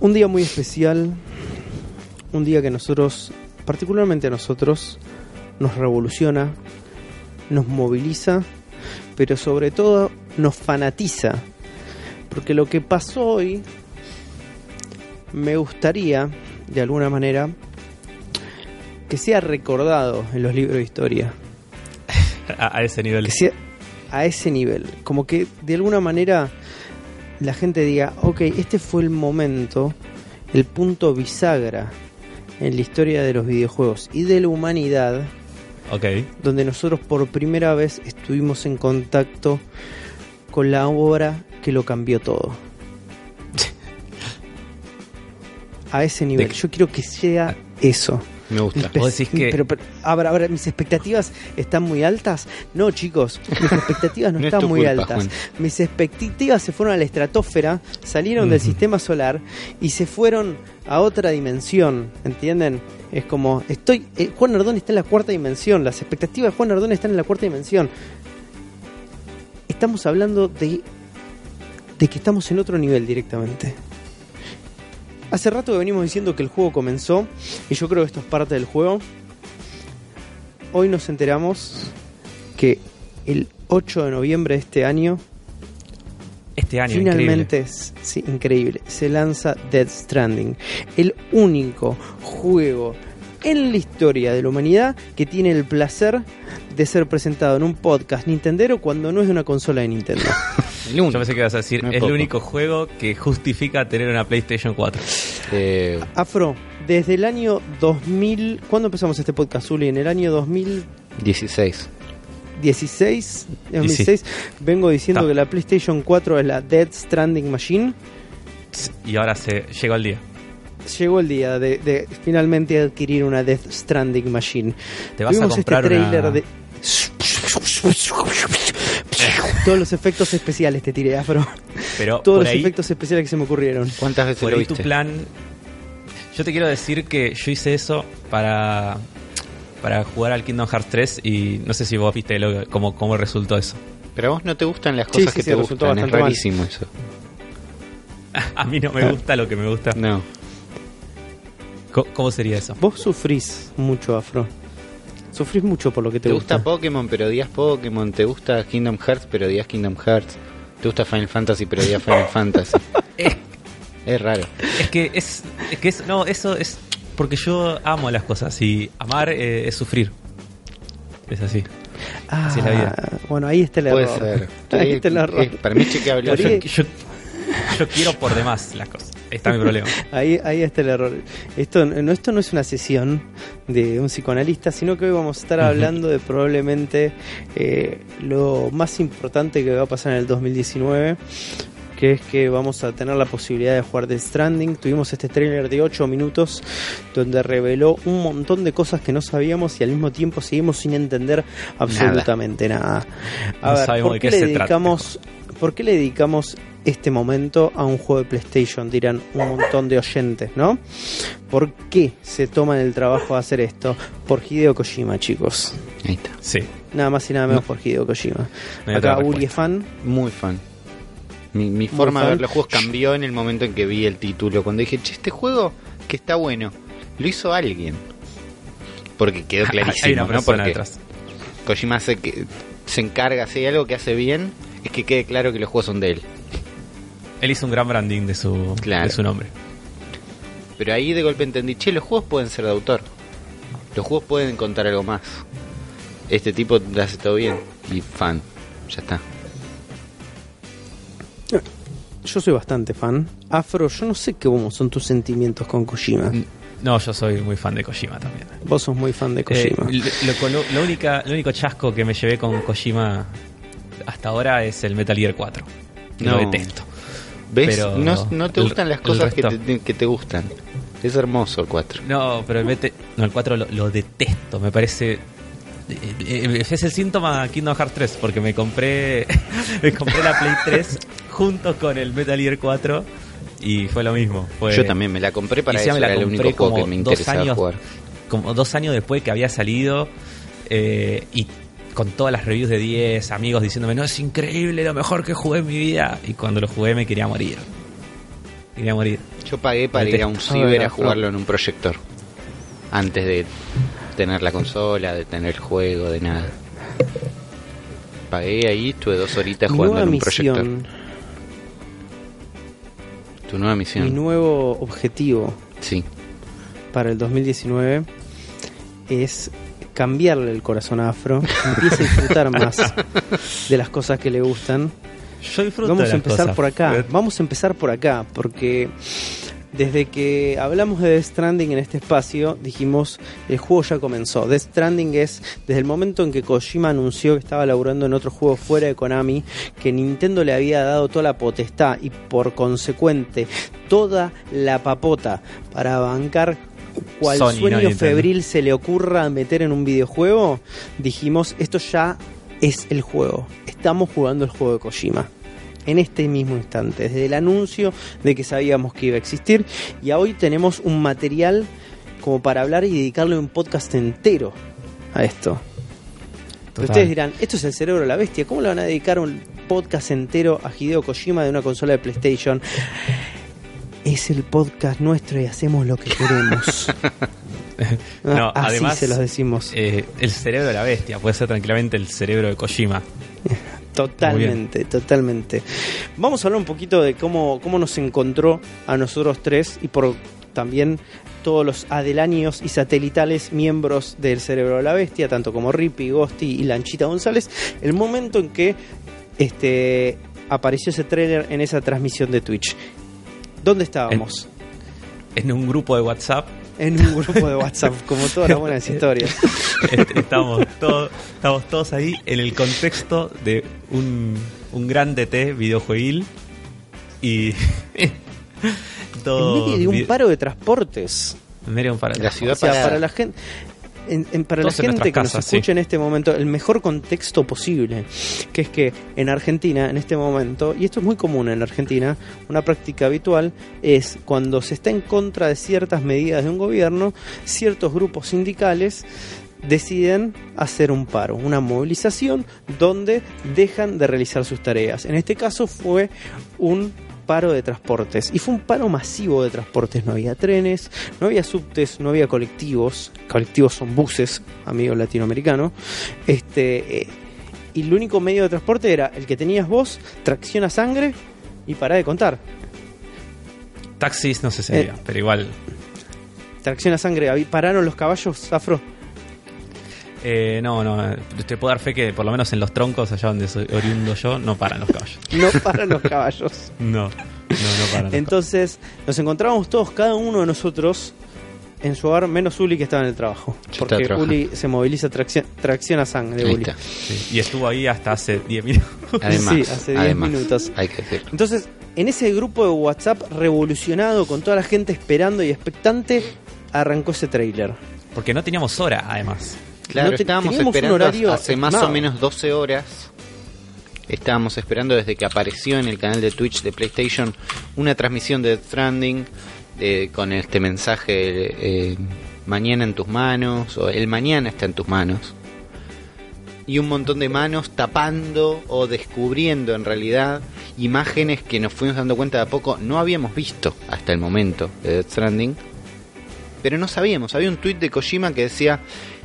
Un día muy especial, un día que nosotros, particularmente a nosotros, nos revoluciona, nos moviliza, pero sobre todo nos fanatiza. Porque lo que pasó hoy, me gustaría, de alguna manera, que sea recordado en los libros de historia. A, ese nivel. Que sea a ese nivel. Como que de alguna manera la gente diga, ok, este fue el momento, el punto bisagra en la historia de los videojuegos y de la humanidad, Ok. donde nosotros por primera vez estuvimos en contacto con la obra que lo cambió todo. A ese nivel. Yo quiero que sea eso. Me gusta. Vos decís que- Pero, pero, ahora, ahora, ¿mis expectativas están muy altas? No, chicos, mis expectativas no, No es están muy culpa, altas. Juan. Mis expectativas se fueron a la estratosfera, salieron del sistema solar y se fueron a otra dimensión, ¿entienden? Es como, estoy, eh, Juan Nardón está en la cuarta dimensión, las expectativas de Juan Nardón están en la cuarta dimensión. Estamos hablando de, de que estamos en otro nivel directamente. Hace rato que venimos diciendo que el juego comenzó y yo creo que esto es parte del juego. Hoy nos enteramos que el 8 de noviembre de este año, Este año, finalmente, es, sí, increíble, se lanza Dead Stranding. El único juego en la historia de la humanidad que tiene el placer de ser presentado en un podcast Nintendero cuando no es de una consola de Nintendo. El Yo único. pensé que ibas a decir, No es es el único juego que justifica tener una PlayStation 4. Eh, Afro, desde el año 2000, ¿cuándo empezamos este podcast, Zuli? En el año 2000 16. 16, 2006, vengo diciendo que la PlayStation 4 es la Dead Stranding Machine. Y ahora se llegó el día. Llegó el día de, de finalmente adquirir una Death Stranding Machine. Te vas a Vimos comprar este una... trailer de... Todos los efectos especiales te tiré, Afro. Pero Todos los ahí, efectos especiales que se me ocurrieron. ¿Cuántas veces por lo ahí tu viste? plan... Yo te quiero decir que yo hice eso para para jugar al Kingdom Hearts 3 y no sé si vos viste lo- cómo, cómo resultó eso. Pero a vos no te gustan las Sí, cosas sí, que sí, te resultó gustan. Es bastante mal. rarísimo eso. A mí no me gusta lo que me gusta. No. ¿Cómo sería eso? Vos sufrís mucho, Afro. Sufrís mucho por lo que te, Te gusta Pokémon, pero odias Pokémon. Te gusta Kingdom Hearts, pero odias Kingdom Hearts. Te gusta Final Fantasy, pero odias Final Fantasy. Es, Es raro. es que es, es que es, no, eso es porque yo amo las cosas y amar eh, es sufrir. Es así. Ah, Así es la vida. Bueno, ahí está el Puede error. ser. Ahí está el error. Eh, para mí es chequeable. Por Yo, ahí- yo, yo quiero por demás las cosas. Está mi problema. Ahí, ahí está el error. Esto no, esto no es una sesión de un psicoanalista, sino que hoy vamos a estar hablando de probablemente eh, lo más importante que va a pasar en el 2019, que es que vamos a tener la posibilidad de jugar Death Stranding. Tuvimos este trailer de 8 minutos donde reveló un montón de cosas que no sabíamos y al mismo tiempo seguimos sin entender absolutamente nada. A No ver, sabemos ¿por de qué qué le se trata. ¿Por qué le dedicamos este momento a un juego de PlayStation? Dirán un montón de oyentes, ¿no? ¿Por qué se toman el trabajo de hacer esto? Por Hideo Kojima, chicos. Ahí está. Sí. Nada más y nada menos No. por Hideo Kojima. No Acá Uri es fan. Muy fan. Mi, mi forma de fan. ver los juegos cambió en el momento en que vi el título. Cuando dije, che, este juego que está bueno, lo hizo alguien. Porque quedó clarísimo, Hay una ¿no? Porque. Kojima hace que, se encarga, si hay algo que hace bien, es que quede claro que los juegos son de él. Él hizo un gran branding de su, Claro. de su nombre. Pero ahí de golpe entendí, che, los juegos pueden ser de autor. Los juegos pueden contar algo más. Este tipo lo hace todo bien. Y fan. Ya está. Yo soy bastante fan. Afro, yo no sé cómo son tus sentimientos con Kojima. No, yo soy muy fan de Kojima también. Vos sos muy fan de Eh, Kojima. lo, lo- lo única, lo único chasco que me llevé con Kojima hasta ahora es el Metal Gear 4. que No. Lo detesto. ¿Ves? Pero no, no te el- gustan las cosas que te, que te gustan. Es hermoso el 4. No, pero el, Mete- no, el 4 lo, lo detesto. Me parece. eh, eh, Es el síntoma Kingdom Hearts 3, porque me compré me compré la Play 3 junto con el Metal Gear 4 y fue lo mismo. Fue, Yo también me la compré para eso, encima me la era el único juego que me interesaba años- jugar. como dos años después que había salido eh, y con todas las reviews de 10 amigos diciéndome, no, es increíble, lo mejor que jugué en mi vida. Y cuando lo jugué me quería morir. iría a morir. Yo pagué para ir a un ciber a jugarlo en un proyector. Antes de tener la consola, de tener el juego, de nada. Pagué ahí, estuve dos horitas Mi jugando nueva en un proyector. Tu nueva mi misión. nuevo objetivo Sí. para el 2019 es cambiarle el corazón a Afro, empiece a disfrutar más de las cosas que le gustan. Yo disfruto Vamos de a empezar cosas. por acá. Vamos a empezar por acá, porque desde que hablamos de Death Stranding en este espacio, dijimos el juego ya comenzó. Death Stranding es desde el momento en que Kojima anunció que estaba laburando en otro juego fuera de Konami, que Nintendo le había dado toda la potestad y por consecuente toda la papota para bancar cual Sony, sueño febril se le ocurra meter en un videojuego, dijimos esto ya es el juego. Estamos jugando el juego de Kojima. En este mismo instante, desde el anuncio de que sabíamos que iba a existir, y hoy tenemos un material como para hablar y dedicarle un podcast entero a esto. Total. ustedes dirán, esto es el cerebro de la bestia, ¿cómo le van a dedicar un podcast entero a Hideo Kojima de una consola de PlayStation? Es el podcast nuestro y hacemos lo que queremos. No, Así además, se los decimos. Eh, el cerebro de la bestia puede ser tranquilamente el cerebro de Kojima. Totalmente, totalmente. Vamos a hablar un poquito de cómo, cómo nos encontró a nosotros tres y por también todos los adeláneos y satelitales miembros del Cerebro de la Bestia, tanto como Rippy, Ghosty y Lanchita González, el momento en que este, apareció ese trailer en esa transmisión de Twitch. ¿Dónde estábamos? En un grupo de WhatsApp En un grupo de WhatsApp, como todas las buenas historias. Est- estamos, todos, estamos todos ahí en el contexto de un, un gran DT videojueguil y todo En medio de un paro de transportes. en medio de un paro. La ciudad O sea, para la gente, en- en- para la Todos gente que nos escucha sí. en este momento, el mejor contexto posible, que es que en Argentina, en este momento, y esto es muy común en Argentina, una práctica habitual es cuando se está en contra de ciertas medidas de un gobierno, ciertos grupos sindicales deciden hacer un paro, una movilización donde dejan de realizar sus tareas. En este caso fue un paro de transportes y fue un paro masivo de transportes, no había trenes, no había subtes, no había colectivos, colectivos son buses, amigo latinoamericano. Este eh, y el único medio de transporte era el que tenías vos, tracción a sangre y para de contar. Taxis no sé sería, Eh. pero igual. Tracción a sangre, ¿Habí- pararon los caballos afro. Eh, no, no, te puedo dar fe que por lo menos en los troncos, allá donde soy oriundo yo, no paran los caballos. No paran los caballos. No, no, no paran. los Entonces nos encontrábamos todos, cada uno de nosotros, en su hogar, menos Uli que estaba en el trabajo. Yo porque. Uli se moviliza tracción, tracción a sangre. Uli. Sí, Y estuvo ahí hasta hace 10 minutos. Además, Sí, hace 10 además, minutos. Hay que decir. Entonces, en ese grupo de WhatsApp revolucionado, con toda la gente esperando y expectante, arrancó ese trailer. Porque no teníamos hora, además. Claro, No te- estábamos un esperando horario hace más o menos 12 horas. Estábamos esperando desde que apareció en el canal de Twitch de PlayStation una transmisión de Death Stranding eh, con este mensaje eh, mañana en tus manos o el mañana está en tus manos. Y un montón de manos tapando o descubriendo en realidad imágenes que nos fuimos dando cuenta de a poco no habíamos visto hasta el momento de Death Stranding pero no sabíamos. Había un tweet de Kojima que decía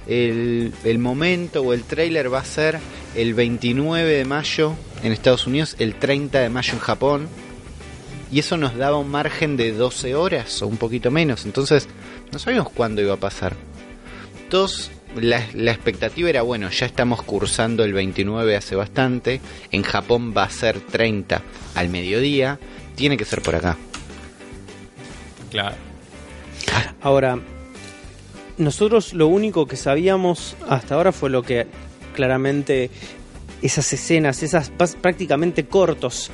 el, el momento o el trailer va a ser el 29 de mayo en Estados Unidos, el 30 de mayo en Japón. Y eso nos daba un margen de 12 horas o un poquito menos. Entonces no sabíamos cuándo iba a pasar. Todos, la, la expectativa era, bueno, ya estamos cursando el 29 hace bastante. En Japón va a ser 30 al mediodía. Tiene que ser por acá. Claro. Ahora, nosotros lo único que sabíamos hasta ahora fue lo que claramente esas escenas, esas prácticamente cortos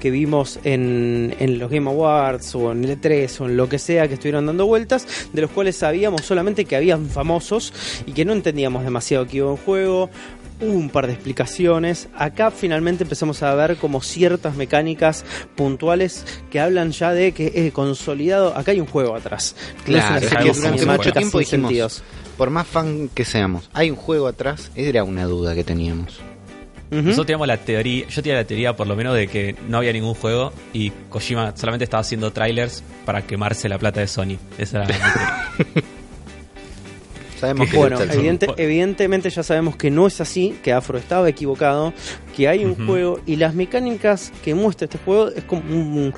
que vimos en, en los Game Awards o en el E3 o en lo que sea que estuvieron dando vueltas, de los cuales sabíamos solamente que habían famosos y que no entendíamos demasiado que iba en juego. Hubo un par de explicaciones. Acá finalmente empezamos a ver como ciertas mecánicas puntuales que hablan ya de que es consolidado. Acá hay un juego atrás. No es una Claro, mucho tiempo dijimos, sentidos. por más fan que seamos, hay un juego atrás, era una duda que teníamos. Ujú. Nosotros teníamos la teoría, yo tenía la teoría por lo menos de que no había ningún juego y Kojima solamente estaba haciendo trailers para quemarse la plata de Sony. Esa era mi teoría. Sabemos que Bueno, evidente- evidentemente ya sabemos que no es así, que Afro estaba equivocado, que hay un juego y las mecánicas que muestra este juego es como un-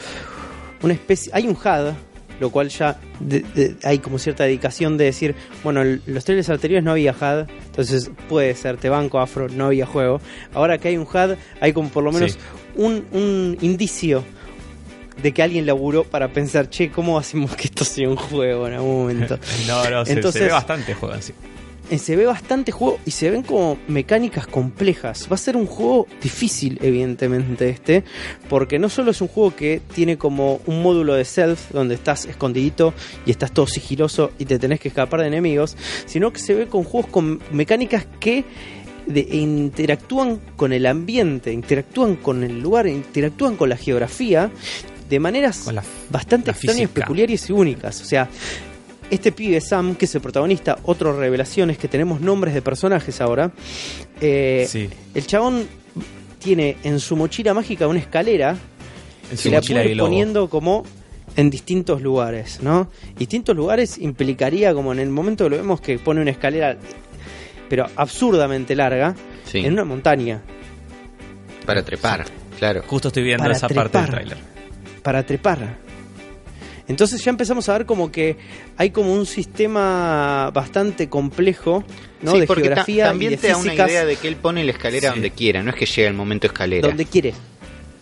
una especie... Hay un HUD, lo cual ya de- de- hay como cierta dedicación de decir, bueno, los trailers anteriores no había HUD, entonces puede ser, te banco Afro, no había juego. Ahora que hay un HUD, hay como por lo menos Sí. un, un indicio de que alguien laburó para pensar, che, ¿cómo hacemos que esto sea un juego en algún momento? No, no, se, Entonces- se ve bastante juego así. Eh, se ve bastante juego y se ven como mecánicas complejas. Va a ser un juego difícil, evidentemente, este, porque no solo es un juego que tiene como un módulo de self donde estás escondidito y estás todo sigiloso y te tenés que escapar de enemigos, sino que se ve con juegos con mecánicas que de- interactúan con el ambiente, interactúan con el lugar, interactúan con la geografía de maneras la- bastante la extrañas, física. peculiares y únicas. O sea, este pibe Sam, que es el protagonista, otra revelación es que tenemos nombres de personajes ahora. Eh, Sí. El chabón tiene en su mochila mágica una escalera En que su la mochila puede ir poniendo como en distintos lugares, ¿no? Distintos lugares implicaría como en el momento que lo vemos que pone una escalera, pero absurdamente larga, Sí, en una montaña para trepar, claro. Justo estoy viendo Para esa parte del tráiler. Para trepar. Entonces ya empezamos a ver como que hay como un sistema bastante complejo, ¿no? Sí, de porque ta- geografía también y de te da una idea de que él pone la escalera Sí. donde quiera, no es que llega el momento escalera. donde quiere.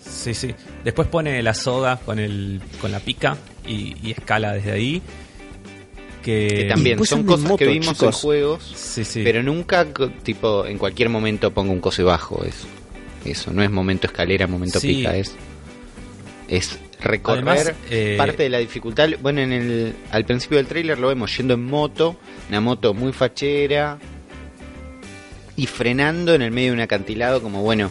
Sí, sí. Después pone la soga con el con la pica y, y escala desde ahí. Que, Que también son cosas moto, que vimos chicos. en juegos, Sí, sí. pero nunca tipo en cualquier momento pongo un coso y bajo eso. Eso no es momento escalera, momento Sí. pica, es es recorrer Además, eh, parte de la dificultad. Bueno, en el al principio del tráiler lo vemos yendo en moto, una moto muy fachera y frenando en el medio de un acantilado como bueno,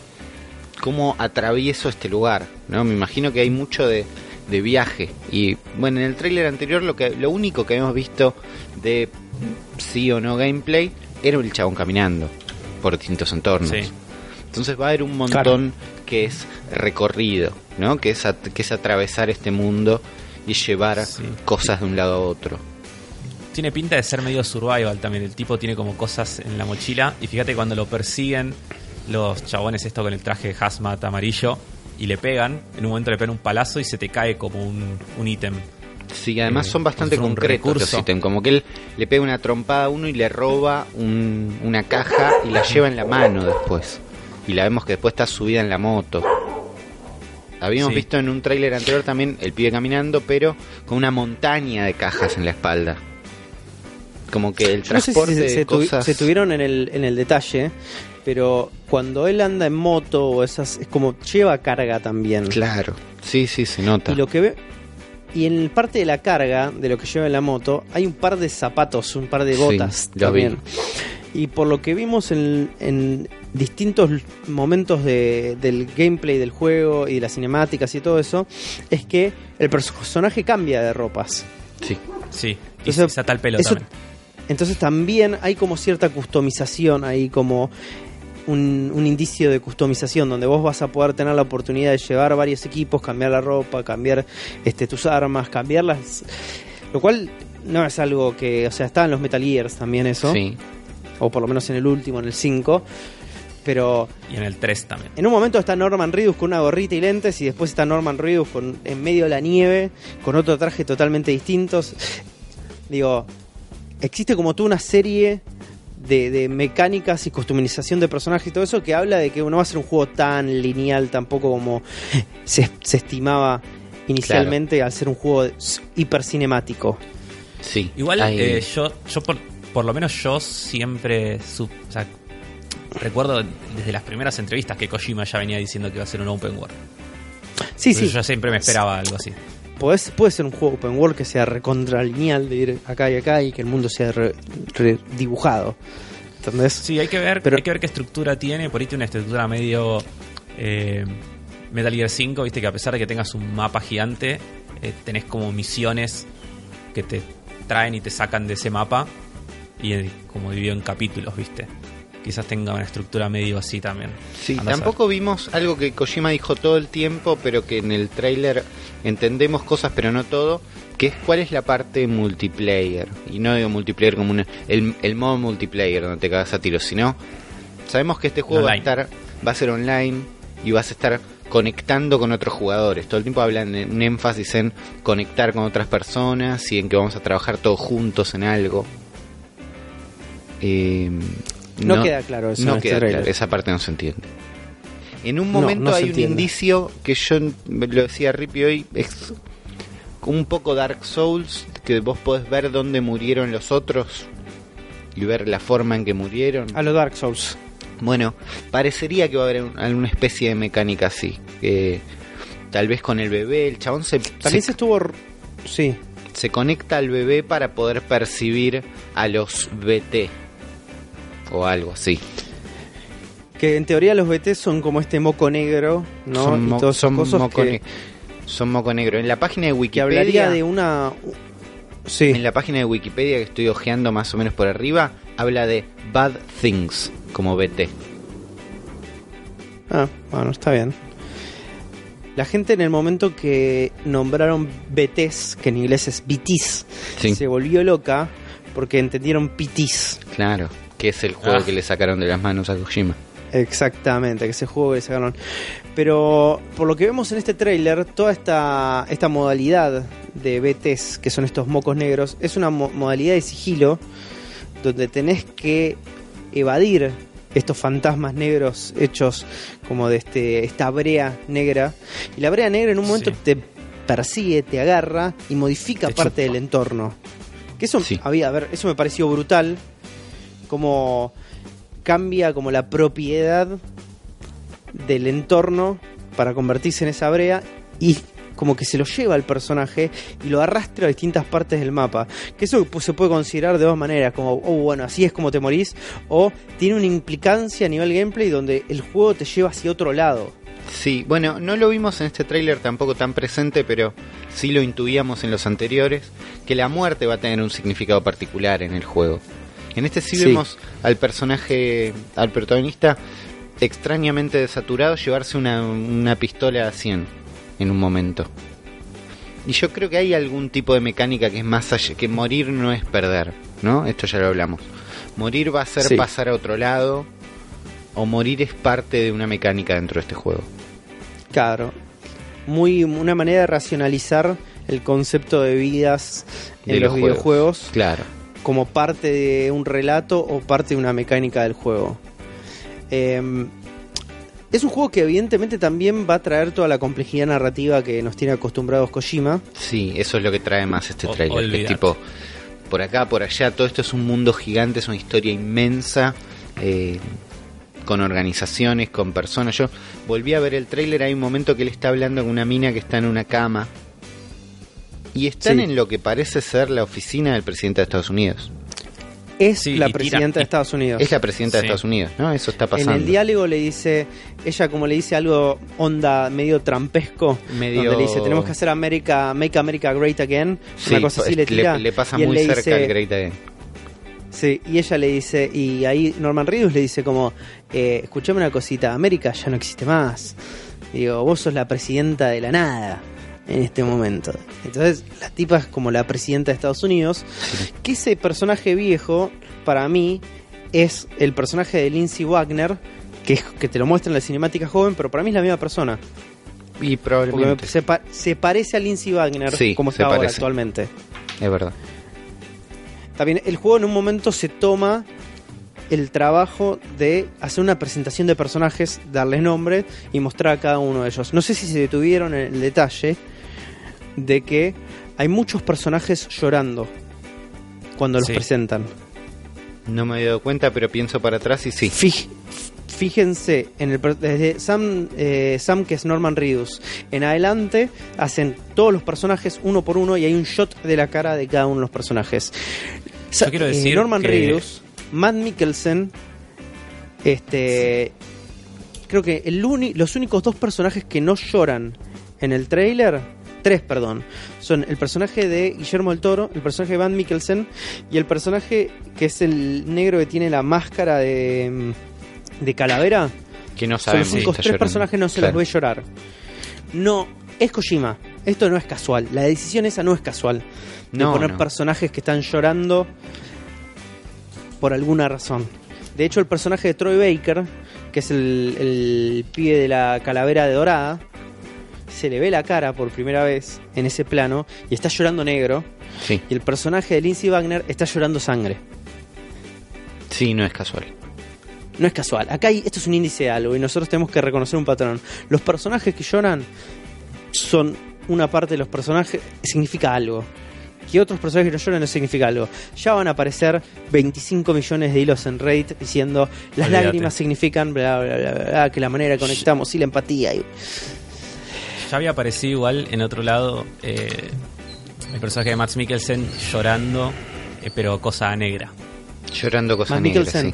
cómo atravieso este lugar, ¿no? Me imagino que hay mucho de, de viaje y bueno, en el tráiler anterior lo que lo único que habíamos visto de sí o no gameplay era el chabón caminando por distintos entornos. Sí. Entonces va a haber un montón que es recorrido, ¿no? Que es, que es atravesar este mundo y llevar Sí. cosas de un lado a otro. Tiene pinta de ser medio survival también. El tipo tiene como cosas en la mochila. Y fíjate cuando lo persiguen los chabones esto con el traje de hazmat amarillo y le pegan, en un momento le pegan un palazo y se te cae como un, un ítem. Sí, además Eh, son bastante concretos los ítems, como que él le pega una trompada a uno y le roba un- una caja y la lleva en la mano después. Y la vemos que después está subida en la moto. Habíamos Sí. visto en un tráiler anterior también el pibe caminando, pero con una montaña de cajas en la espalda. Como que el Yo no sé si transporte se, de se tuvi- cosas... se tuvieron en el, en el detalle, pero cuando él anda en moto o esas, es como lleva carga también. Claro, sí, sí, se nota. Y lo que ve. Y en parte de la carga de lo que lleva en la moto, hay un par de zapatos, un par de Sí, botas vi. Y por lo que vimos en, en distintos momentos de- del gameplay del juego y de las cinemáticas y todo eso, es que el personaje cambia de ropas. Sí. Sí, y Entonces, se ata el pelo eso- también. Entonces también hay como cierta customización, hay como un, un indicio de customización donde vos vas a poder tener la oportunidad de llevar varios equipos, cambiar la ropa, cambiar este, tus armas, cambiarlas. Lo cual no es algo que, o sea, está en los Metal Gears también eso, Sí. O por lo menos en el último, en el 5. Pero Y en el 3 también. en un momento está Norman Reedus con una gorrita y lentes y después está Norman Reedus con, en medio de la nieve con otro traje totalmente distinto. Digo, existe como toda una serie de, de mecánicas y customización de personajes y todo eso que habla de que no va a ser un juego tan lineal tampoco como se, se estimaba inicialmente al ser un juego hiper cinemático. Sí. Igual, eh, yo, yo por, por lo menos yo siempre su- o sea, recuerdo desde las primeras entrevistas que Kojima ya venía diciendo que iba a ser un open world. Sí, Entonces sí, Yo siempre me esperaba algo así. Podés- puede ser un juego open world que sea recontra lineal de ir acá y acá y que el mundo sea re- re- dibujado. ¿Entendés? Sí, hay que ver, Pero- hay que ver qué estructura tiene. Por ahí tiene una estructura medio eh, Metal Gear 5, viste que a pesar de que tengas un mapa gigante, eh, tenés como misiones que te traen y te sacan de ese mapa y como dividido en capítulos, viste. quizás tenga una estructura medio así también. Sí, tampoco vimos algo que Kojima dijo todo el tiempo, pero que en el tráiler entendemos cosas, pero no todo, que es cuál es la parte multiplayer. Y no digo multiplayer como una, el, el modo multiplayer donde te cagas a tiros, sino sabemos que este juego va a estar, va a ser online y vas a estar conectando con otros jugadores. Todo el tiempo hablan en un énfasis en conectar con otras personas y en que vamos a trabajar todos juntos en algo. Eh, No queda claro eso no este queda claro, esa parte no se entiende. En un momento no hay un indicio que yo lo decía Rippy hoy, es un poco Dark Souls, que vos podés ver dónde murieron los otros y ver la forma en que murieron. A los Dark Souls. Bueno, parecería que va a haber un- alguna especie de mecánica así. Que tal vez con el bebé, el chabón se, También se, se estuvo. Sí. se conecta al bebé para poder percibir a los BT. O algo así. Que en teoría los BT son como este moco negro, ¿no? son, y mo- todos esos son cosos moco que, son moco negro. En la página de que Wikipedia. hablaría de una. Sí. En la página de Wikipedia que estoy hojeando más o menos por arriba, habla de Bad Things como BT. Ah, bueno, está bien. La gente en el momento que nombraron BTs, que en inglés es BTs, Sí. se volvió loca porque entendieron PTs. Claro, que es el juego Ah. que le sacaron de las manos a Kojima. Exactamente, que ese juego que sacaron. Pero por lo que vemos en este tráiler, toda esta, esta modalidad de BTs, que son estos mocos negros, es una mo- modalidad de sigilo donde tenés que evadir estos fantasmas negros hechos como de este esta brea negra. Y la brea negra en un momento Sí. te persigue, te agarra y modifica Te parte chupa. del entorno. Que eso Sí. había, a ver, eso me pareció brutal. Como cambia como la propiedad del entorno para convertirse en esa brea y como que se lo lleva al personaje y lo arrastra a distintas partes del mapa. Que eso se puede considerar de dos maneras, como, oh, bueno, así es como te morís, o tiene una implicancia a nivel gameplay donde el juego te lleva hacia otro lado. Sí, bueno, no lo vimos en este tráiler tampoco tan presente, pero sí lo intuíamos en los anteriores, que la muerte va a tener un significado particular en el juego. En este sí, Sí. vemos al personaje, al protagonista, extrañamente desaturado llevarse una, una pistola a 100 en un momento. Y yo creo que hay algún tipo de mecánica que es más allá, que morir no es perder, ¿no? Esto ya lo hablamos. Morir va a ser Sí. pasar a otro lado, o morir es parte de una mecánica dentro de este juego. Claro. Muy, una manera de racionalizar el concepto de vidas en De los, los juegos. videojuegos Claro. Como parte de un relato o parte de una mecánica del juego. Eh, es un juego que evidentemente también va a traer toda la complejidad narrativa que nos tiene acostumbrados Kojima. Sí, eso es lo que trae más este O- trailer. Que es tipo, por acá, por allá, todo esto es un mundo gigante, es una historia inmensa, eh, con organizaciones, con personas. Yo volví a ver el trailer, hay un momento que él está hablando con una mina que está en una cama. Y están Sí. en lo que parece ser la oficina del presidente de Estados Unidos. Es Sí, la tira- presidenta de Estados Unidos. Es la presidenta de. Estados Unidos, ¿no? Eso está en pasando. el diálogo le dice, ella como le dice algo onda medio trampesco, Medio- donde le dice, tenemos que hacer América, Make America Great Again, Sí, una cosa así le tira. le pasa y él muy le cerca dice- al Great Again. Sí, y ella le dice, y ahí Norman Reedus le dice como, eh, escuchame una cosita, América ya no existe más. Y digo, vos sos la presidenta de la nada en este momento. Entonces, la tipa es como la presidenta de Estados Unidos, que ese personaje viejo, para mí, es el personaje de Lindsay Wagner, que, es- que te lo muestra en la cinemática joven, pero para mí es la misma persona. Y Porque probablemente. me- se, pa- se parece a Lindsay Wagner Sí, como se está ahora actualmente. Es verdad. También el juego en un momento se toma el trabajo de hacer una presentación de personajes, darles nombre y mostrar a cada uno de ellos. No sé si se detuvieron en el detalle de que hay muchos personajes llorando cuando los Sí. presentan. No me había dado cuenta, pero pienso para atrás y sí. Fij- fíjense, en el, desde Sam, eh, Sam, que es Norman Reedus, en adelante hacen todos los personajes uno por uno y hay un shot de la cara de cada uno de los personajes. Sa- quiero eh, decir Norman que- Reedus, Matt Mikkelsen, este, creo que el los únicos dos personajes que no lloran en el trailer tres, perdón. Son el personaje de Guillermo del Toro, el personaje de Van Mikkelsen y el personaje que es el negro que tiene la máscara de, de calavera. Que no Son los sabemos únicos está tres personajes no se Claro. los ve llorar. No, es Kojima. Esto no es casual. La decisión esa no es casual. De No, poner no. personajes que están llorando por alguna razón. De hecho, el personaje de Troy Baker, que es el, el pibe de la calavera de dorada, se le ve la cara por primera vez en ese plano y está llorando negro. Sí, Y el personaje de Lindsay Wagner está llorando sangre. sí, no es casual. No es casual. Acá hay, esto es un índice de algo y nosotros tenemos que reconocer un patrón. Los personajes que lloran son una parte de los personajes, significa algo. Que otros personajes que no lloran no significa algo. Ya van a aparecer 25 millones de hilos en Reddit diciendo las Olvídate. lágrimas significan bla, bla, bla, bla, que la manera conectamos y la empatía. Y... Ya había aparecido igual en otro lado eh, el personaje de Max Mikkelsen llorando, eh, pero cosa negra. Llorando cosas Matt negras, Mikkelsen.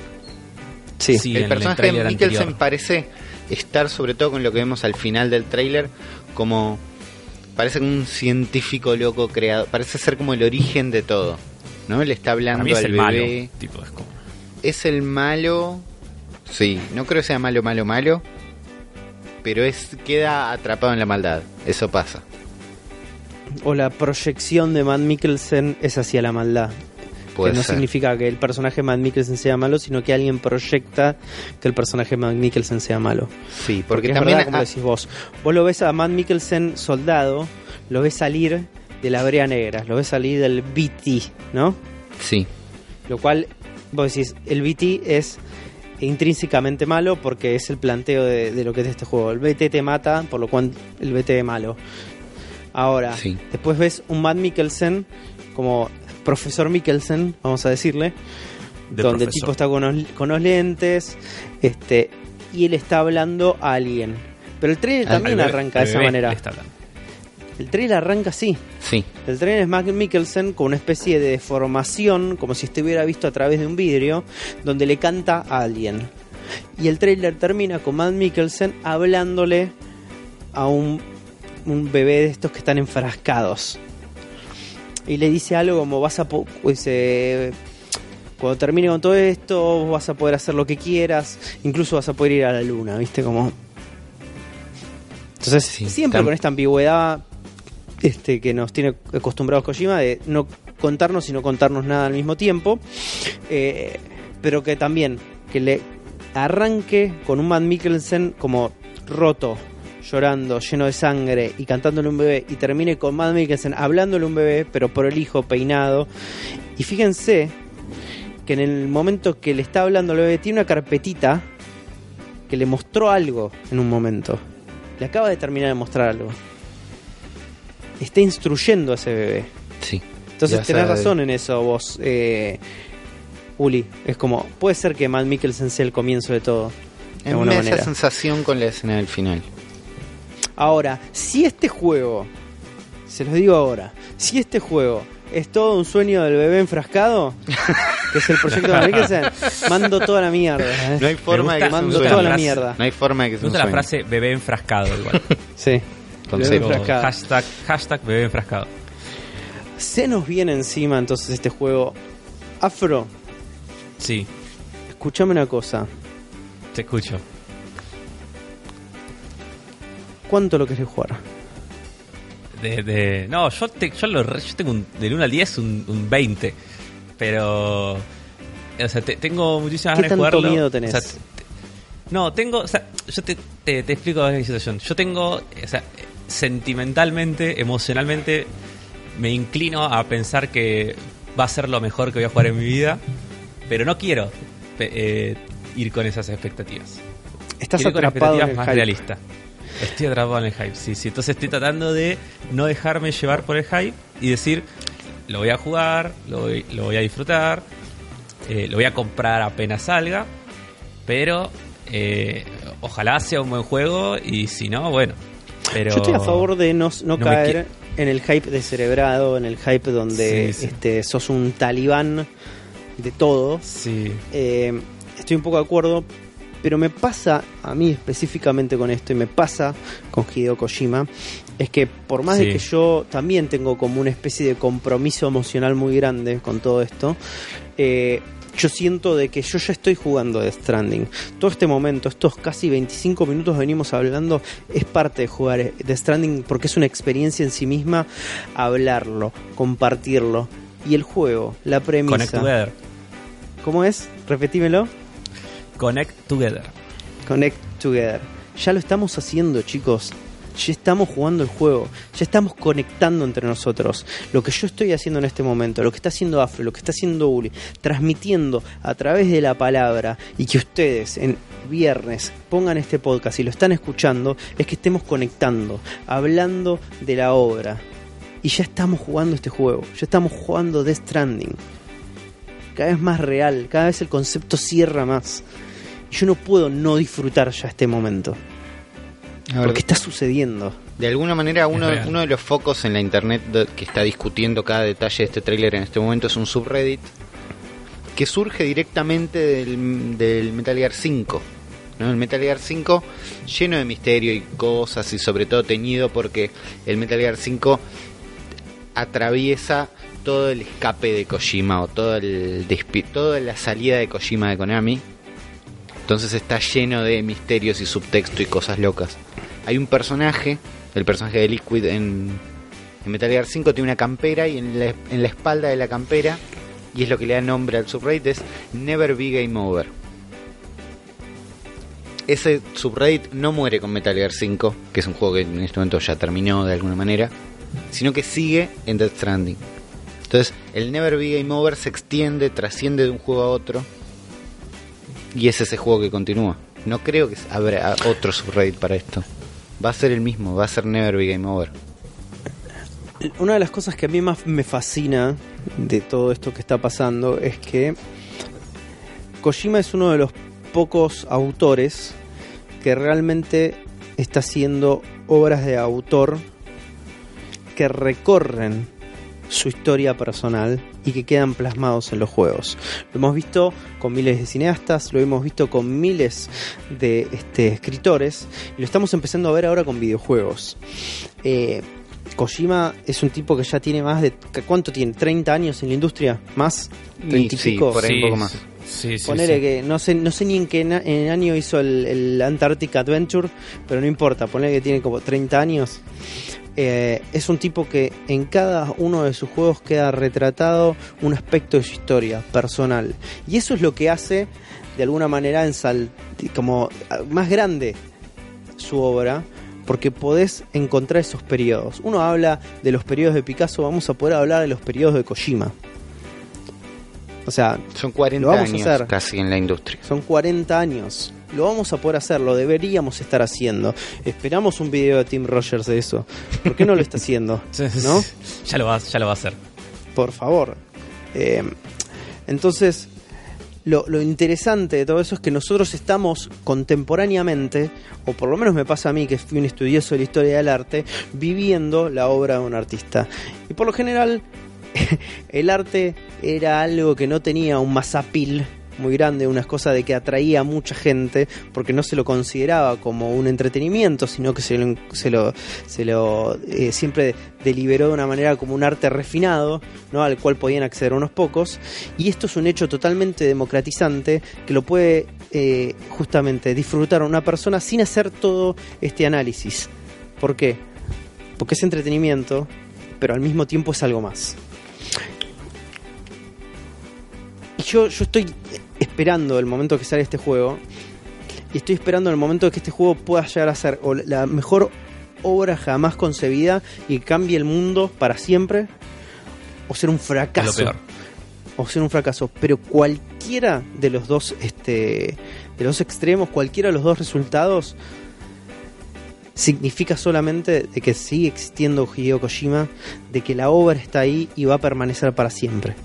sí. Sí. El personaje de Mikkelsen anterior. parece estar, sobre todo con lo que vemos al final del tráiler, como... Parece como un científico loco creado. Parece ser como el origen de todo. ¿No? Le está Para hablando mí es al el malo. bebé. Tipo, es como- Es el malo. Sí, no creo que sea malo, malo, malo. Pero es queda atrapado en la maldad. Eso pasa. O la proyección de Matt Mikkelsen es hacia la maldad. Puede que no ser. significa que el personaje de Matt Mikkelsen sea malo, sino que alguien proyecta que el personaje de Matt Mikkelsen sea malo. Sí, Porque, porque, es también. verdad, como decís vos. Vos lo ves a Matt Mikkelsen soldado, lo ves salir de la brea negra, lo ves salir del BT, ¿no? sí, Lo cual, vos decís, el BT es intrínsecamente malo porque es el planteo de, de lo que es este juego. El BT te mata, por lo cual el BT es malo. Ahora, Sí. después ves un Matt Mikkelsen como profesor Mikkelsen, vamos a decirle, de donde el tipo está con los, con los lentes este y él está hablando a alguien. Pero el trailer también Al arranca de esa manera. está hablando. El trailer arranca así. sí. El trailer es Matt Mikkelsen con una especie de deformación, como si estuviera visto a través de un vidrio, donde le canta a alguien. Y el trailer termina con Matt Mikkelsen hablándole a un, un bebé de estos que están enfrascados. Y le dice algo como vas a po- dice, cuando termine con todo esto vos vas a poder hacer lo que quieras, incluso vas a poder ir a la luna, ¿viste? Como entonces, Sí, siempre con esta ambigüedad este, que nos tiene acostumbrados Kojima de no contarnos y no contarnos nada al mismo tiempo, eh, pero que también que le arranque con un Matt Mikkelsen como roto, llorando, lleno de sangre y cantándole un bebé y termine con Matt Mikkelsen hablándole un bebé, pero por el hijo peinado. Y fíjense que en el momento que le está hablando al bebé tiene una carpetita que le mostró algo en un momento. Le acaba de terminar de mostrar algo. Está instruyendo a ese bebé. Sí. Entonces tenés sabe. razón en eso vos, eh, Uli. Es como, puede ser que Matt Mikkelsen sea el comienzo de todo. De alguna me da esa manera. sensación con la escena del final. Ahora, si este juego, se los digo ahora, si este juego es todo un sueño del bebé enfrascado, que es el proyecto de Mikkelsen, mando toda la mierda. ¿eh? No hay forma de que mando toda la mierda. No hay forma de que sea un la sueño. frase bebé enfrascado igual. Sí. Concepto. Hashtag, hashtag bebé enfrascado. Se nos viene encima entonces este juego. Afro, Sí, escúchame una cosa. te escucho. ¿Cuánto lo querés jugar? De, de- no, yo, te- yo, lo yo tengo un, del 1 al 10 un, un 20. Pero. O sea, te- tengo muchísimas ¿Qué ganas de jugarlo. miedo tenés? O sea, te- no, tengo. O sea, yo te, te, te explico mi situación. Yo tengo. O sea, sentimentalmente, emocionalmente, me inclino a pensar que va a ser lo mejor que voy a jugar en mi vida. Pero no quiero eh, ir con esas expectativas. Estás Quiero ir con atrapado en el más hype. Estoy atrapado en el hype, sí, sí. Entonces estoy tratando de no dejarme llevar por el hype y decir, lo voy a jugar, lo voy, lo voy a disfrutar, eh, lo voy a comprar apenas salga, pero eh, ojalá sea un buen juego y si no, bueno. Pero Yo estoy a favor de no, no caer en el hype descerebrado, en el hype donde Sí, sí. Este, sos un talibán de todo. Sí, Eh, estoy un poco de acuerdo, Pero me pasa a mí específicamente con esto y me pasa con Hideo Kojima es que por más de que yo también tengo como una especie de compromiso emocional muy grande con todo esto, eh, yo siento de que yo ya estoy jugando Death Stranding. Todo este momento, estos casi 25 minutos venimos hablando, es parte de jugar Death Stranding porque es una experiencia en sí misma hablarlo, compartirlo. Y el juego, la premisa. Connect Together. ¿Cómo es? Repetímelo. Connect Together. Connect Together. Ya lo estamos haciendo, chicos. Ya estamos jugando el juego. Ya estamos conectando entre nosotros. Lo que yo estoy haciendo en este momento, lo que está haciendo Afro, lo que está haciendo Uli, transmitiendo a través de la palabra y que ustedes en viernes pongan este podcast y lo están escuchando, es que estemos conectando, hablando de la obra. Y ya estamos jugando este juego. Ya estamos jugando Death Stranding. Cada vez más real, cada vez el concepto cierra más. Yo no puedo no disfrutar ya este momento. A ver, Porque está sucediendo. De alguna manera, uno, de los focos en la internet que está discutiendo cada detalle de este tráiler en este momento es un subreddit que surge directamente del, del Metal Gear 5. ¿no? El Metal Gear 5 lleno de misterio y cosas y sobre todo teñido porque el Metal Gear 5 atraviesa todo el escape de Kojima o todo el toda la salida de Kojima de Konami. Entonces está lleno de misterios y subtexto y cosas locas. Hay un personaje, el personaje de Liquid en, en Metal Gear 5 tiene una campera y en la, en la espalda de la campera, y es lo que le da nombre al subreddit, es Never Be Game Over. Ese subreddit no muere con Metal Gear 5, que es un juego que en este momento ya terminó de alguna manera, sino que sigue en Death Stranding. Entonces, el Never Be Game Over se extiende, trasciende de un juego a otro, y es ese juego que continúa. No creo que habrá otro subreddit para esto. Va a ser el mismo, va a ser Never Be Game Over. Una de las cosas que a mí más me fascina de todo esto que está pasando es que Kojima es uno de los pocos autores que realmente está haciendo obras de autor que recorren su historia personal y que quedan plasmados en los juegos. Lo hemos visto con miles de cineastas, lo hemos visto con miles de este, escritores y lo estamos empezando a ver ahora con videojuegos. Eh, Kojima es un tipo que ya tiene más de... ¿Cuánto tiene? ¿30 años en la industria? ¿Más? Y ¿30 y sí, pico? por ahí un poco más. Sí, sí, Ponele sí. que no sé, no sé ni en qué na- en año hizo el, el Antarctic Adventure, pero no importa, ponele que tiene como 30 años. Eh, es un tipo que en cada uno de sus juegos queda retratado un aspecto de su historia personal. Y eso es lo que hace, de alguna manera, ensal como ah, más grande su obra, porque podés encontrar esos periodos. Uno habla de los periodos de Picasso, vamos a poder hablar de los periodos de Kojima. O sea, Son 40 Lo vamos a años hacer. casi en la industria. son 40 años. Lo vamos a poder hacer, lo deberíamos estar haciendo. Esperamos un video de Tim Rogers de eso. ¿Por qué no lo está haciendo? ¿No? Ya lo va, ya lo va a hacer. Por favor. Eh, entonces, lo, lo interesante de todo eso es que nosotros estamos contemporáneamente, o por lo menos me pasa a mí que fui un estudioso de la historia del arte, viviendo la obra de un artista. Y por lo general, el arte era algo que no tenía un masapil muy grande, unas cosas de que atraía a mucha gente, porque no se lo consideraba como un entretenimiento, sino que se lo, se lo, se lo eh, siempre deliberó de una manera como un arte refinado, ¿no? al cual podían acceder unos pocos. Y esto es un hecho totalmente democratizante que lo puede eh, justamente disfrutar una persona sin hacer todo este análisis. ¿Por qué? Porque es entretenimiento, pero al mismo tiempo es algo más. Yo, yo estoy esperando el momento que sale este juego. Y estoy esperando el momento de que este juego pueda llegar a ser o la mejor obra jamás concebida y cambie el mundo para siempre. O ser un fracaso. lo peor. O ser un fracaso. Pero cualquiera de los dos, este. De los extremos, cualquiera de los dos resultados. Significa solamente de que sigue existiendo Hideo Kojima, de que la obra está ahí y va a permanecer para siempre.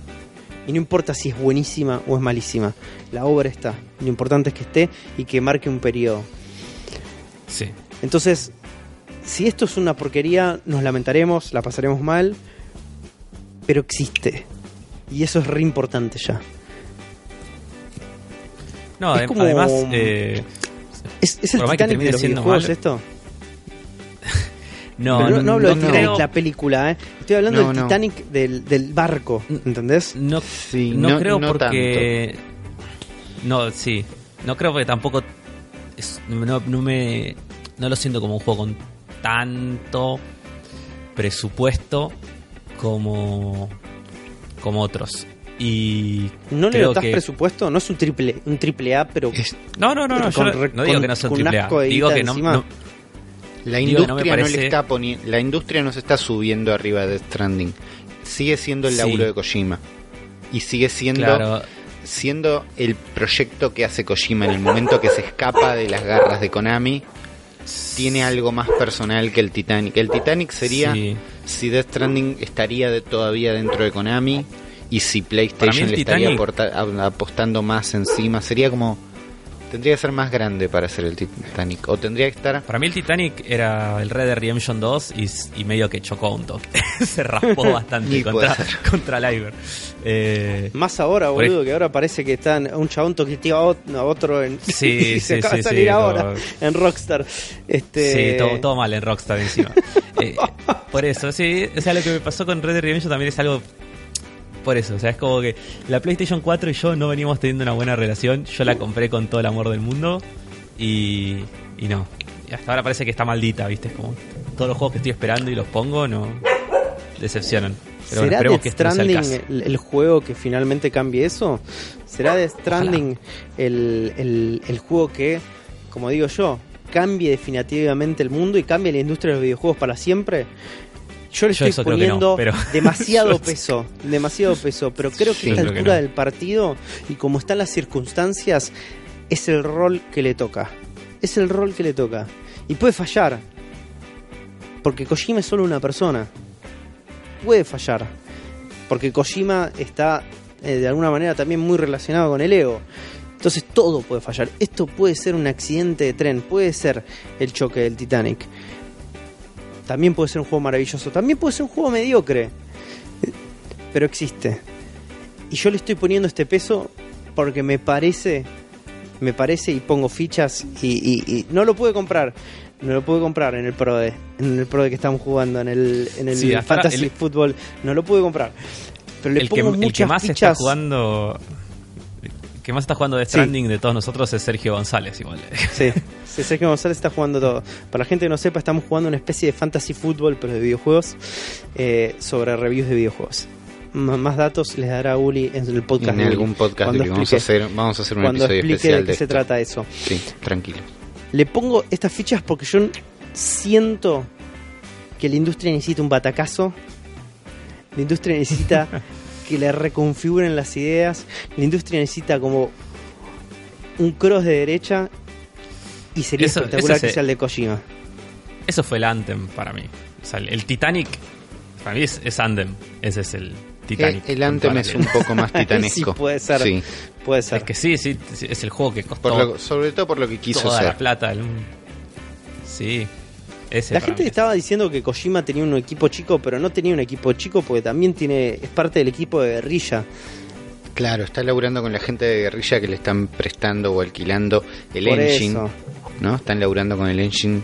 Y no importa si es buenísima o es malísima, la obra está. Lo importante es que esté y que marque un periodo. Sí. Entonces, si esto es una porquería, nos lamentaremos, la pasaremos mal, pero existe. Y eso es re importante ya. No, Es adem- como- además, eh, ¿Es, es el que Titanic de los videojuegos mal. esto? No, Pero no, no hablo no, no. Titanic, la película, ¿eh? Estoy hablando No, del no. Titanic del, del barco, ¿entendés? no, Sí, no, no- creo no porque. No, sí. No creo porque tampoco. es- no, no me. No lo siento como un juego con tanto presupuesto como. como otros. Y. ¿No le que- presupuesto? No es un triple, un triple A, pero Es- No, no, no, no, Con no- digo con- que no sea un triple A. de Digo que no- La Digo no industria no, le está poniendo, la industria no se está subiendo arriba de Death Stranding. Sigue siendo el Sí. laburo de Kojima. Y sigue siendo Claro, siendo el proyecto que hace Kojima en el momento que se escapa de las garras de Konami. Tiene algo más personal que el Titanic. El Titanic sería sí. si Death Stranding estaría de- todavía dentro de Konami y si PlayStation le estaría Titanic- aporta- a- apostando más encima. Sería como tendría que ser más grande para ser el Titanic o tendría que estar Para mí el Titanic era el Red Dead Redemption 2 y, y medio que chocó un toque. Se raspó bastante contra, contra el Iver. Eh, más ahora, boludo, que ahora parece que están un chabón toquetea a ot- a otro en, Sí, y se sí, acaba sí, de salir sí, ahora en Rockstar. Este, Sí, todo, todo mal en Rockstar encima. Eh, por eso, sí, o sea, lo que me pasó con Red Dead Redemption también es algo... Por eso, o sea, es como que la PlayStation 4 y yo no veníamos teniendo una buena relación. Yo la compré con todo el amor del mundo y, y no. Y hasta ahora parece que está maldita, ¿viste? Es como todos los juegos que estoy esperando y los pongo no decepcionan. Pero bueno, ¿Será esperemos Death que Stranding caso. el, el juego que finalmente cambie eso? ¿Será Death Stranding el, el- el juego que, como digo yo, cambie definitivamente el mundo y cambie la industria de los videojuegos para siempre? Yo le Yo estoy no, poniendo pero- demasiado peso, demasiado peso, pero creo que Sí, a esta altura no. del partido y como están las circunstancias, es el rol que le toca. Es el rol que le toca. Y puede fallar. Porque Kojima es solo una persona. Puede fallar. Porque Kojima está eh, de alguna manera también muy relacionado con el ego. Entonces todo puede fallar. Esto puede ser un accidente de tren, puede ser el choque del Titanic. También puede ser un juego maravilloso, también puede ser un juego mediocre. Pero existe. Y yo le estoy poniendo este peso porque me parece, me parece y pongo fichas y, y- y no lo pude comprar. No lo pude comprar en el Pro de, en el Pro de que estamos jugando, en el, en el Sí, Fantasy el- Football. No lo pude comprar. Pero le el que, pongo el que muchas más está fichas. jugando el que más está jugando de Sí. Stranding de todos nosotros es Sergio González igual sí, Sergio González está jugando todo. Para la gente que no sepa, estamos jugando una especie de fantasy fútbol, pero de videojuegos, eh, sobre reviews de videojuegos. M- más datos les dará Uli en el podcast. en algún podcast de Uli. vamos a hacer vamos a hacer un Cuando episodio explique especial de qué de se esto. trata eso. Sí, tranquilo. Le pongo estas fichas porque yo siento que la industria necesita un batacazo. La industria necesita que le reconfiguren las ideas. La industria necesita como un cross de derecha. Y sería Eso- espectacular que se- sea el de Kojima. eso fue el Anthem para mí o sea, el, el Titanic para mí es, es Anthem ese es el Titanic Eh, el Anthem es un poco más titanesco. Sí, puede ser. Sí, Puede ser. es que sí, sí es el juego que costó lo- sobre todo por lo que quiso toda ser. la plata del- sí ese La gente estaba diciendo que Kojima tenía un equipo chico, pero no tenía un equipo chico porque también tiene es parte del equipo de guerrilla. Claro, está laburando con la gente de guerrilla que le están prestando o alquilando el Por engine, eso. ¿no? Están laburando con el engine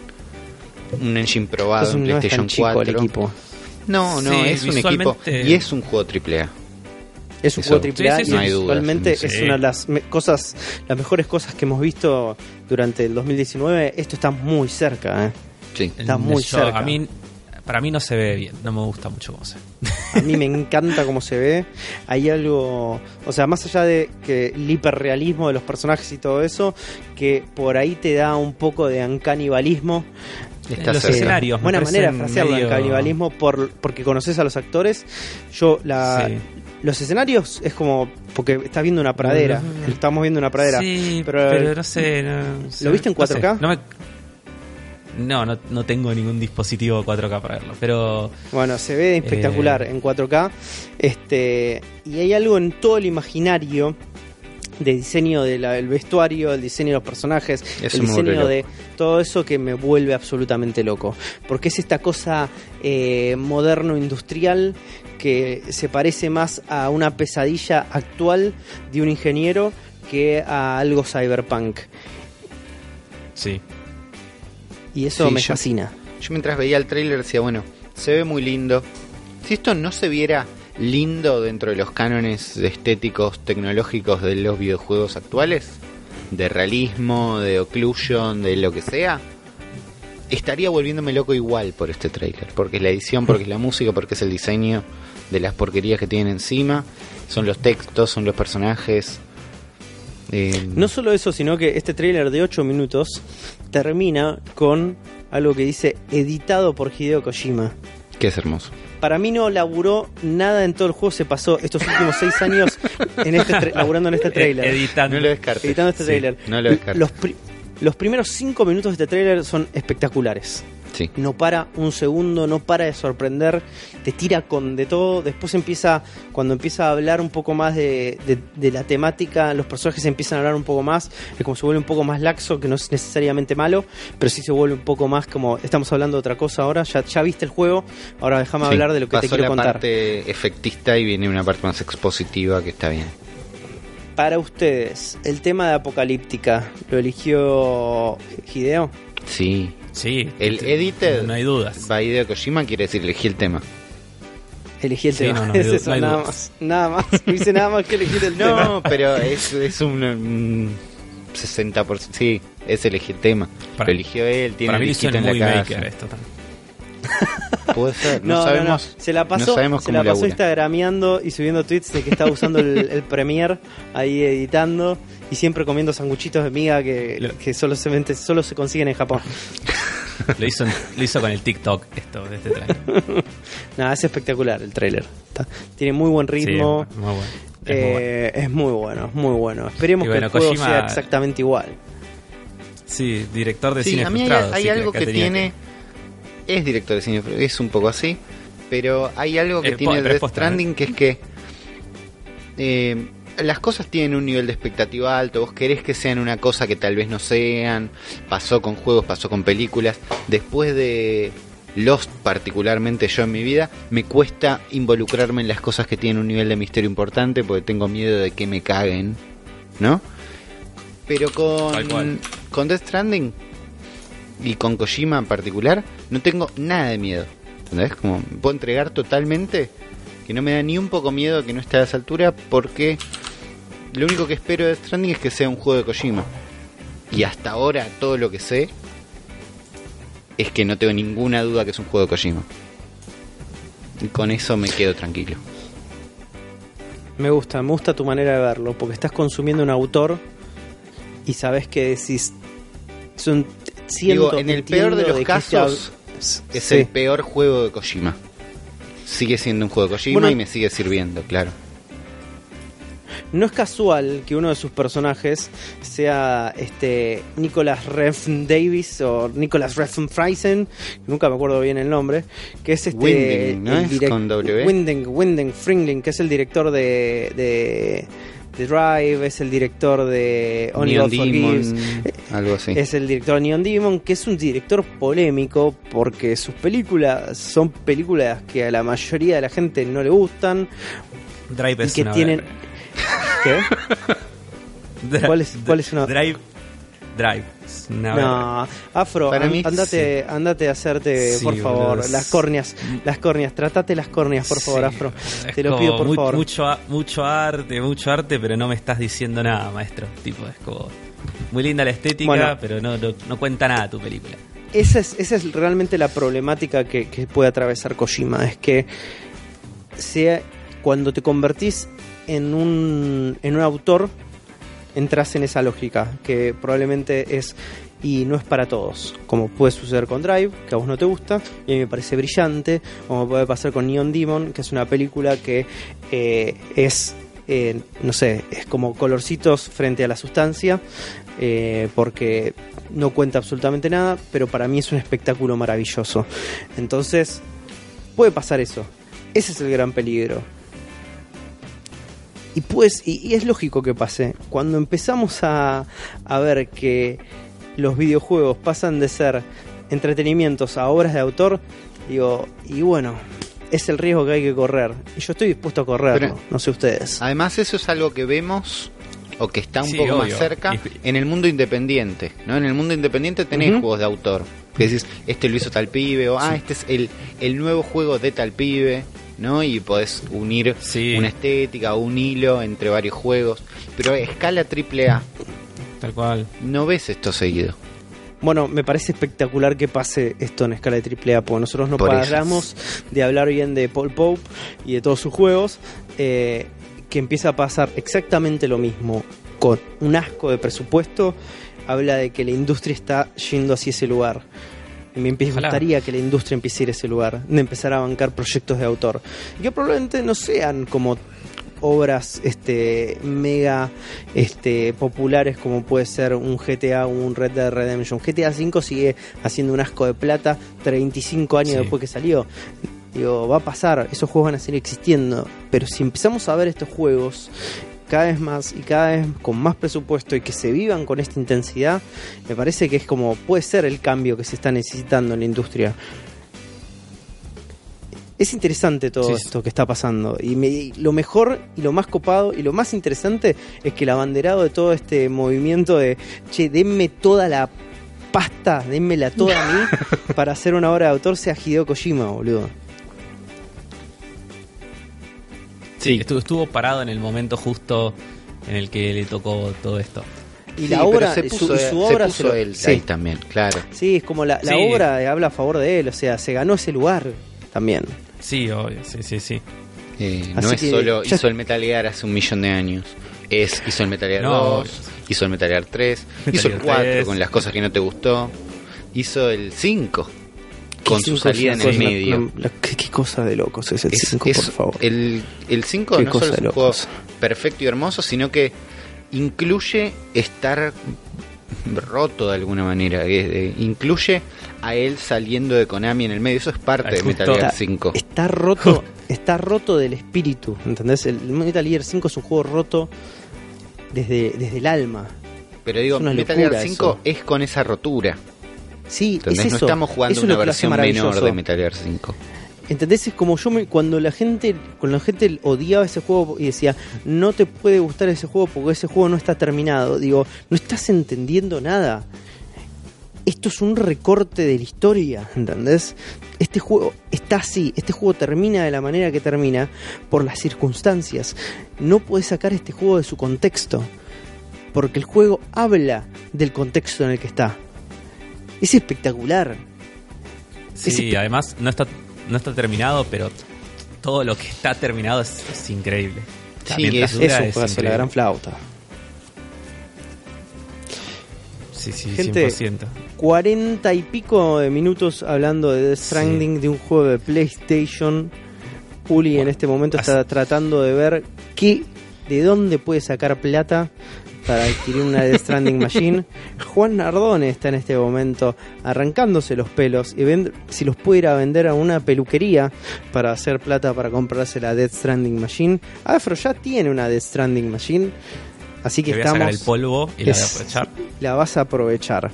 un engine probado Entonces en no es PlayStation chico 4. el equipo. No, no, Sí, es un equipo y es un juego AAA. Es un Eso, juego triple A sí, sí, y. No hay duda, visualmente sí. es una de las me- cosas, las mejores cosas que hemos visto durante el 2019. Esto está muy cerca, ¿eh? Sí. Está muy Yo- cerca. a mí para mí no se ve bien no me gusta mucho cómo se ve A mí me encanta cómo se ve. Hay algo, o sea, más allá de que el hiperrealismo de los personajes y todo eso, que por ahí te da un poco de ancanibalismo. Los cerca. escenarios Buena manera de frasearlo, medio- ancanibalismo, por, porque conoces a los actores. Yo, la, Sí. los escenarios es como, porque estás viendo una pradera. Estamos viendo una pradera. Sí, pero- pero, no sé. no- ¿Lo viste en no sé, 4K? no, me- no, no, no tengo ningún dispositivo 4K para verlo. Pero Bueno, se ve espectacular Eh. en 4K. Este, y hay algo en todo el imaginario de diseño del vestuario, el diseño de los personajes, Eso el diseño de todo eso que me vuelve absolutamente loco. Porque es esta cosa eh, moderno-industrial que se parece más a una pesadilla actual de un ingeniero que a algo cyberpunk. Sí. Y eso Sí, me yo- fascina. Yo mientras veía el tráiler decía, bueno, se ve muy lindo. Si esto no se viera lindo dentro de los cánones estéticos tecnológicos de los videojuegos actuales, de realismo, de occlusion, de lo que sea, estaría volviéndome loco igual por este tráiler, porque es la edición, porque es la música, porque es el diseño de las porquerías que tienen encima, son los textos, son los personajes. eh, No solo eso, sino que este tráiler de 8 minutos termina con algo que dice editado por Hideo Kojima. que es hermoso. Para mí no laburó nada en todo el juego, se pasó estos últimos 6 años en este laburando en este tráiler. Editando. No lo descartes. editando este Sí, tráiler. no lo descartes. Los, pri- los primeros 5 minutos de este tráiler son espectaculares. Sí. No para un segundo, no para de sorprender, te tira con de todo. Después empieza, cuando empieza a hablar un poco más de, de- de la temática, los personajes empiezan a hablar un poco más. Es como se vuelve un poco más laxo, que no es necesariamente malo, pero sí se vuelve un poco más como estamos hablando de otra cosa ahora. Ya, ya viste el juego, ahora déjame Sí, hablar de lo que te quiero la contar. parte efectista y viene una parte más expositiva que está bien. Para ustedes, el tema de Apocalíptica, ¿lo eligió Hideo? Sí. Sí. El edited No hay dudas. by Hideo Kojima quiere decir elegí el tema. Elegí el Sí, tema. no, no es eso, no nada dudas. más. Nada más. No hice nada más que elegir el tema. No, pero es, es un, un 60%. Sí, es elegir el tema. Para- lo eligió él, tiene Para el mí el en la maker esto también. Puede ser, no, sabemos. no. Se la pasó, no sabemos se la pasó instagrameando y subiendo tweets de que estaba usando el, el Premiere ahí editando y siempre comiendo sanguchitos de miga que, que solo, se, solo se consiguen en Japón. Lo hizo, lo hizo con el TikTok esto de este trailer. Nada, es espectacular el tráiler. Está- Tiene muy buen ritmo. Sí, muy bueno. Es muy bueno. eh, es muy bueno, es muy bueno. Esperemos bueno, que el juego sea exactamente igual. Sí, director de Sí, cine a mí hay, frustrado. hay sí, algo que tiene. Es director de cine, es un poco así. Pero hay algo que Eh, tiene Death Stranding que es que. eh, las cosas tienen un nivel de expectativa alto. Vos querés que sean una cosa que tal vez no sean. Pasó con juegos, pasó con películas. Después de Lost, particularmente yo en mi vida, me cuesta involucrarme en las cosas que tienen un nivel de misterio importante porque tengo miedo de que me caguen. ¿No? Pero con, con Death Stranding y con Kojima en particular, no tengo nada de miedo. ¿Entendés? Como puedo entregar totalmente, que no me da ni un poco miedo que no esté a esa altura, porque lo único que espero de Stranding es que sea un juego de Kojima. Y hasta ahora todo lo que sé es que no tengo ninguna duda que es un juego de Kojima. Y con eso me quedo tranquilo. Me gusta, me gusta tu manera de verlo, porque estás consumiendo un autor y sabes que decís. Son, siento, Digo, en el peor de los casos, Es Sí. el peor juego de Kojima. Sigue siendo un juego de Kojima Bueno, y me sigue sirviendo, claro. No es casual que uno de sus personajes sea este Nicholas Refn Davis o Nicholas Refn Friesen, nunca me acuerdo bien el nombre, que es este Winding, ¿no el es? direc- Con W. Winding, Winding Fringling, que es el director de, de, de Drive, es el director de Only Neon God Forgives, Demon, algo así. es el director de Neon Demon, que es un director polémico porque sus películas son películas que a la mayoría de la gente no le gustan. Drive y es que una tienen- verga. ¿Qué? ¿Cuál es- cuál es una- Drive. Drive. verga. No, Afro, Para an- mí, andate, andate a hacerte, Sí, por favor, las córneas, las córneas, tratate las córneas, por favor, Sí, Afro. Te lo pido, por favor. Mucho, mucho arte, mucho arte, pero no me estás diciendo nada, maestro. Tipo, es como. Muy linda la estética, Bueno. pero no, no, no cuenta nada tu película. Esa es, esa es realmente la problemática que, que puede atravesar Kojima, es que sea, cuando te convertís en un, en un autor, entras en esa lógica, que probablemente es y no es para todos, como puede suceder con Drive, que a vos no te gusta, y a mí me parece brillante, como puede pasar con Neon Demon, que es una película que eh, es, eh, no sé, es como colorcitos frente a la sustancia, eh, porque no cuenta absolutamente nada, pero para mí es un espectáculo maravilloso. Entonces, puede pasar eso. Ese es el gran peligro. Y pues, y, y es lógico que pase. Cuando empezamos a, a ver que los videojuegos pasan de ser entretenimientos a obras de autor, digo, y bueno, es el riesgo que hay que correr. Y yo estoy dispuesto a correrlo, Pero- no sé ustedes. Además, eso es algo que vemos o que está un Sí, poco obvio. más cerca en el mundo independiente, ¿no? En el mundo independiente tenés juegos de autor. Que decís, este lo hizo tal pibe, o ah, este es el, el nuevo juego de tal pibe, ¿no? Y podés unir Sí. una estética, un hilo entre varios juegos. Pero a escala triple A, Tal cual. no ves esto seguido. Bueno, me parece espectacular que pase esto en escala de AAA, porque nosotros no Por paramos de hablar bien de Paul Pope y de todos sus juegos, eh, que empieza a pasar exactamente lo mismo, con un asco de presupuesto, habla de que la industria está yendo hacia ese lugar. Me gustaría que la industria empiece a ir a ese lugar, de empezar a bancar proyectos de autor. Y que probablemente no sean como obras este mega este populares como puede ser un GTA o un Red Dead Redemption. GTA V sigue haciendo un asco de plata 35 años Sí. después que salió. Digo, va a pasar, esos juegos van a seguir existiendo, pero si empezamos a ver estos juegos cada vez más y cada vez con más presupuesto y que se vivan con esta intensidad, me parece que es como puede ser el cambio que se está necesitando en la industria. Es interesante todo Sí, sí. esto que está pasando. Y, me- y lo mejor y lo más copado y lo más interesante es que el abanderado de todo este movimiento de, che, denme toda la pasta, denmela toda a mí para hacer una obra de autor sea Hideo Kojima, boludo. Sí, estuvo, estuvo parado en el momento justo en el que le tocó todo esto. Y Sí, la obra, se su, puso, y su se obra puso se lo- él sí. ahí también, claro. Sí, es como la, la Sí. obra habla a favor de él, o sea, se ganó ese lugar también. Sí, obvio, sí, sí, sí. Eh, no es que solo ya- hizo el Metal Gear hace un millón de años. Es, hizo el Metal Gear No. 2, hizo el Metal Gear 3, Metal hizo el Gear 4 3. con las cosas que no te gustó, hizo el 5 con su cinco es salida en el medio. la- qué, qué cosa de locos es el Es- 5, es- por favor. El, el 5 Qué no solo es un juego perfecto y hermoso, sino que incluye estar roto de alguna manera. eh, incluye a él saliendo de Konami en el medio. Eso es parte Ay, de Metal Gear Está- 5. Está roto, está roto del espíritu, ¿entendés? El Metal Gear 5 es un juego roto desde, desde el alma. Pero digo, Metal Gear 5 eso. es con esa rotura. Sí, es eso. No estamos jugando Eso es una versión menor de Metal Gear 5. ¿Entendés? Es como yo me, cuando la gente cuando la gente odiaba ese juego y decía, no te puede gustar ese juego porque ese juego no está terminado. Digo, no estás entendiendo nada. Esto es un recorte de la historia, ¿entendés? Este juego está así, este juego termina de la manera que termina por las circunstancias. No puedes sacar este juego de su contexto, porque el juego habla del contexto en el que está. Es espectacular. Sí, además no está, no está terminado, pero todo lo que está terminado es, es increíble. Sea, Sí, es- dura, Es un es juegazo, la gran flauta. Sí, sí, Gente, 100%. Cuarenta y pico de minutos hablando de Death Stranding, de un juego de PlayStation. Uli en este momento está tratando de ver qué, de dónde puede sacar plata para adquirir una Death Stranding Machine. Juan Nardone está en este momento arrancándose los pelos y vend- si los puede ir a vender a una peluquería para hacer plata para comprarse la Death Stranding Machine. Afro ya tiene una Death Stranding Machine. Así que Le voy a sacar estamos el polvo y la voy a es- aprovechar. la vas a aprovechar.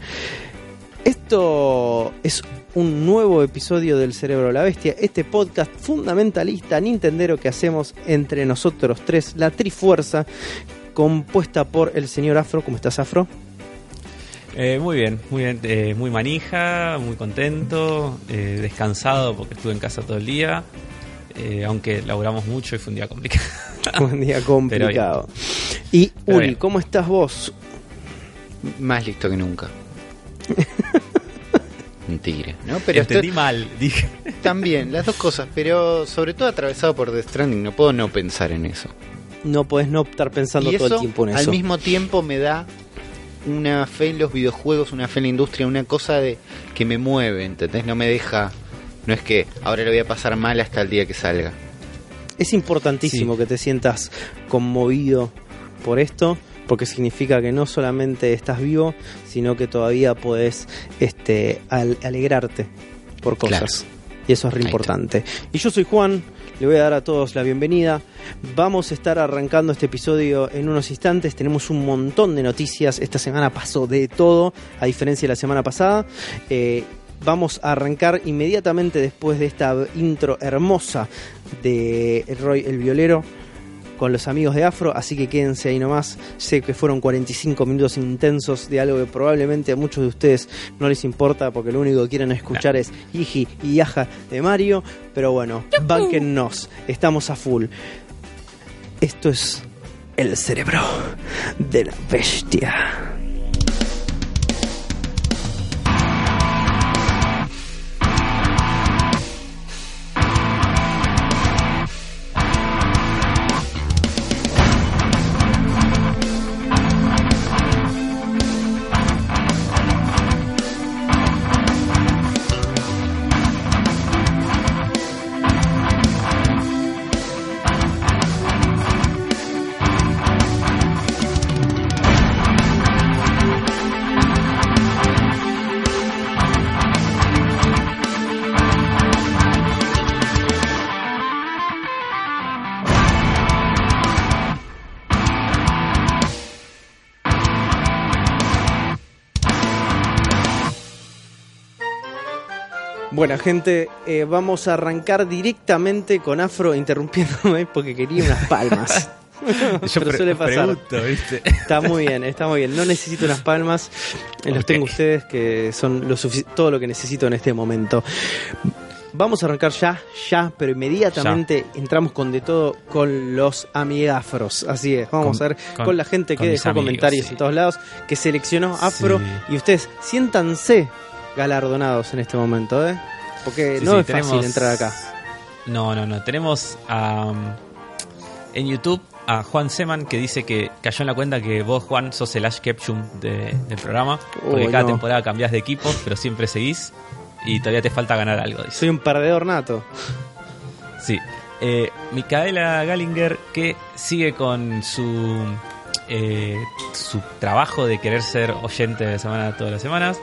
Esto es un nuevo episodio del Cerebro de la Bestia, este podcast fundamentalista nintendero que hacemos entre nosotros tres, la Trifuerza, compuesta por el señor Afro. ¿Cómo estás, Afro? Eh, muy bien, muy bien, eh, muy manija, muy contento, eh, descansado porque estuve en casa todo el día, eh, aunque laburamos mucho y fue un día complicado. Un día complicado. Y Pero bien. ¿cómo estás vos? Más listo que nunca. Mentira, ¿no? Pero Entendí estoy- mal, dije. también, las dos cosas, pero sobre todo atravesado por Death Stranding, no puedo no pensar en eso. No podés no estar pensando y todo eso, el tiempo en al eso. mismo tiempo, me da una fe en los videojuegos, una fe en la industria, una cosa de que me mueve, ¿entendés? No me deja... No es que ahora lo voy a pasar mal hasta el día que salga. Es importantísimo que te sientas conmovido por esto, porque significa que no solamente estás vivo, sino que todavía podés este, al- alegrarte por cosas. Y eso es re Ahí está. importante. Y yo soy Juan, le voy a dar a todos la bienvenida. Vamos a estar arrancando este episodio en unos instantes. Tenemos un montón de noticias. Esta semana pasó de todo, a diferencia de la semana pasada. Eh, vamos a arrancar inmediatamente después de esta intro hermosa de Roy el Violero con los amigos de Afro, así que quédense ahí nomás. Sé que fueron 45 minutos intensos de algo que probablemente a muchos de ustedes no les importa porque lo único que quieren escuchar es Iji y Yaja de Mario, pero bueno, bánquennos, estamos a full. Esto es el cerebro de la bestia. Bueno, gente, eh, vamos a arrancar directamente con Afro interrumpiéndome porque quería unas palmas. Yo Pero suele pasar. pregunto, ¿viste? Está muy bien, está muy bien. No necesito unas palmas, eh, los Ok. tengo ustedes que son lo todo lo que necesito en este momento. Vamos a arrancar ya, ya, pero inmediatamente entramos con de todo con los amigafros. Así es, vamos Con- a ver con, con- la gente que dejó amigos, comentarios sí. en todos lados, que seleccionó afro Sí. y ustedes siéntanse galardonados en este momento, ¿eh? Porque Sí, no sí, es fácil entrar acá. No, no, no. Tenemos a, en YouTube a Juan Seman que dice que cayó en la cuenta que vos, Juan, sos el Ash Ketchum de- del programa. Porque cada no. temporada cambiás de equipo, pero siempre seguís. Y todavía te falta ganar algo, dice. Soy un perdedor nato. Sí. Eh, Micaela Gallinger, que sigue con su, eh, su trabajo de querer ser oyente de semana todas las semanas.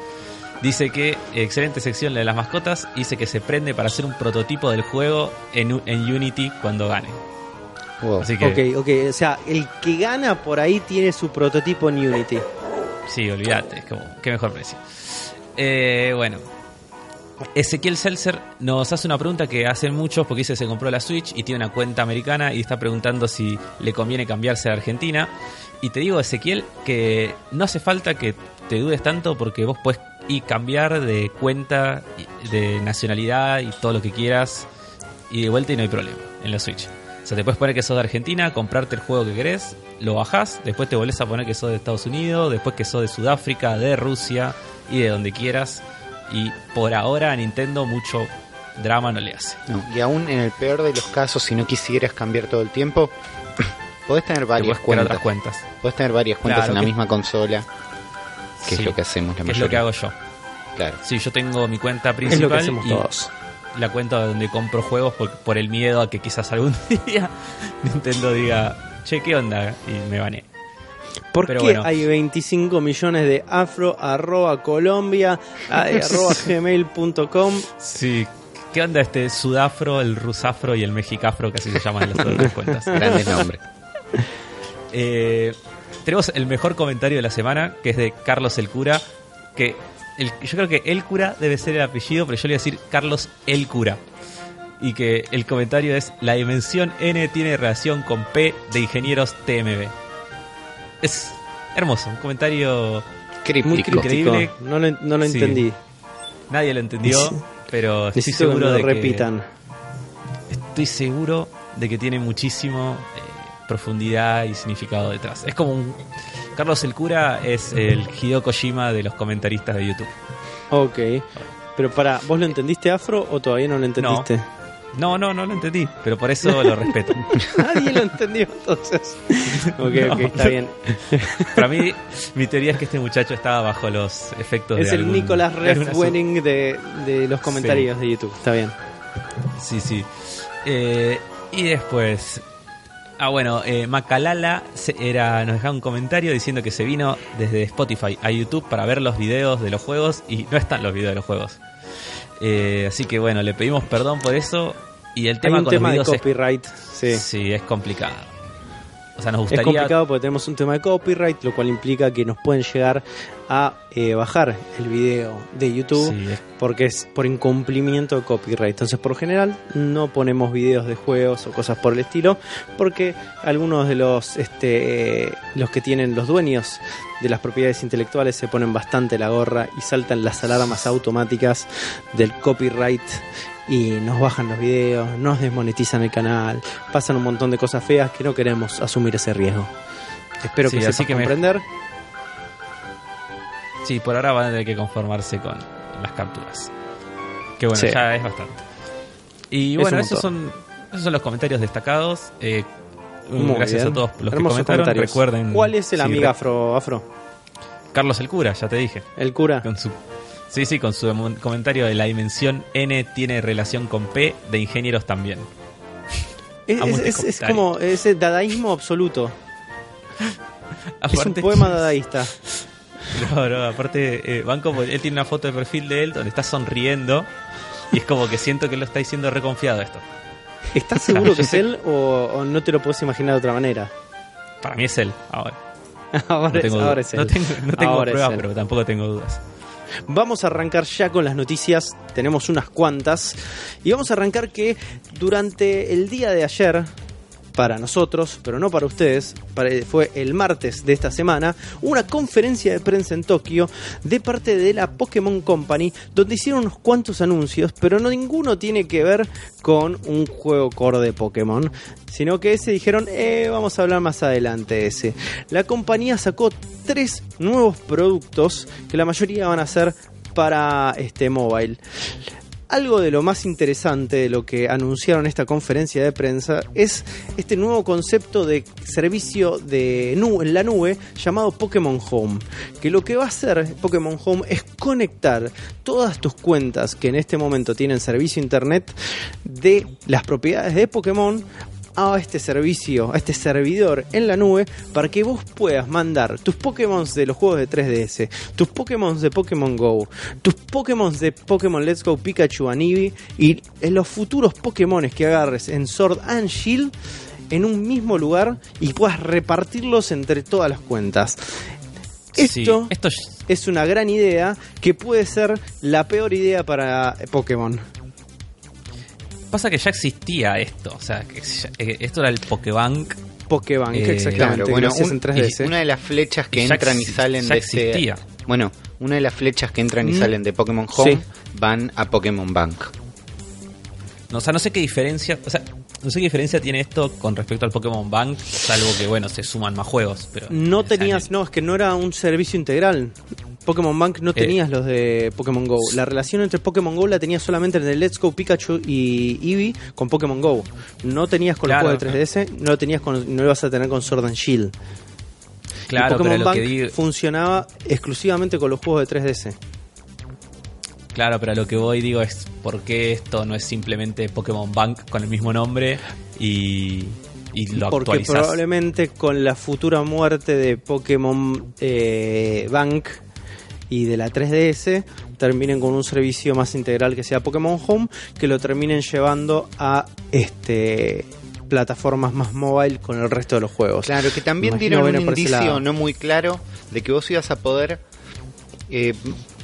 Dice que excelente sección la de las mascotas. Dice que se prende para hacer un prototipo del juego en, Unity cuando gane. Wow. Así que, Ok, ok, o sea, el que gana por ahí tiene su prototipo en Unity. sí, olvídate. Es como, qué mejor precio. Eh, bueno. Ezequiel Seltzer nos hace una pregunta que hacen muchos porque dice que se compró la Switch y tiene una cuenta americana y está preguntando si le conviene cambiarse a Argentina. Y te digo, Ezequiel, que no hace falta que te dudes tanto porque vos puedes ir cambiar de cuenta, y- de nacionalidad y todo lo que quieras y de vuelta y no hay problema en la Switch. O sea, te puedes poner que sos de Argentina, comprarte el juego que querés, lo bajás, después te volvés a poner que sos de Estados Unidos, después que sos de Sudáfrica, de Rusia y de donde quieras. Y por ahora a Nintendo mucho drama no le hace. No, Y aún en el peor de los casos, si no quisieras cambiar todo el tiempo, podés tener Te varias cuentas. Podés tener varias cuentas Claro, en la misma consola, que Sí, es lo que hacemos la que es lo que mayoría. hago yo. Claro. Sí, yo tengo mi cuenta Es lo que principal hacemos y todos. la cuenta donde compro juegos por, por el miedo a que quizás algún día Nintendo diga, che, ¿qué onda? Y me bané. ¿Por Pero qué bueno. hay 25 millones de afro arroba colombia arroba gmail.com? Sí, ¿qué onda este sudafro, el rusafro y el mexicafro, que así se llaman las otras cuentas? Grandes nombres. Eh, tenemos el mejor comentario de la semana, que es de Carlos el Cura, que el- yo creo que el cura debe ser el apellido, pero yo le voy a decir Carlos el Cura. Y que el comentario es, la dimensión N tiene relación con P de ingenieros TMB. Es hermoso, un comentario, Críptico. Muy crítico. Increíble. No lo, no lo Sí. entendí. nadie lo entendió, pero estoy Necesito que me seguro lo de que... repitan. estoy seguro de que tiene muchísimo profundidad y significado detrás. Es como un... Carlos el Cura es el Hideo Kojima de los comentaristas de YouTube. Ok. Pero para, ¿vos lo entendiste afro o todavía no lo entendiste? No, no, no lo entendí, pero por eso lo respeto. Nadie lo entendió entonces. Ok, No. ok, está bien. Para mí, mi teoría es que este muchacho estaba bajo los efectos Es de el algún- Nicolás de alguna Ref su- Wenning de, de los comentarios de YouTube. Está bien. Sí, sí. Eh, y después. Ah, bueno, eh, Macalala era, nos dejaba un comentario diciendo que se vino desde Spotify a YouTube para ver los videos de los juegos y no están los videos de los juegos. Eh, así que bueno, le pedimos perdón por eso. Y el tema Hay un con tema los de videos es- copyright. Sí. sí, es complicado. O sea, nos Es gustaría. complicado porque tenemos un tema de copyright, lo cual implica que nos pueden llegar a eh, bajar el video de YouTube Sí, es- porque es por incumplimiento de copyright. Entonces, por general, no ponemos videos de juegos o cosas por el estilo, porque algunos de los, este, los que tienen los dueños de las propiedades intelectuales se ponen bastante la gorra y saltan las alarmas automáticas del copyright y nos bajan los videos, nos desmonetizan el canal, pasan un montón de cosas feas que no queremos asumir ese riesgo. Espero Sí, que así sepas que me- comprender. sí, por ahora van a tener que conformarse con las capturas. Que bueno, Sí. ya es bastante. Y bueno, esos son, esos son los comentarios destacados. Eh, Muy gracias bien. a todos los que Hermosos comentaron. comentarios. Recuerden. ¿Cuál es el sí, amigo afro, afro? Carlos el cura, ya te dije. El cura. Con su, sí, sí, con su comentario de la dimensión N tiene relación con P, de ingenieros también. Es, como ese dadaísmo absoluto. es un poema dadaísta. No, no, aparte, eh, Banco, él tiene una foto de perfil de él donde está sonriendo y es como que siento que lo está diciendo reconfiado esto. ¿Estás seguro que es él o, o no te lo puedes imaginar de otra manera? Para mí es él, ahora. ahora, No es, ahora él. no tengo, no tengo pruebas, pero tampoco tengo dudas. Vamos a arrancar ya con las noticias. Tenemos unas cuantas. Y vamos a arrancar que durante el día de ayer, para nosotros, pero no para ustedes, para- fue el martes de esta semana, una conferencia de prensa en Tokio de parte de la Pokémon Company, donde hicieron unos cuantos anuncios, pero no ninguno tiene que ver con un juego core de Pokémon, sino que ese dijeron, eh, vamos a hablar más adelante de ese. La compañía sacó tres nuevos productos que la mayoría van a ser para este mobile. Algo de lo más interesante de lo que anunciaron esta conferencia de prensa es este nuevo concepto de servicio de en la nube llamado Pokémon Home. Que lo que va a hacer Pokémon Home es conectar todas tus cuentas que en este momento tienen servicio internet de las propiedades de Pokémon a este servicio, a este servidor en la nube para que vos puedas mandar tus Pokémon de los juegos de 3DS, tus Pokémon de Pokémon Go, tus Pokémon de Pokémon Let's Go Pikachu Eevee y en los futuros Pokémon que agarres en Sword and Shield en un mismo lugar y puedas repartirlos entre todas las cuentas. Esto Sí, esto es- es una gran idea que puede ser la peor idea para Pokémon. Pasa que ya existía esto. O sea, que ya- eh, esto era el Pokébank. Pokébank, Eh, exactamente. Claro, bueno, un- en 3DS. y una de las flechas que entran y salen ya de este- existía. Bueno, una de las flechas que entran y Mm. salen de Pokémon Home Sí. van a Pokémon Bank. No, o sea, no sé qué diferencia. O sea, no sé qué diferencia tiene esto con respecto al Pokémon Bank, salvo que, bueno, se suman más juegos. Pero No tenías, no, es que no era un servicio integral. Pokémon Bank no Eh. tenías los de Pokémon Go. La relación entre Pokémon Go la tenías solamente en el Let's Go Pikachu y Eevee con Pokémon Go. No tenías con Claro. los juegos de 3DS, no lo tenías con, no lo vas a tener con Sword and Shield. Claro, y Pokémon pero lo Bank que digo. funcionaba exclusivamente con los juegos de 3DS. Claro, pero lo que voy digo es por qué esto no es simplemente Pokémon Bank con el mismo nombre y, y lo Porque probablemente con la futura muerte de Pokémon eh, Bank y de la 3DS terminen con un servicio más integral que sea Pokémon Home, que lo terminen llevando a este plataformas más mobile con el resto de los juegos. Claro, que también imagino un indicio no muy claro de que vos ibas a poder eh,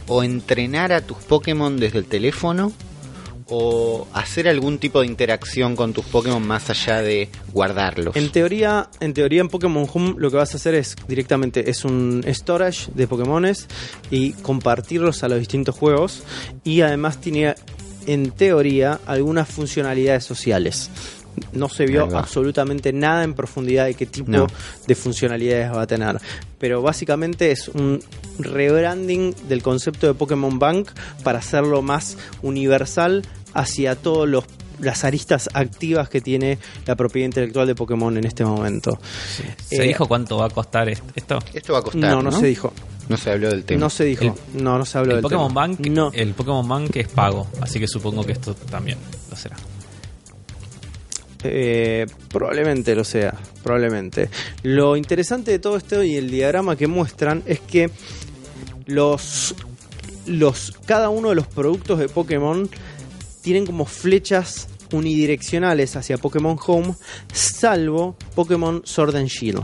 o entrenar a tus Pokémon desde el teléfono o hacer algún tipo de interacción con tus Pokémon más allá de guardarlos. En teoría, en teoría en Pokémon Home lo que vas a hacer es directamente es un storage de Pokémones y compartirlos a los distintos juegos y además tiene en teoría algunas funcionalidades sociales. No se vio absolutamente nada en profundidad de qué tipo No. de funcionalidades va a tener. Pero básicamente es un rebranding del concepto de Pokémon Bank para hacerlo más universal hacia todos los las aristas activas que tiene la propiedad intelectual de Pokémon en este momento. ¿Se Eh, dijo cuánto va a costar est- esto? Esto va a costar. No, No, no, se dijo. No se habló del tema. No se dijo. no, no se habló El del Pokémon tema. Bank, No. el Pokémon Bank es pago, así que supongo que esto también lo será. Eh, probablemente lo sea, probablemente. Lo interesante de todo esto y el diagrama que muestran es que los, los cada uno de los productos de Pokémon tienen como flechas unidireccionales hacia Pokémon Home, salvo Pokémon Sword and Shield,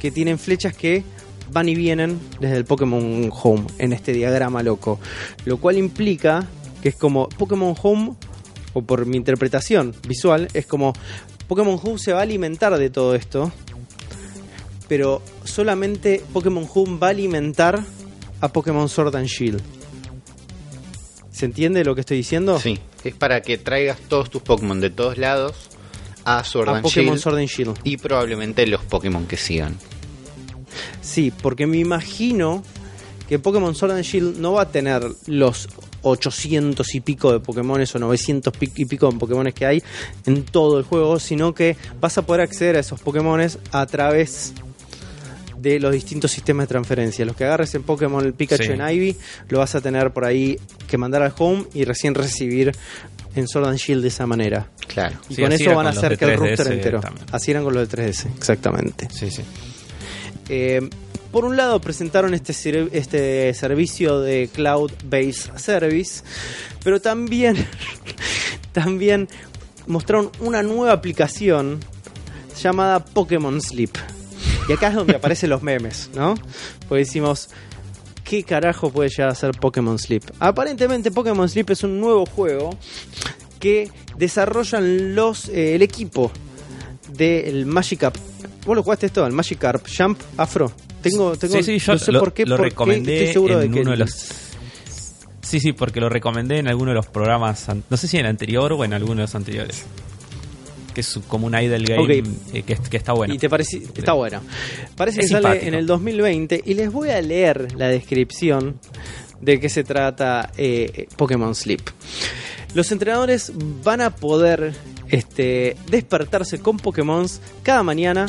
que tienen flechas que van y vienen desde el Pokémon Home en este diagrama loco, lo cual implica que es como Pokémon Home, o por mi interpretación visual, es como Pokémon Home se va a alimentar de todo esto, pero solamente Pokémon Home va a alimentar a Pokémon Sword and Shield. ¿Se entiende lo que estoy diciendo? Sí, es para que traigas todos tus Pokémon de todos lados a Sword A and Pokémon Shield Sword and Shield. y probablemente los Pokémon que sigan. Sí, porque me imagino que Pokémon Sword and Shield no va a tener los 800 y pico de Pokémones o 900 pi- y pico de Pokémones que hay en todo el juego, sino que vas a poder acceder a esos Pokémones a través de los distintos sistemas de transferencia. Los que agarres en Pokémon el Pikachu Sí. en Ivy, lo vas a tener por ahí que mandar al home y recién recibir en Sword and Shield de esa manera. Claro. Y Sí, con eso van a con hacer que el 3DS rooster entero. también. Así eran con los de 3DS, exactamente. Sí, sí. Eh, por un lado presentaron este, este servicio de Cloud Based Service, pero también, también mostraron una nueva aplicación llamada Pokémon Sleep. Y acá es donde aparecen los memes, ¿no? Pues decimos, ¿qué carajo puede llegar a ser Pokémon Sleep? Aparentemente Pokémon Sleep es un nuevo juego que desarrollan los eh, el equipo del Magikarp. ¿Vos lo jugaste esto? El Magikarp Jump Afro. Tengo, tengo sí, sí, yo no sé lo, por qué, lo por qué recomendé estoy seguro en de que uno de los... Sí, sí, porque lo recomendé en alguno de los programas, no sé si en el anterior o en alguno de los anteriores. Que es como un idle game eh, que, que está bueno. Y te parece, está bueno. Parece Es que sale en el 2020 y les voy a leer la descripción de qué se trata eh, Pokémon Sleep. Los entrenadores van a poder este, despertarse con Pokémon cada mañana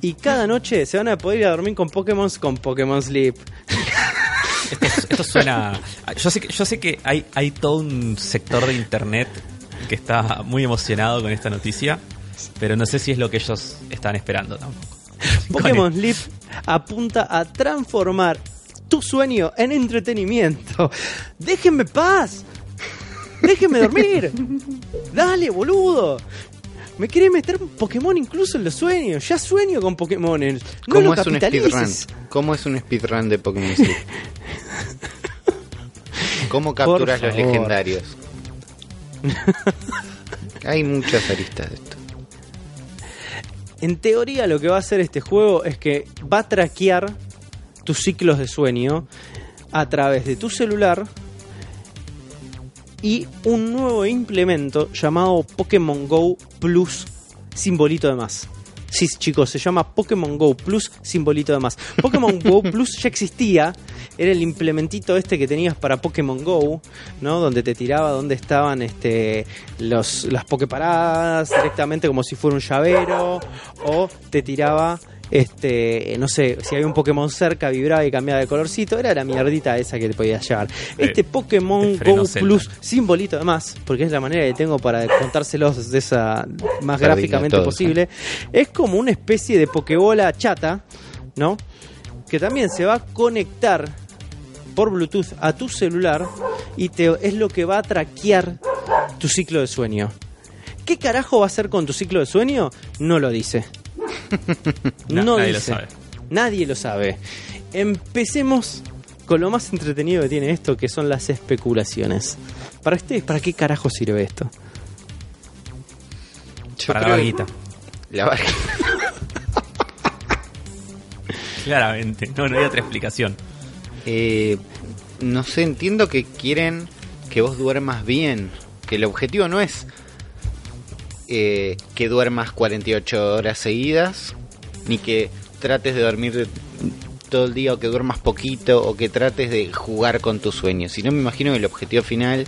y cada noche se van a poder ir a dormir con Pokémon con Pokémon Sleep. Esto, esto suena. Yo sé que, yo sé que hay, hay todo un sector de internet que está muy emocionado con esta noticia, pero no sé si es lo que ellos están esperando tampoco. Pokémon Sleep apunta a transformar tu sueño en entretenimiento. ¡Déjenme paz! ¡Déjenme dormir! ¡Dale, boludo! Me quiere meter un Pokémon incluso en los sueños. Ya sueño con Pokémon. No ¿Cómo lo es un speedrun? ¿Cómo es un speedrun de Pokémon? ¿Cómo capturas los legendarios? Hay muchas aristas de esto. En teoría lo que va a hacer este juego es que va a traquear tus ciclos de sueño a través de tu celular y un nuevo implemento llamado Pokémon Go Plus simbolito de más. Sí, chicos, se llama Pokémon Go Plus simbolito de más. Pokémon Go Plus ya existía, era el implementito este que tenías para Pokémon Go, ¿no? Donde te tiraba dónde estaban este los las Poképaradas directamente como si fuera un llavero o te tiraba este, no sé, si había un Pokémon cerca, vibraba y cambiaba de colorcito, era la mierdita esa que te podías llevar. Este Pokémon Go Zelda. Plus simbolito de más, porque es la manera que tengo para contárselos de esa más gráficamente posible. Es como una especie de Pokébola chata, ¿no? Que también se va a conectar por Bluetooth a tu celular y te, es lo que va a traquear tu ciclo de sueño. ¿Qué carajo va a hacer con tu ciclo de sueño? No lo dice. No nadie lo sabe. Nadie lo sabe. Empecemos con lo más entretenido que tiene esto, que son las especulaciones. Para ustedes, ¿para qué carajo sirve esto? Yo Para la vaguita. La vaguita. Claramente. No, no hay otra explicación. Eh, no sé, entiendo que quieren que vos duermas bien. Que el objetivo no es eh, que duermas 48 horas seguidas, ni que trates de dormir todo el día o que duermas poquito o que trates de jugar con tus sueños. Sino me imagino que el objetivo final...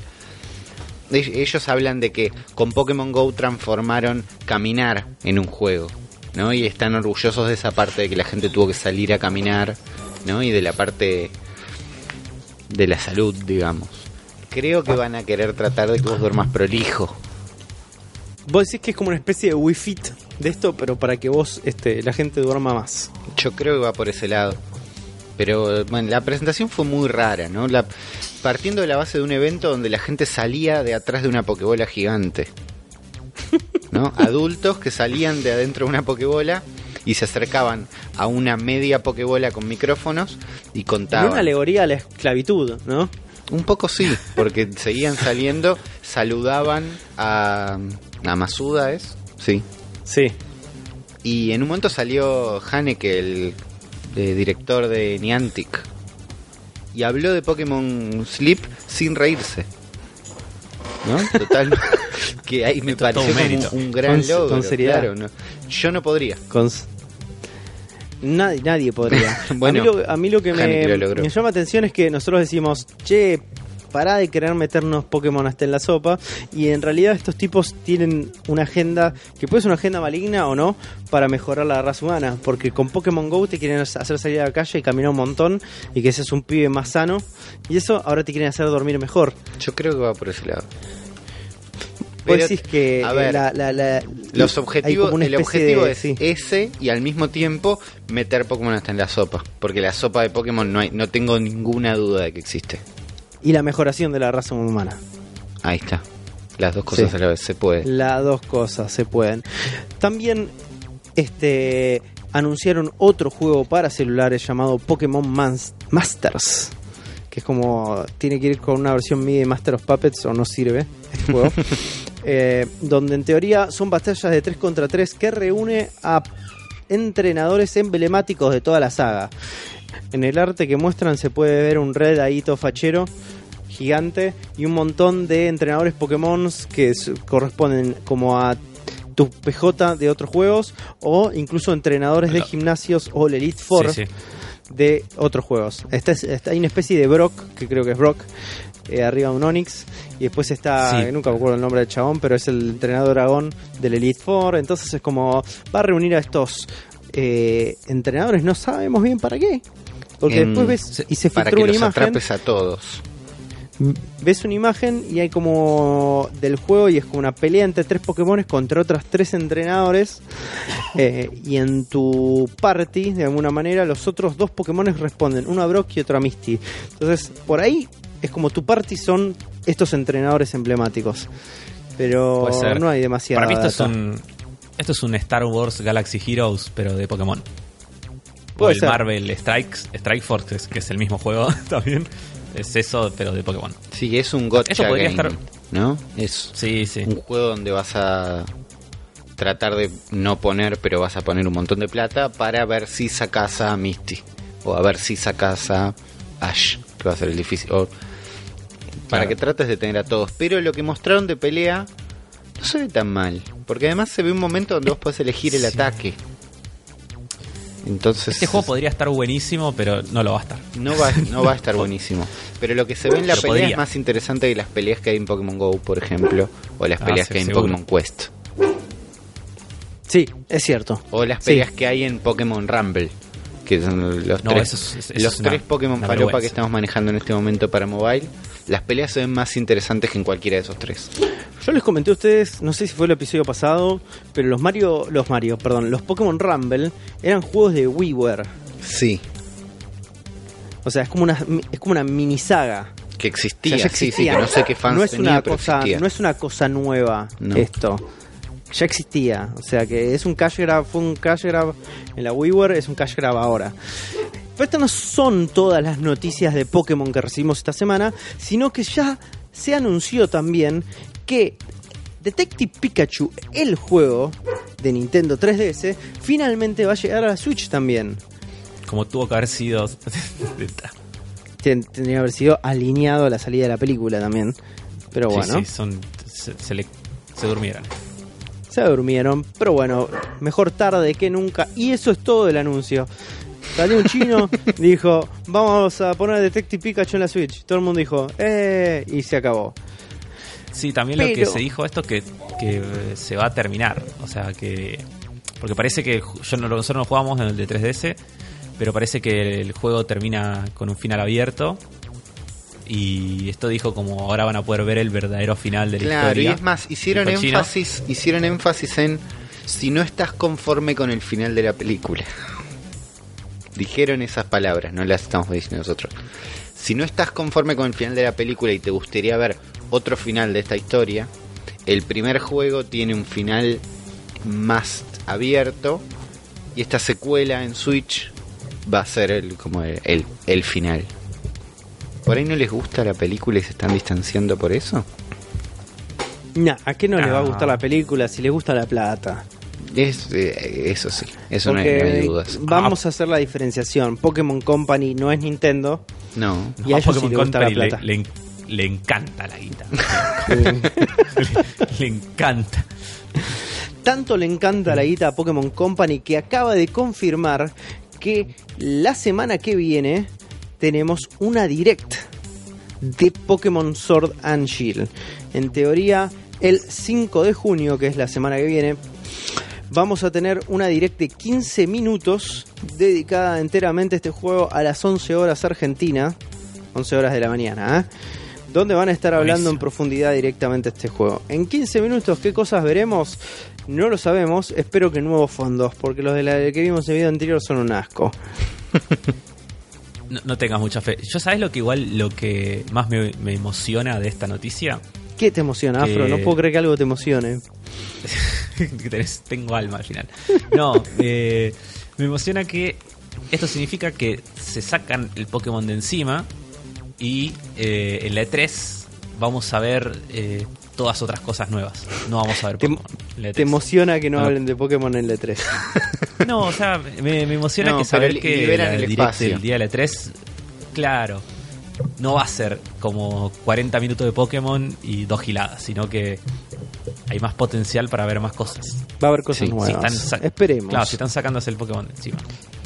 Ellos hablan de que con Pokémon Go transformaron caminar en un juego, ¿no? Y están orgullosos de esa parte de que la gente tuvo que salir a caminar, ¿no? Y de la parte de la salud, digamos. Creo que van a querer tratar de que vos duermas prolijo. Vos decís que es como una especie de Wii Fit de esto, pero para que vos, este, la gente duerma más. Yo creo que va por ese lado. Pero bueno, la presentación fue muy rara, ¿no? La, partiendo de la base de un evento donde la gente salía de atrás de una pokebola gigante. ¿no? Adultos que salían de adentro de una pokebola y se acercaban a una media pokebola con micrófonos y contaban. una alegoría a la esclavitud, ¿no? Un poco sí, porque seguían saliendo, saludaban a, a Masuda, ¿es? Sí. Sí. Y en un momento salió Haneke, el eh, director de Niantic, y habló de Pokémon Sleep sin reírse. ¿No? Total. que ahí me Esto pareció un gran Con- logro. con seriedad. claro, ¿no? Yo no podría. Con... Nadie, nadie podría. Bueno, a, mí lo, a mí lo que me, lo me llama atención es que nosotros decimos, che, pará de querer meternos Pokémon hasta en la sopa. Y en realidad estos tipos tienen una agenda, que puede ser una agenda maligna o no, para mejorar la raza humana. Porque con Pokémon Go te quieren hacer salir a la calle y caminar un montón y que seas un pibe más sano. Y eso ahora te quieren hacer dormir mejor. Yo creo que va por ese lado. Pero, decís que a ver, la- la- la- Los objetivos, el objetivo de- es sí. ese y al mismo tiempo meter Pokémon hasta en la sopa. Porque la sopa de Pokémon no hay, no tengo ninguna duda de que existe. y la mejoración de la raza humana. Ahí está. Las dos cosas Sí. a la vez se puede. Las dos cosas se pueden. También este anunciaron otro juego para celulares llamado Pokémon Mans- Masters. Que es como. Tiene que ir con una versión MIDI de Master of Puppets o no sirve este juego. Eh, donde en teoría son batallas de 3 contra 3 que reúne a entrenadores emblemáticos de toda la saga. En el arte que muestran se puede ver un red ahí todo fachero gigante y un montón de entrenadores Pokémon que corresponden como a tu PJ de otros juegos o incluso entrenadores de gimnasios o el Elite Four Sí, sí. de otros juegos. Está- hay una especie de Brock, que creo que es Brock, eh, arriba de un Onix. Y después está, Sí. nunca me acuerdo el nombre del chabón, pero es el entrenador dragón del Elite Four. Entonces es como, va a reunir a estos eh, entrenadores, no sabemos bien para qué. Porque En- después ves y se Para filtró que una los imagen. atrapes a todos. Ves una imagen y hay como del juego y es como una pelea entre tres Pokémon contra otras tres entrenadores. eh, y en tu party, de alguna manera, los otros dos Pokémon responden, uno a Brock y otro a Misty. Entonces, por ahí es como tu party son estos entrenadores emblemáticos. Pero Puede ser. no hay demasiada. Para mí esto es un esto es un Star Wars Galaxy Heroes, pero de Pokémon. O Puede el ser. Marvel Strikes, Strike Force, que es, que es el mismo juego también. Es eso, pero de Pokémon. Sí, es un gotcha Eso podría game, estar- ¿no? Es Sí, sí. un juego donde vas a tratar de no poner, pero vas a poner un montón de plata para ver si sacas a Misty. O a ver si sacas a Ash, que va a ser el difícil. O para Claro. que trates de tener a todos. Pero lo que mostraron de pelea no se ve tan mal. Porque además se ve un momento donde vos podés elegir el Sí. ataque. Entonces Este juego podría estar buenísimo, pero no lo va a estar. no va, no va a estar buenísimo. Pero lo que se ve en la Pero pelea podría. es más interesante que las peleas que hay en Pokémon Go, por ejemplo. O las Ah, peleas sí, que hay en. Pokémon Quest. Sí, es cierto. O las Sí. peleas que hay en Pokémon Rumble. Que son los No, tres, es- los es una- tres Pokémon una Falopa que estamos manejando en este momento para mobile. Las peleas se ven más interesantes que en cualquiera de esos tres. Yo les comenté a ustedes, no sé si fue el episodio pasado, pero los Mario, los Mario, perdón, los Pokémon Rumble eran juegos de WiiWare. Sí, O sea, es como una es como una mini saga. que O existía. sea, ya sí, sí, que no sé qué fans no es tenía, una pero cosa, existía. no es una cosa nueva No. esto. Ya existía, o sea que es un cash grab, fue un cash grab en la WiiWare, es un cash grab ahora. Pero estas no son todas las noticias de Pokémon que recibimos esta semana, sino que ya se anunció también que Detective Pikachu, el juego de Nintendo 3DS, finalmente va a llegar a la Switch también. Como tuvo que haber sido. Ten- Tendría que haber sido alineado a la salida de la película también. Pero Sí, bueno. sí, son, se, se le, se durmieron. Se durmieron, pero bueno, mejor tarde que nunca. Y eso es todo el anuncio. Salió un chino, dijo, vamos a poner Detective Pikachu en la Switch. Todo el mundo dijo, eh, y se acabó. Sí, también lo que se dijo esto que, que eh, se va a terminar. O sea, que. Porque parece que yo no, nosotros no jugamos en el de 3DS, pero parece que el juego termina con un final abierto. Y esto dijo como ahora van a poder ver el verdadero final de la Claro, y historia. es más, hicieron énfasis, hicieron énfasis en si no estás conforme con el final de la película. Dijeron esas palabras, no las estamos diciendo nosotros. Si no estás conforme con el final de la película y te gustaría ver otro final de esta historia, el primer juego tiene un final más abierto y esta secuela en Switch va a ser el, como el, el, el final. ¿Por ahí no les gusta la película y se están distanciando por eso? Nah, ¿a qué no les va a Ah. gustar la película si les gusta la plata? Es, eh, eso sí, eso no hay, no hay dudas. vamos a hacer la diferenciación. Pokémon Company no es Nintendo. No, Y a ellos sí Pokémon le gusta la le, plata. le en- le encanta la guita. le encanta. Tanto le encanta la guita a Pokémon Company que acaba de confirmar que la semana que viene tenemos una direct de Pokémon Sword and Shield. En teoría, el 5 de junio, que es la semana que viene, vamos a tener una direct de 15 minutos dedicada enteramente a este juego a las 11 horas Argentina, 11 horas de la mañana, ¿eh? donde van a estar hablando en profundidad directamente este juego. En 15 minutos, ¿qué cosas veremos? No lo sabemos, espero que nuevos fondos, porque los de la que vimos en el video anterior son un asco. No, no tengas mucha fe. Yo sabes lo que igual lo que más me, me emociona de esta noticia. ¿Qué te emociona, Afro? No puedo creer que algo te emocione. tengo alma al final. No, eh, me emociona que esto significa que se sacan el Pokémon de encima y eh, en la E3 vamos a ver eh, todas otras cosas nuevas. No vamos a ver Te, Pokémon. la E3. te emociona que no hablen de Pokémon en el E3. No, o sea, me, me emociona No, que saber que la el del día de la 3, claro, no va a ser como 40 minutos de Pokémon y dos giladas, sino que hay más potencial para ver más cosas. Va a haber cosas Sí, si Si nuevas. Esperemos. Claro, si están sacándose el Pokémon encima.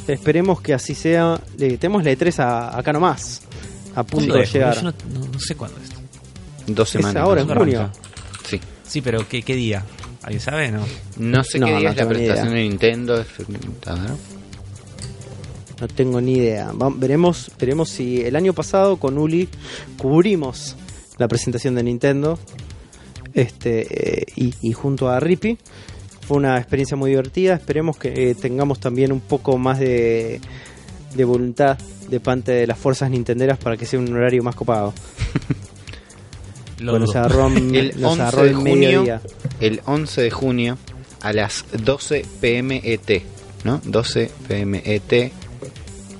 Esperemos que así sea. Le, tenemos la E3 a- acá nomás. A punto ¿Cuándo de llegar. Yo no, no- no sé cuándo es. Dos Es semanas. ahora, en junio. Sí. Sí, pero ¿qué, qué día? ¿Alguien sabe? No. No sé No, qué día no es la presentación idea. de Nintendo. es- a ver. No tengo ni idea. Va- veremos, veremos si el año pasado con Uli cubrimos la presentación de Nintendo. Este eh, y, y junto a Rippy. Fue una experiencia muy divertida. Esperemos que eh, tengamos también un poco más de, de voluntad de parte de las fuerzas nintenderas para que sea un horario más copado. Lo Bueno, nos agarró, El nos 11 agarró de el junio, mediodía. el 11 de junio a las 12 pm ET, ¿no? 12 pm ET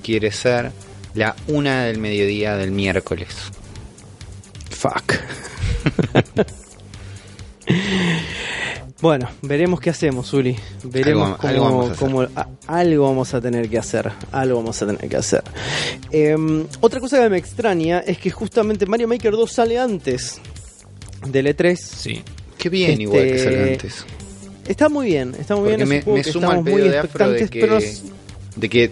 quiere ser la una del mediodía del miércoles. Fuck. bueno, veremos qué hacemos, Uli. Veremos Algo- cómo, algo vamos a hacer. cómo- a- algo vamos a tener que hacer. Algo vamos a tener que hacer. Em, otra cosa que me extraña es que justamente Mario Maker 2 sale antes del E3. Sí. Qué bien Este, igual que salió antes. Está muy bien, está muy Porque bien. me, me sumo al pedido de Afro de que, pero de que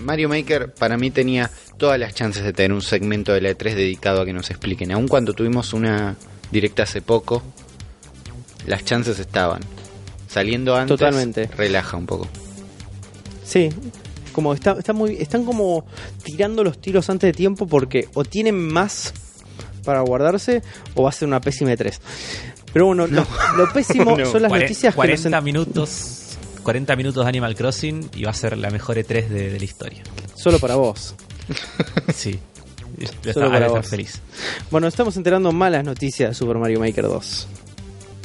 Mario Maker para mí tenía todas las chances de tener un segmento de la E3 dedicado a que nos expliquen. Aun cuando tuvimos una directa hace poco, las chances estaban. Saliendo antes, Totalmente. relaja un poco. Sí, como está, está muy, están como tirando los tiros antes de tiempo porque o tienen más para guardarse o va a ser una pésima E3. Pero bueno, lo, lo pésimo No. son las Cuare- noticias que 40 nos en- minutos 40 minutos de Animal Crossing y va a ser la mejor E3 de, de la historia. solo para vos. Sí. Solo para vos. feliz. Bueno, estamos enterando malas noticias de Super Mario Maker 2.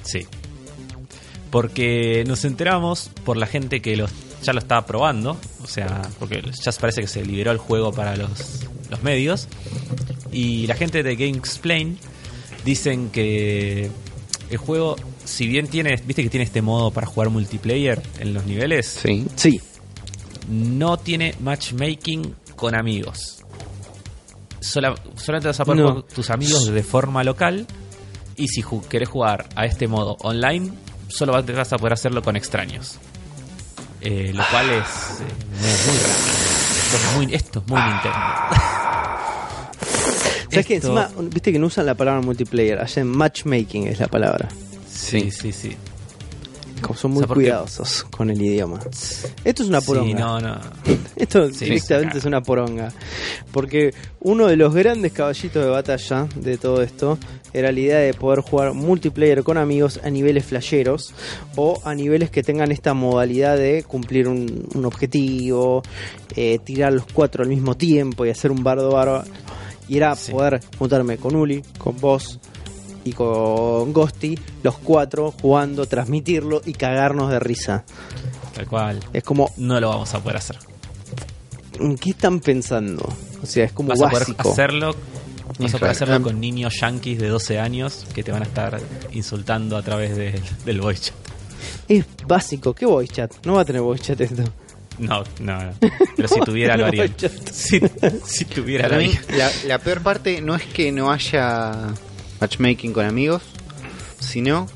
Sí. Porque nos enteramos por la gente que los, ya lo estaba probando. O sea, porque ya parece que se liberó el juego para los, los medios. Y la gente de GameXplain dicen que el juego, si bien tiene, viste que tiene este modo para jugar multiplayer en los niveles, Sí. Sí, no tiene matchmaking con amigos. Sola- solamente vas a poder No. con tus amigos de forma local. Y si ju- querés jugar a este modo online, solo vas a poder hacerlo con extraños. Eh, lo cual es eh, muy, raro. Esto es muy, esto es muy Nintendo. ¿Sabes que Esto- encima, viste que no usan la palabra multiplayer? Allá en matchmaking es la palabra. Sí, sí, sí. Como son muy O sea, cuidadosos con el idioma. Esto es una poronga. Sí, no, no. Esto Sí, directamente sí. es una poronga. Porque uno de los grandes caballitos de batalla de todo esto era la idea de poder jugar multiplayer con amigos a niveles flasheros o a niveles que tengan esta modalidad de cumplir un, un objetivo, eh, tirar los cuatro al mismo tiempo y hacer un bardo bárbaro. Y era Sí. poder juntarme con Uli, con vos y con Ghosty, los cuatro jugando, transmitirlo y cagarnos de risa. Tal cual. Es como, No lo vamos a poder hacer. ¿en qué están pensando? O sea, es como Vas a poder básico. hacerlo. Vas a poder Israel. hacerlo con niños yankees de 12 años que te van a estar insultando a través del- del voice chat. Es básico. ¿Qué voice chat? No va a tener voice chat esto. No, no, no. Pero si tuviera lo chat. Si, si tuviera lo Para mí, la, la peor parte no es que no haya matchmaking con amigos, sino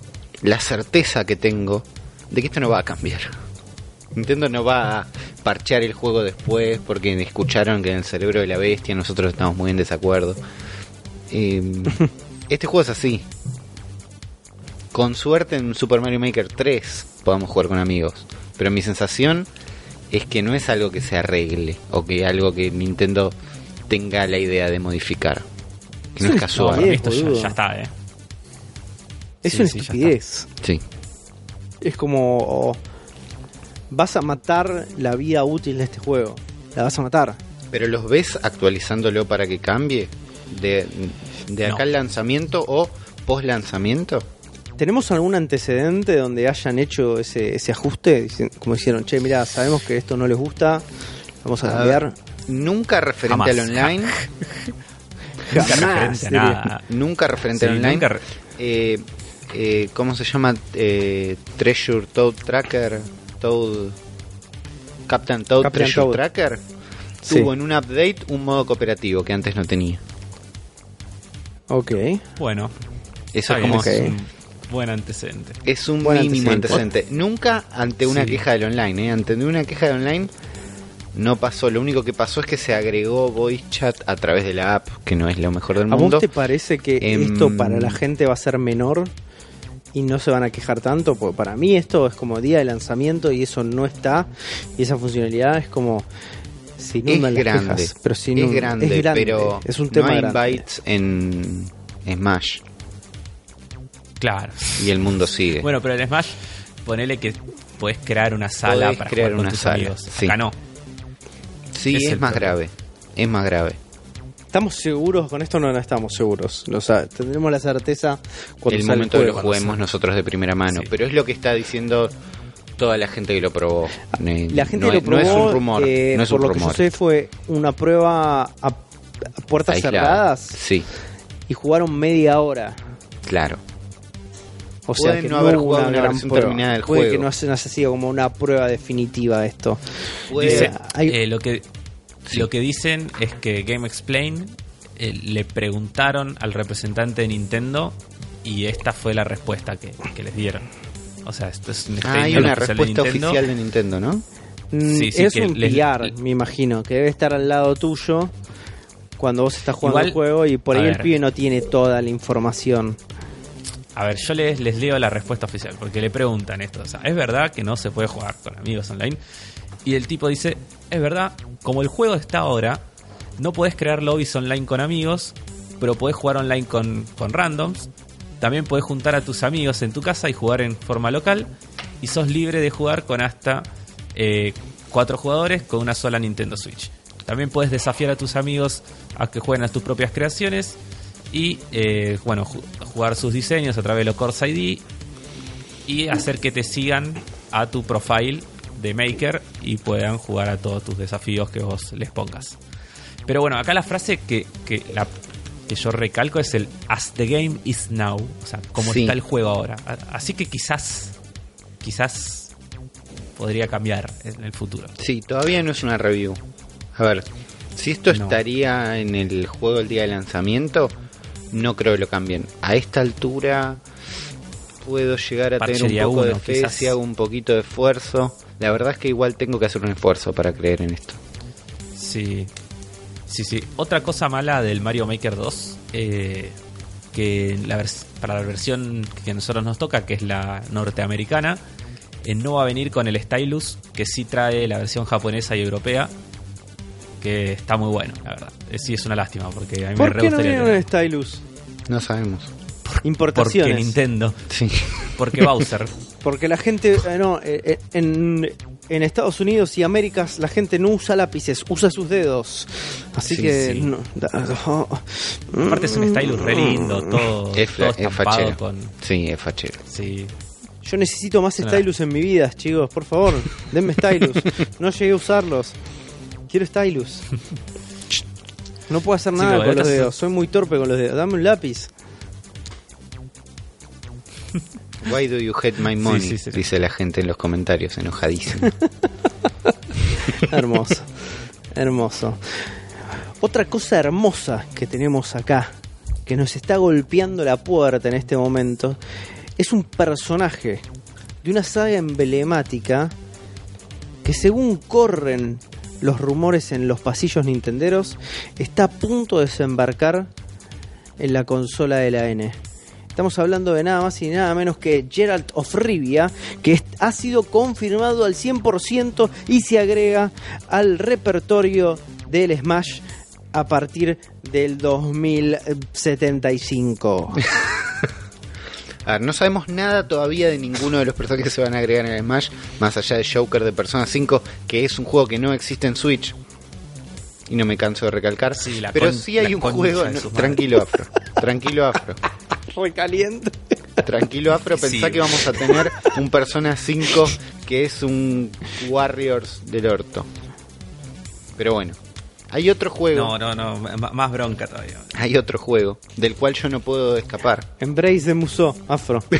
la certeza que tengo de que esto no va a cambiar. Nintendo no va a parchear el juego después porque escucharon que en el cerebro de la bestia nosotros estamos muy en desacuerdo. Eh, este juego es así. Con suerte en Super Mario Maker 3 podamos jugar con amigos. Pero mi sensación es que no es algo que se arregle o que algo que Nintendo tenga la idea de modificar. Que no es casual. esto ya, está, eh. Es Sí, una sí, estupidez. Sí. Es como. oh, vas a matar la vida útil de este juego. La vas a matar. Pero los ves actualizándolo para que cambie de, de acá No. al lanzamiento o post lanzamiento. ¿Tenemos algún antecedente donde hayan hecho ese, ese ajuste? Como hicieron, che, mira, sabemos que esto no les gusta, vamos a A cambiar. Nunca referente Jamás. al online. Nunca Jamás, referente a sería. nada. Nunca referente Sí, al online. nunca re- Eh, eh, ¿Cómo se llama? Eh, Treasure Toad Tracker. Toad. Captain Toad Captain Treasure Toad. Tracker. Sí. Tuvo en un update un modo cooperativo que antes no tenía. Ok. Bueno, Eso es como. Un buen antecedente. Es un Buen mínimo antecedente. antecedente. Nunca ante una Sí. queja del online, ¿eh? Ante una queja del online no pasó. Lo único que pasó es que se agregó voice chat a través de la app, que no es lo mejor del ¿A mundo. vos te parece que Em, esto para la gente va a ser menor y no se van a quejar tanto? Porque para mí esto es como día de lanzamiento y eso no está. Y esa funcionalidad es como. Se Es las grande, quejas, pero se es, grande, es grande, pero es un tema no hay grande. bytes en Smash Claro. y el mundo sigue. Bueno, pero en Smash, ponele que podés crear una sala Podés para crear jugar con una tus sala, amigos. sí. Acá no. sí, es es, más problema. grave. Es más grave. ¿Estamos seguros con esto? No, no estamos seguros. O sea, tendremos la certeza cuando el momento que lo juego. juguemos nosotros de primera mano. Sí. Pero es lo que está diciendo toda la gente que lo probó. Eh, La gente no, lo probó, no es un rumor. eh, no es por un lo que rumor. yo sé fue una prueba a, a puertas Aislada. cerradas Sí, y jugaron media hora. claro. O sea Pueden que no haber jugado una gran versión prueba. terminada del Puede juego. que no se haya sido como una prueba definitiva de esto. Puede- Dice, hay- eh, lo que Sí. lo que dicen es que Game Explain eh, le preguntaron al representante de Nintendo y esta fue la respuesta que, que les dieron. O sea, esto es un Ah, hay una de respuesta oficial de Nintendo, ¿no? Mm, Sí, sí, es que un les- PR, me imagino, que debe estar al lado tuyo cuando vos estás jugando Igual, el juego y por ahí el pibe no tiene toda la información. A ver, yo les, les leo la respuesta oficial, porque le preguntan esto. O sea, ¿es verdad que no se puede jugar con amigos online? Y el tipo dice, es verdad, como el juego está ahora, no podés crear lobbies online con amigos, pero podés jugar online con, con randoms. También podés juntar a tus amigos en tu casa y jugar en forma local. Y sos libre de jugar con hasta eh, cuatro jugadores con una sola Nintendo Switch. También puedes desafiar a tus amigos a que jueguen a tus propias creaciones y eh, bueno ju- jugar sus diseños a través de los Course ID y hacer que te sigan a tu profile de Maker y puedan jugar a todos tus desafíos que vos les pongas. Pero bueno, acá la frase que, que, la- que yo recalco es el As the game is now, o sea, como Sí. está el juego ahora. Así que quizás, quizás podría cambiar en el futuro. Sí, todavía no es una review. A ver, si esto No. estaría en el juego el día de lanzamiento, no creo que lo cambien. A esta altura puedo llegar a tener un poco de fe quizás. si hago un poquito de esfuerzo. La verdad es que igual tengo que hacer un esfuerzo para creer en esto. Sí, sí, sí. Otra cosa mala del Mario Maker 2, eh, que la para la versión que a nosotros nos toca, que es la norteamericana, eh, no va a venir con el stylus que sí trae la versión japonesa y europea, que está muy bueno, la verdad. Eh, sí, es una lástima, porque a mí me ¿Por re qué no viene un tener- Stylus? No sabemos. Porque Importaciones. Nintendo, Sí. Porque Bowser. Porque la gente, eh, no, eh, eh, en, en Estados Unidos y Américas la gente no usa lápices, usa sus dedos. Así Sí, que... sí. no, da- oh, Aparte es un stylus re lindo, todo, Es, todo es estampado con... Sí, es fachero. Sí. Yo necesito más stylus en mi vida, chicos, por favor. Denme stylus. No llegué a usarlos. Quiero stylus. No puedo hacer Sí, nada lo con los dedos. Soy muy torpe con los dedos. Dame un lápiz. Why do you hate my money? sí, sí. Dice la gente en los comentarios, enojadísimo. Hermoso. Hermoso. Otra cosa hermosa que tenemos acá, que nos está golpeando la puerta en este momento, es un personaje de una saga emblemática que según corren los rumores en los pasillos nintenderos, está a punto de desembarcar en la consola de la N. Estamos hablando de nada más y nada menos que Geralt of Rivia, que ha sido confirmado al 100% y se agrega al repertorio del Smash a partir del 2075. A ver, no sabemos nada todavía de ninguno de los personajes que se van a agregar en el Smash, más allá de Joker de Persona 5, que es un juego que no existe en Switch. Y no me canso de recalcar. Sí, la pero con- sí hay la un juego. no, tranquilo, Afro. Tranquilo, Afro. Recaliente. Tranquilo, Afro. Pensá Sí. que vamos a tener un Persona 5 que es un Warriors del orto. Pero bueno. Hay otro juego. No, no, no, m- más bronca todavía. Hay otro juego del cual yo no puedo escapar. Embrace de Muso, afro.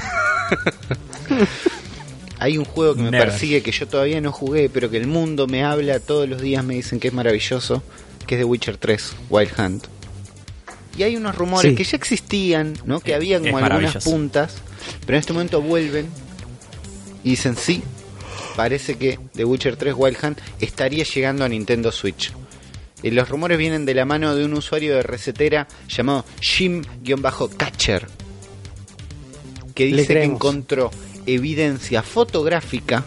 Hay un juego que me Never. persigue que yo todavía no jugué, pero que el mundo me habla todos los días, me dicen que es maravilloso, que es The Witcher 3, Wild Hunt. Y hay unos rumores Sí. que ya existían, ¿no? Que Es- habían como algunas puntas, pero en este momento vuelven y dicen sí, parece que The Witcher 3 Wild Hunt estaría llegando a Nintendo Switch. Y los rumores vienen de la mano de un usuario de recetera llamado Jim-Catcher, que dice que encontró evidencia fotográfica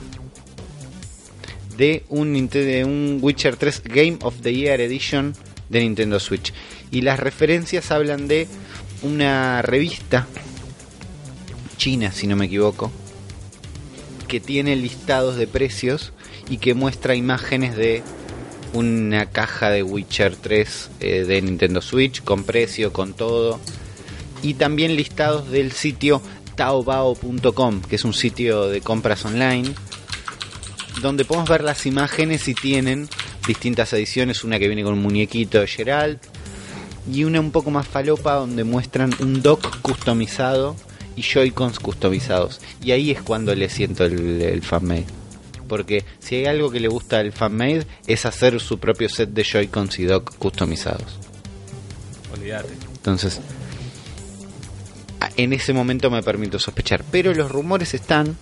de un, de un Witcher 3 Game of the Year Edition de Nintendo Switch. Y las referencias hablan de una revista china, si no me equivoco, que tiene listados de precios y que muestra imágenes de una caja de Witcher 3 eh, de Nintendo Switch con precio, con todo. Y también listados del sitio taobao.com, que es un sitio de compras online, donde podemos ver las imágenes y tienen distintas ediciones, una que viene con un muñequito de Geralt y una un poco más falopa donde muestran un dock customizado y Joy-Cons customizados. Y ahí es cuando le siento el, el fanmade. Porque si hay algo que le gusta al fanmade es hacer su propio set de Joy-Cons y dock customizados. Olvídate. Entonces, en ese momento me permito sospechar. Pero los rumores están,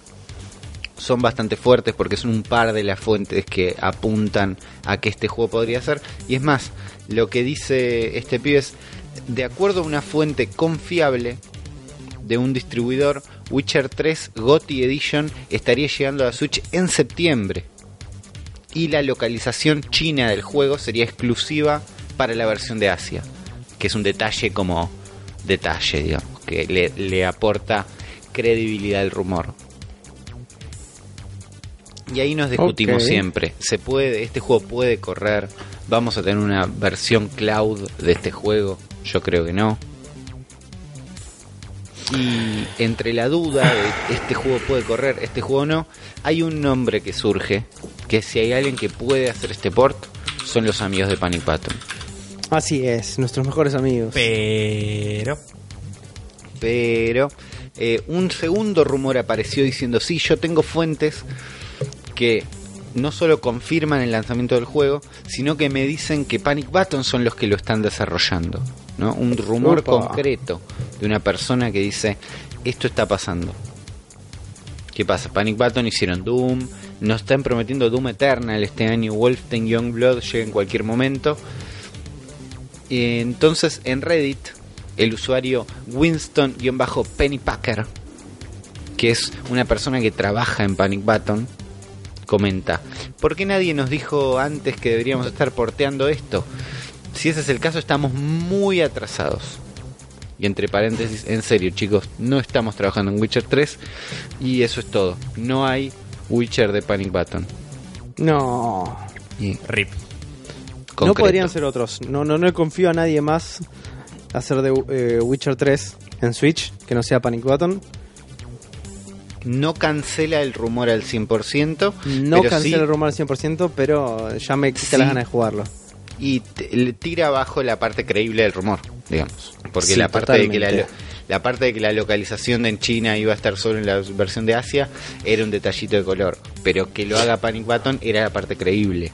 son bastante fuertes porque son un par de las fuentes que apuntan a que este juego podría ser. Y es más, lo que dice este pibe es, de acuerdo a una fuente confiable de un distribuidor, Witcher 3 GOTY Edition estaría llegando a la Switch en septiembre. Y la localización china del juego sería exclusiva para la versión de Asia que es un detalle como detalle, digamos, que le, le aporta credibilidad al rumor. Y ahí nos discutimos siempre. Se puede, este juego puede correr. Vamos a tener una versión cloud de este juego. Yo creo que no. Y entre la duda de este juego puede correr, este juego no, hay un nombre que surge, que si hay alguien que puede hacer este port, son los amigos de Panic Button. Así es, nuestros mejores amigos. Pero. pero eh, un segundo rumor apareció diciendo sí, yo tengo fuentes que no solo confirman el lanzamiento del juego, sino que me dicen que Panic Button son los que lo están desarrollando. ¿no? Un rumor Opa. concreto de una persona que dice esto está pasando. ¿Qué pasa? Panic Button hicieron Doom, nos están prometiendo Doom Eternal este año, Wolfenstein Youngblood llega en cualquier momento. Entonces en Reddit, el usuario Winston-Pennypacker, que es una persona que trabaja en Panic Button, comenta, ¿por qué nadie nos dijo antes que deberíamos estar porteando esto? Si ese es el caso, estamos muy atrasados. Y entre paréntesis, en serio chicos, no estamos trabajando en Witcher 3 y eso es todo. No hay Witcher de Panic Button. No. Y RIP. No podrían ser otros. No, no, no le confío a nadie más hacer de eh, Witcher 3 en Switch que no sea Panic Button. No cancela el rumor al 100%, No pero cancela sí- el rumor al 100%, pero ya me quita Sí. las ganas de jugarlo. y le tira abajo la parte creíble del rumor, digamos. Porque Sí, la parte de que la, la parte de que la localización de en China iba a estar solo en la versión de Asia era un detallito de color, pero que lo haga Panic Button era la parte creíble.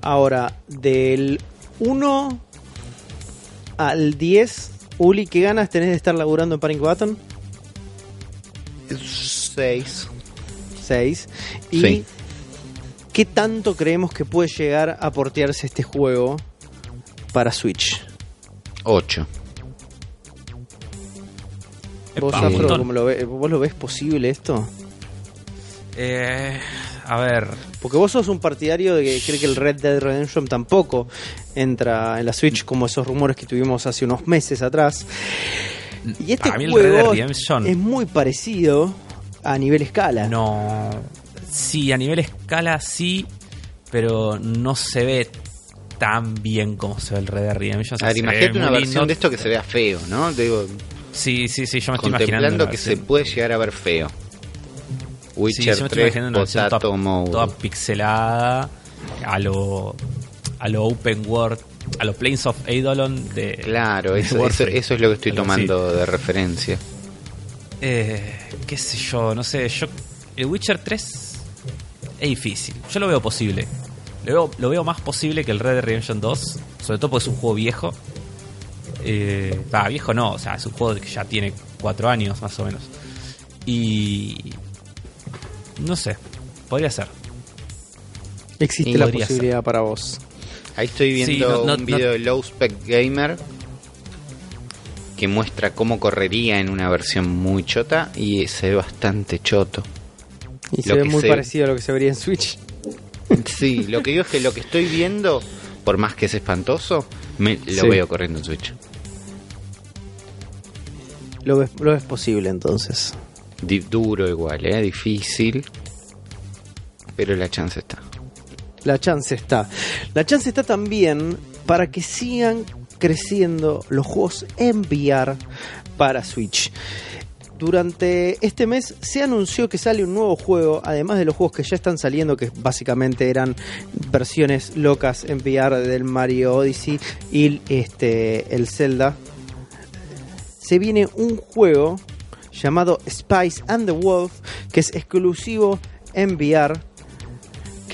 Ahora, del 1 al 10, Uli, ¿qué ganas tenés de estar laburando en Panic Button? 6. 6. ¿Y Sí. qué tanto creemos que puede llegar a portearse este juego para Switch? 8. ¿Vos, Afro, cómo lo ve- ¿Vos lo ves posible esto? Eh, a ver, Porque vos sos un partidario de que cree que el Red Dead Redemption tampoco entra en la Switch como esos rumores que tuvimos hace unos meses atrás. Y este Para mí el Red Dead juego Redemption- es muy parecido a nivel escala. no. Sí, a nivel escala sí, pero no se ve tan bien como se ve el Red Dead Redemption. O sea, A ver, imagínate una versión lindo. de esto que se vea feo, ¿no? Digo, Sí, sí, sí, yo me estoy imaginando. que se puede llegar a ver feo. Sí, Witcher yo me estoy 3, imaginando una versión Potato toda, toda pixelada a lo a lo open world, a los Planes of Eidolon de Claro, de eso, eso, eso es lo que estoy Algo así. tomando de referencia. Eh, qué sé yo, no sé, yo el Witcher 3 es difícil. Yo lo veo posible. Lo veo, lo veo más posible que el Red Dead Redemption 2, sobre todo porque es un juego viejo. Eh, viejo no, o sea, es un juego que ya tiene cuatro años más o menos. Y no sé, podría ser. Existe Y la posibilidad para vos. Ahí estoy viendo Sí, no- no- un no- video de Low Spec Gamer que muestra cómo correría en una versión muy chota y se ve bastante choto. Y se ve muy se- parecido a lo que se vería en Switch. Sí, lo que digo es que lo que estoy viendo, por más que es espantoso, me, lo Sí. veo corriendo en Switch. Lo ves, lo ves posible entonces. Di- duro igual, ¿eh? difícil, pero la chance está. La chance está. La chance está también para que sigan creciendo los juegos en VR para Switch. Durante este mes se anunció que sale un nuevo juego, además de los juegos que ya están saliendo, que básicamente eran versiones locas en VR del Mario Odyssey y este, el Zelda. Se viene un juego llamado Spice and the Wolf, que es exclusivo en VR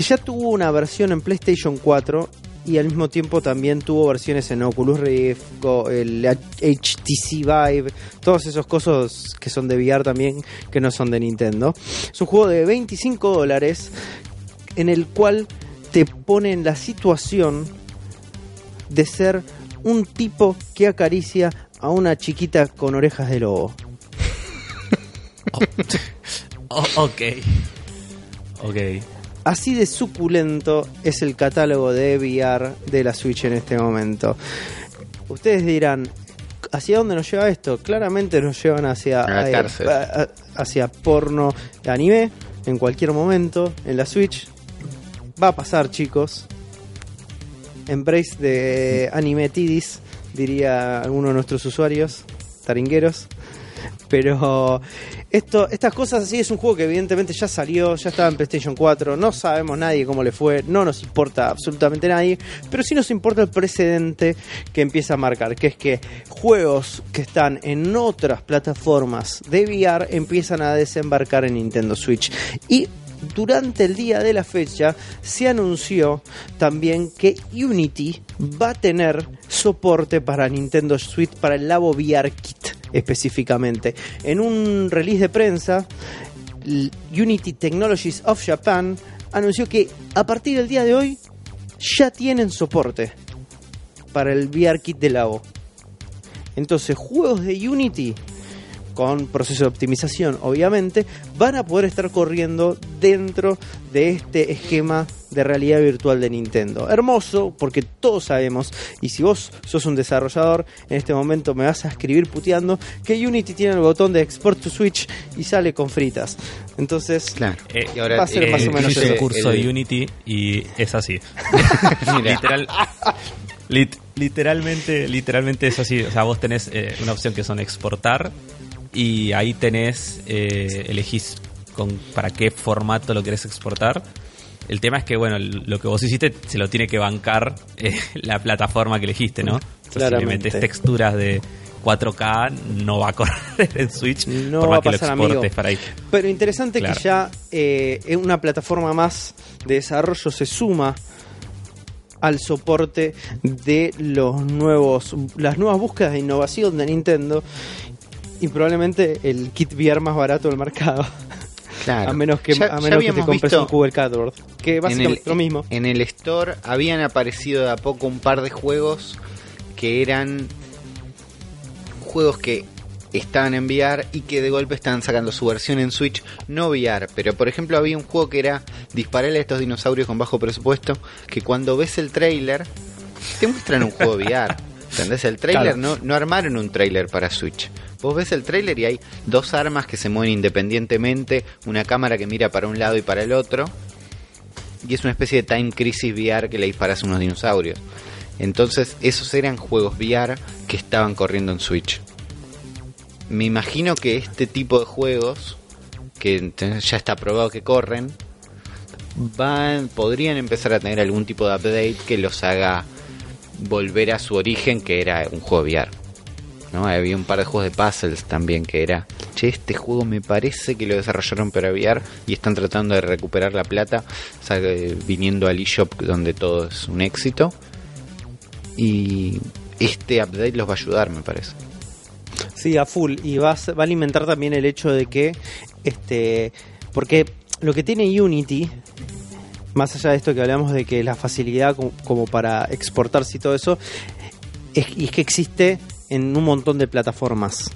ya tuvo una versión en PlayStation 4 y al mismo tiempo también tuvo versiones en Oculus Rift, co- el HTC Vive, todos esos cosas que son de VR también, que no son de Nintendo. Es un juego de 25 dólares en el cual te pone en la situación de ser un tipo que acaricia a una chiquita con orejas de lobo. Oh, ok. Ok. Así de suculento es el catálogo de VR de la Switch en este momento. Ustedes dirán, ¿hacia dónde nos lleva esto? Claramente nos llevan hacia, A eh, a- hacia porno de anime en cualquier momento en la Switch. Va a pasar, chicos. Embrace de anime tidis, diría alguno de nuestros usuarios, taringueros. Pero esto, estas cosas así es un juego que evidentemente ya salió, ya estaba en PlayStation 4, no sabemos nadie cómo le fue, no nos importa absolutamente nadie, pero sí nos importa el precedente que empieza a marcar, que es que juegos que están en otras plataformas de VR empiezan a desembarcar en Nintendo Switch. Y durante el día de la fecha se anunció también que Unity va a tener soporte para Nintendo Switch para el Labo VR Kit específicamente. En un release de prensa, Unity Technologies of Japan anunció que a partir del día de hoy ya tienen soporte para el VR Kit de Labo. Entonces, juegos de Unity con proceso de optimización, obviamente, van a poder estar corriendo dentro de este esquema de realidad virtual de Nintendo. Hermoso, porque todos sabemos, y si vos sos un desarrollador, en este momento me vas a escribir puteando, que Unity tiene el botón de Export to Switch y sale con fritas. Entonces, Claro. Eh, y ahora va a ser más o menos el curso el- de Unity y es así. Mira. Literal, lit- literalmente, literalmente es así. O sea, vos tenés eh, una opción que son exportar y ahí tenés, eh, elegís con, para qué formato lo querés exportar. El tema es que, bueno, lo que vos hiciste se lo tiene que bancar eh, la plataforma que elegiste, ¿no? Entonces, si le metes texturas de 4K, no va a correr en Switch No por va más a que lo pasar, exportes amigo. para ahí. Pero interesante Claro. que ya eh, una plataforma más de desarrollo se suma al soporte de los nuevos las nuevas búsquedas de innovación de Nintendo y probablemente el kit VR más barato del mercado. Claro. A menos que, Ya- a menos que te compres un Google Cardboard. Que en básicamente el, es lo mismo. En el store habían aparecido de a poco un par de juegos que eran juegos que estaban en VR y que de golpe estaban sacando su versión en Switch, no VR, pero por ejemplo había un juego que era dispararle a estos dinosaurios con bajo presupuesto, que cuando ves el trailer te muestran un juego VR. ¿Entendés? El trailer Claro. no, no armaron un trailer para Switch. Vos ves el trailer y hay dos armas que se mueven independientemente, una cámara que mira para un lado y para el otro, y es una especie de Time Crisis VR que le disparas a unos dinosaurios. Entonces, esos eran juegos VR que estaban corriendo en Switch. Me imagino que este tipo de juegos, que ya está probado que corren, van, podrían empezar a tener algún tipo de update que los haga volver a su origen, que era un juego VR. ¿No? Había un par de juegos de puzzles también que era, che, este juego me parece que lo desarrollaron para VR y están tratando de recuperar la plata, eh, viniendo al eShop donde todo es un éxito. Y este update los va a ayudar, me parece. Sí, a full. Y va a, alimentar también el hecho de que, este, porque lo que tiene Unity, más allá de esto que hablamos de que la facilidad como, para exportarse y todo eso, es, y es que existe en un montón de plataformas.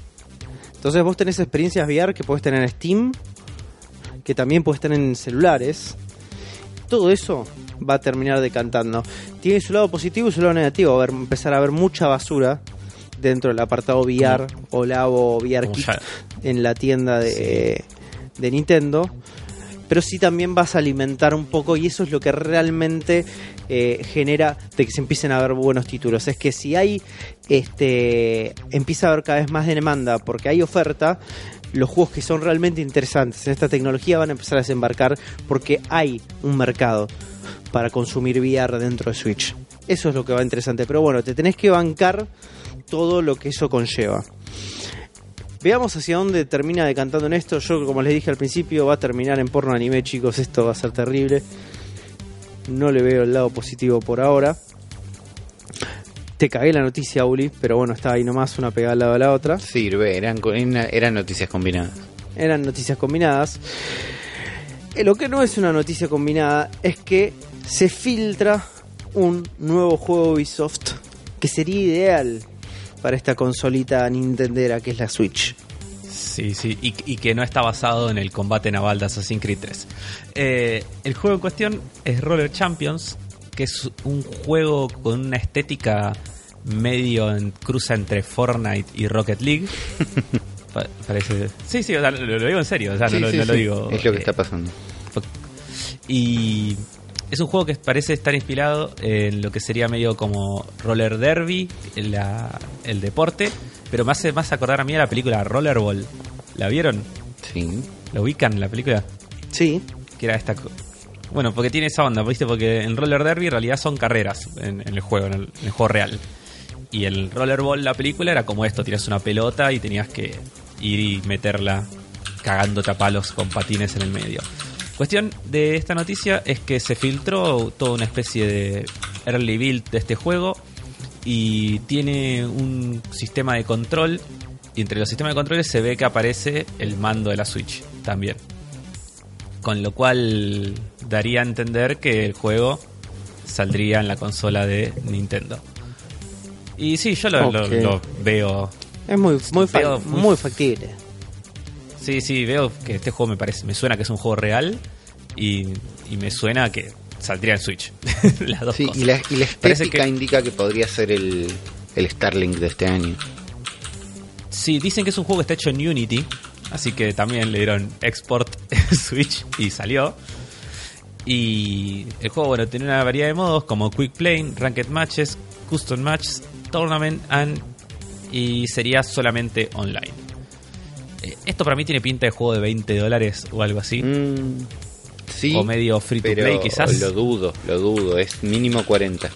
Entonces vos tenés experiencias VR que puedes tener en Steam, que también puedes tener en celulares. Todo eso va a terminar decantando. Tiene su lado positivo y su lado negativo. Va a haber- empezar a haber mucha basura dentro del apartado VR o Labo VR Kit en la tienda de, de Nintendo. Pero sí también vas a alimentar un poco y eso es lo que realmente eh, genera de que se empiecen a ver buenos títulos. Es que si hay, este, empieza a haber cada vez más demanda porque hay oferta, los juegos que son realmente interesantes en esta tecnología van a empezar a desembarcar porque hay un mercado para consumir VR dentro de Switch. Eso es lo que va interesante. Pero bueno, te tenés que bancar todo lo que eso conlleva. Veamos hacia dónde termina decantando en esto. Yo, como les dije al principio, va a terminar en porno anime, chicos. Esto va a ser terrible. No le veo el lado positivo por ahora. Te cagué la noticia, Uli, pero bueno, estaba ahí nomás una pegada al lado de la otra. Sirve, eran, eran noticias combinadas. Eran noticias combinadas. Eh, Lo que no es una noticia combinada es que se filtra un nuevo juego Ubisoft que sería ideal para esta consolita nintendera que es la Switch. Sí, sí, y, y que no está basado en el combate naval de Assassin's Creed 3. Eh, el juego en cuestión es Roller Champions, que es un juego con una estética medio en cruza entre Fortnite y Rocket League. Pa- parece. Sí, sí, o sea, lo, lo digo en serio, o sea, Sí, no, lo- sí, no lo sí, digo. Es lo que eh, está pasando. y es un juego que parece estar inspirado en lo que sería medio como roller derby, la- el deporte, pero me hace más acordar a mí a la película Rollerball. ¿La vieron? Sí. ¿La ubican la película? Sí, Que era esta... Bueno, porque tiene esa onda, ¿viste? Porque en roller derby en realidad son carreras en, en el juego, en el, en el juego real. Y el rollerball, la película, era como esto, tiras una pelota y tenías que ir y meterla cagándote a palos con patines en el medio. Cuestión de esta noticia es que se filtró toda una especie de early build de este juego y tiene un sistema de control y entre los sistemas de controles se ve que aparece el mando de la Switch también. Con lo cual daría a entender que el juego saldría en la consola de Nintendo. Y sí, yo lo, lo- Ok. lo veo es muy, muy, Veo muy- muy factible. Sí, sí, veo que este juego me parece, me suena que es un juego real y, y me suena que saldría en Switch. Las dos Sí, cosas. y la, y la Parece estética que- indica que podría ser el, el Starlink de este año. Sí, dicen que es un juego que está hecho en Unity, así que también le dieron export Switch y salió. Y el juego, bueno, tiene una variedad de modos como Quick Play, Ranked Matches, Custom Matches, Tournament and y sería solamente online. Eh, Esto para mí tiene pinta de juego de 20 dólares o algo así. Mm, sí, o medio free to play quizás. lo dudo, lo dudo. Es mínimo 40.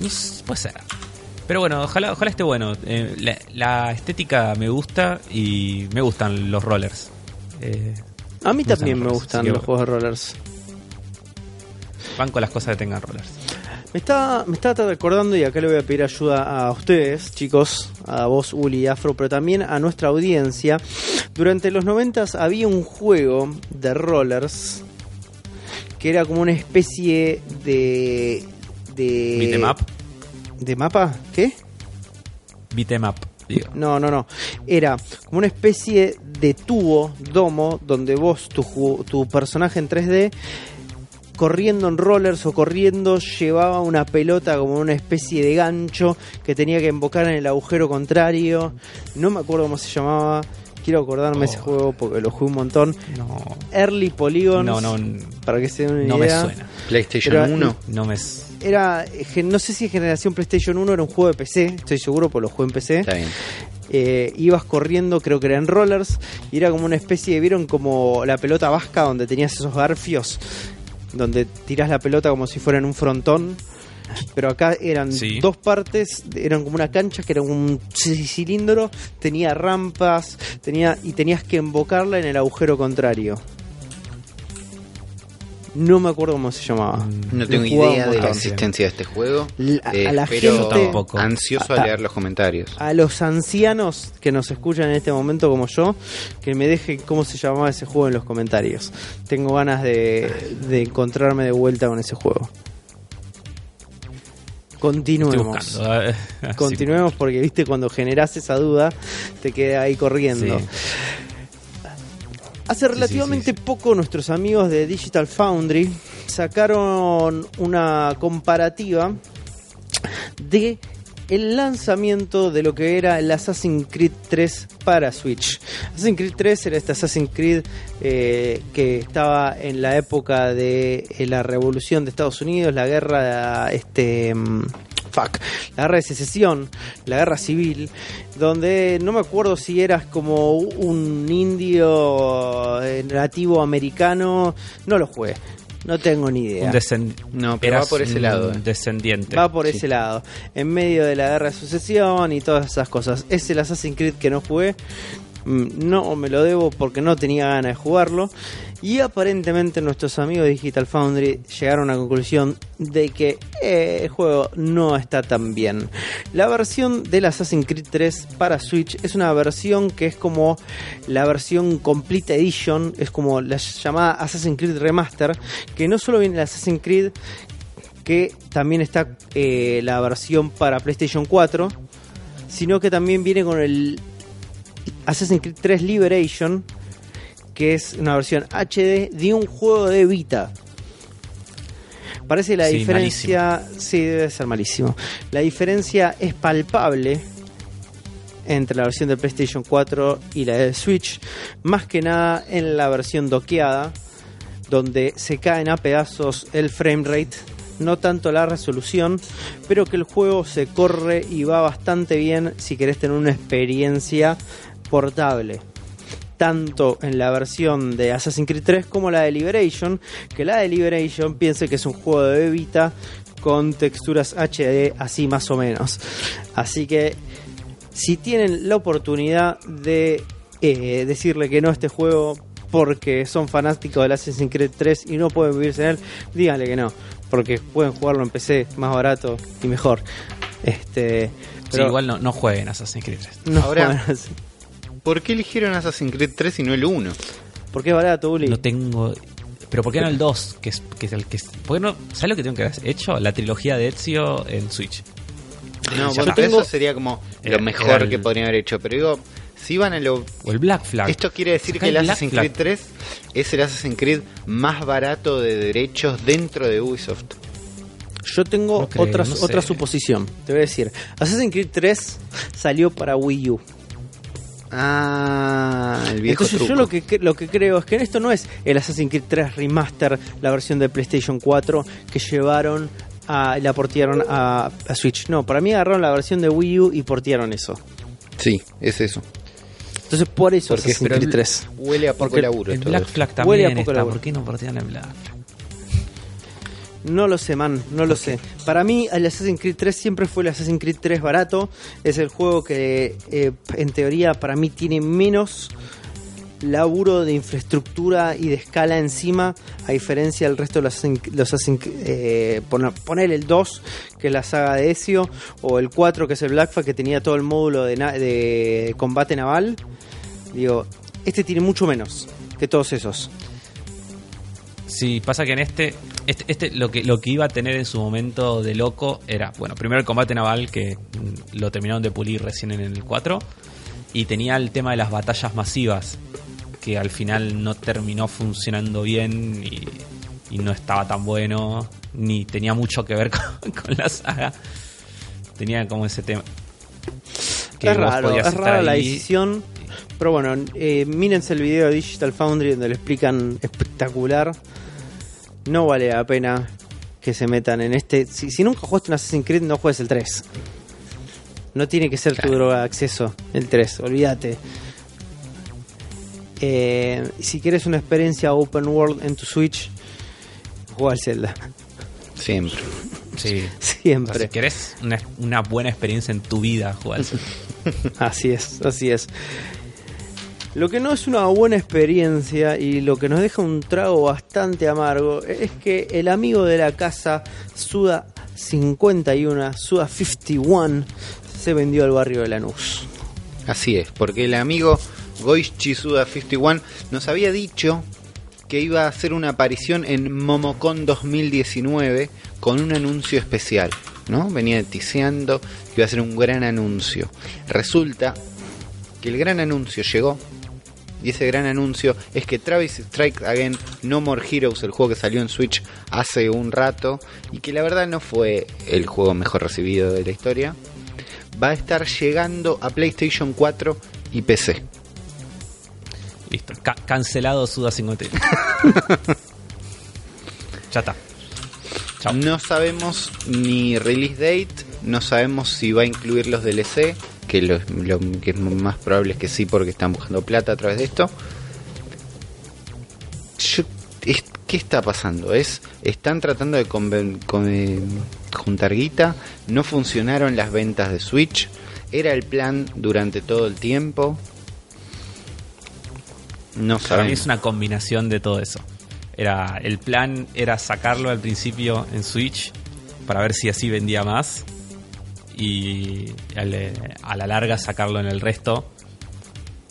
No s- puede ser. Pero bueno, ojalá, ojalá esté bueno. Eh, la, la estética me gusta y me gustan los rollers. Eh, A mí Me gustan también me rollers, gustan los juegos de rollers. van con las cosas que tengan rollers. Me está, me está recordando, y acá le voy a pedir ayuda a ustedes, chicos, a vos, Uli y Afro, pero también a nuestra audiencia. Durante los 90 había un juego de rollers que era como una especie de. de Beat'em up. ¿De mapa? ¿Qué? Digo. No, no, no. Era como una especie de tubo, domo, donde vos, tu, tu personaje en 3D, corriendo en rollers o corriendo, llevaba una pelota como una especie de gancho que tenía que invocar en el agujero contrario. No me acuerdo cómo se llamaba. Quiero acordarme Oh. ese juego porque lo jugué un montón. No, Early Polygons. no, no, Para que se den una no me suena. PlayStation Pero- 1. No me. Era, eh, no sé si generación PlayStation 1 era un juego de PC, estoy seguro porque lo jugué en PC. Está bien. eh, ibas corriendo, creo que eran rollers, y era como una especie de, ¿vieron como la pelota vasca donde tenías esos garfios? Donde tirás la pelota como si fuera en un frontón. Pero acá eran Sí. dos partes, eran como una cancha que era un cilindro, tenía rampas, tenía y tenías que invocarla en el agujero contrario. No me acuerdo cómo se llamaba. No Lo tengo idea de la existencia de este juego. La- a Eh, la pero gente- Tampoco. ansioso a- a leer los comentarios. a los ancianos que nos escuchan en este momento como yo, que me dejen cómo se llamaba ese juego en los comentarios. Tengo ganas de, de encontrarme de vuelta con ese juego. Continuemos. buscando. así. Continuemos porque, viste, cuando generás esa duda, te queda ahí corriendo. Sí. Hace relativamente sí, sí. poco nuestros amigos de Digital Foundry sacaron una comparativa de el lanzamiento de lo que era el Assassin's Creed 3 para Switch. Assassin's Creed 3 era este Assassin's Creed eh, que estaba en la época de eh, la revolución de Estados Unidos, la guerra este mm, fuck, la guerra de secesión, la guerra civil, donde no me acuerdo si eras como un indio eh, nativo americano, no lo jugué. No tengo ni idea. Un descend- No, pero va por ese lado, eh. Descendiente. Va por Sí. ese lado. En medio de la guerra de sucesión y todas esas cosas. Es el Assassin's Creed que no jugué. Mm, No me lo debo porque no tenía ganas de jugarlo. Y aparentemente nuestros amigos de Digital Foundry llegaron a la conclusión de que eh, el juego no está tan bien. La versión del Assassin's Creed 3 para Switch es una versión que es como la versión Complete Edition, es como la llamada Assassin's Creed Remaster, que no solo viene el Assassin's Creed, que también está eh, la versión para PlayStation 4, sino que también viene con el Assassin's Creed 3 Liberation, que es una versión HD de un juego de Vita. Parece que la Sí, diferencia, sí, debe ser malísimo. La diferencia es palpable entre la versión de PlayStation 4 y la de Switch, más que nada en la versión doqueada, donde se caen a pedazos el frame rate, no tanto la resolución, pero que el juego se corre y va bastante bien si querés tener una experiencia portable. Tanto en la versión de Assassin's Creed 3 como la de Liberation, que la de Liberation piense que es un juego de Vita con texturas HD así más o menos. Así que si tienen la oportunidad de eh, decirle que no a este juego porque son fanáticos del Assassin's Creed 3 y no pueden vivirse en él, díganle que no, porque pueden jugarlo en PC más barato y mejor. Este, Sí, pero igual no, no jueguen Assassin's Creed 3. no Ahora-. ¿Por qué eligieron Assassin's Creed 3 y no el 1? porque es barato, Uli. No tengo. Pero ¿por qué no el 2? Que es, que es el que es- ¿por qué no? ¿Sabes lo que tengo que haber hecho? La trilogía de Ezio en Switch. No, bueno, tengo- eso sería como Era- lo mejor era el- que podrían haber hecho. Pero digo, Si van a lo... O el Black Flag. Esto quiere decir que el el Black Assassin's Flag. Creed 3 es el Assassin's Creed más barato de derechos dentro de Ubisoft. Yo tengo No creo, otra, no sé. otra suposición. Te voy a decir. Assassin's Creed 3 salió para Wii U. Ah, el viejo Entonces truco. yo lo que, lo que creo es que esto no es el Assassin's Creed 3 Remaster, la versión de PlayStation 4 que llevaron a la portearon a, a Switch. No, para mí agarraron la versión de Wii U y portearon eso. Sí, es eso. Entonces por eso Porque- Assassin's pero Creed el- 3. Huele a poco Porque laburo Black. Flag Huele a también poco está. laburo. ¿Por qué no portean Black Flag? No lo sé, man, no lo sé. Para mí, el Assassin's Creed 3 siempre fue el Assassin's Creed 3 barato. Es el juego que, eh, en teoría, para mí tiene menos laburo de infraestructura y de escala encima, a diferencia del resto de los Assassin's, los eh, poner, el 2, que es la saga de Ezio, o el 4, que es el Black Flag, que tenía todo el módulo de, de combate naval. Digo, este tiene mucho menos que todos esos. Sí, pasa que en este, este, este lo que lo que iba a tener en su momento de loco era, bueno, primero el combate naval que mm, lo terminaron de pulir recién en el 4 y tenía el tema de las batallas masivas que al final no terminó funcionando bien y, y no estaba tan bueno ni tenía mucho que ver con, con la saga. Tenía como ese tema. que es raro, es la decisión. Pero bueno, eh, mírense el video de Digital Foundry donde lo explican espectacular. No vale la pena que se metan en este. Si, si nunca jugaste un Assassin's Creed, no juegues el 3. No tiene que ser tu droga de acceso el 3, olvídate. Eh, si quieres una experiencia open world en tu Switch, juega al Zelda. Siempre. Sí. O sea, Siempre. si querés una, una buena experiencia en tu vida, jugar. Así es, así es. Lo que no es una buena experiencia y lo que nos deja un trago bastante amargo es que el amigo de la casa, Suda 51, Suda 51, se vendió al barrio de Lanús. Así es, porque el amigo Goichi Suda 51 nos había dicho que iba a hacer una aparición en Momocon 2019 con un anuncio especial, ¿no? Venía tiseando que iba a ser un gran anuncio. Resulta que el gran anuncio llegó y ese gran anuncio es que Travis Strike Again No More Heroes, el juego que salió en Switch hace un rato y que la verdad no fue el juego mejor recibido de la historia, va a estar llegando a PlayStation 4 y PC. Listo. Ca- cancelado Suda 51. ya está. Chao. No sabemos ni release date, no sabemos si va a incluir los DLC, que lo, lo que es más probable es que sí porque están buscando plata a través de esto. Yo- es- ¿Qué está pasando? Es Están tratando de conven- con- eh, juntar guita, no funcionaron las ventas de Switch, era el plan durante todo el tiempo. No Para mí es una combinación de todo eso. Era, el plan era sacarlo al principio en Switch para ver si así vendía más y a la larga sacarlo en el resto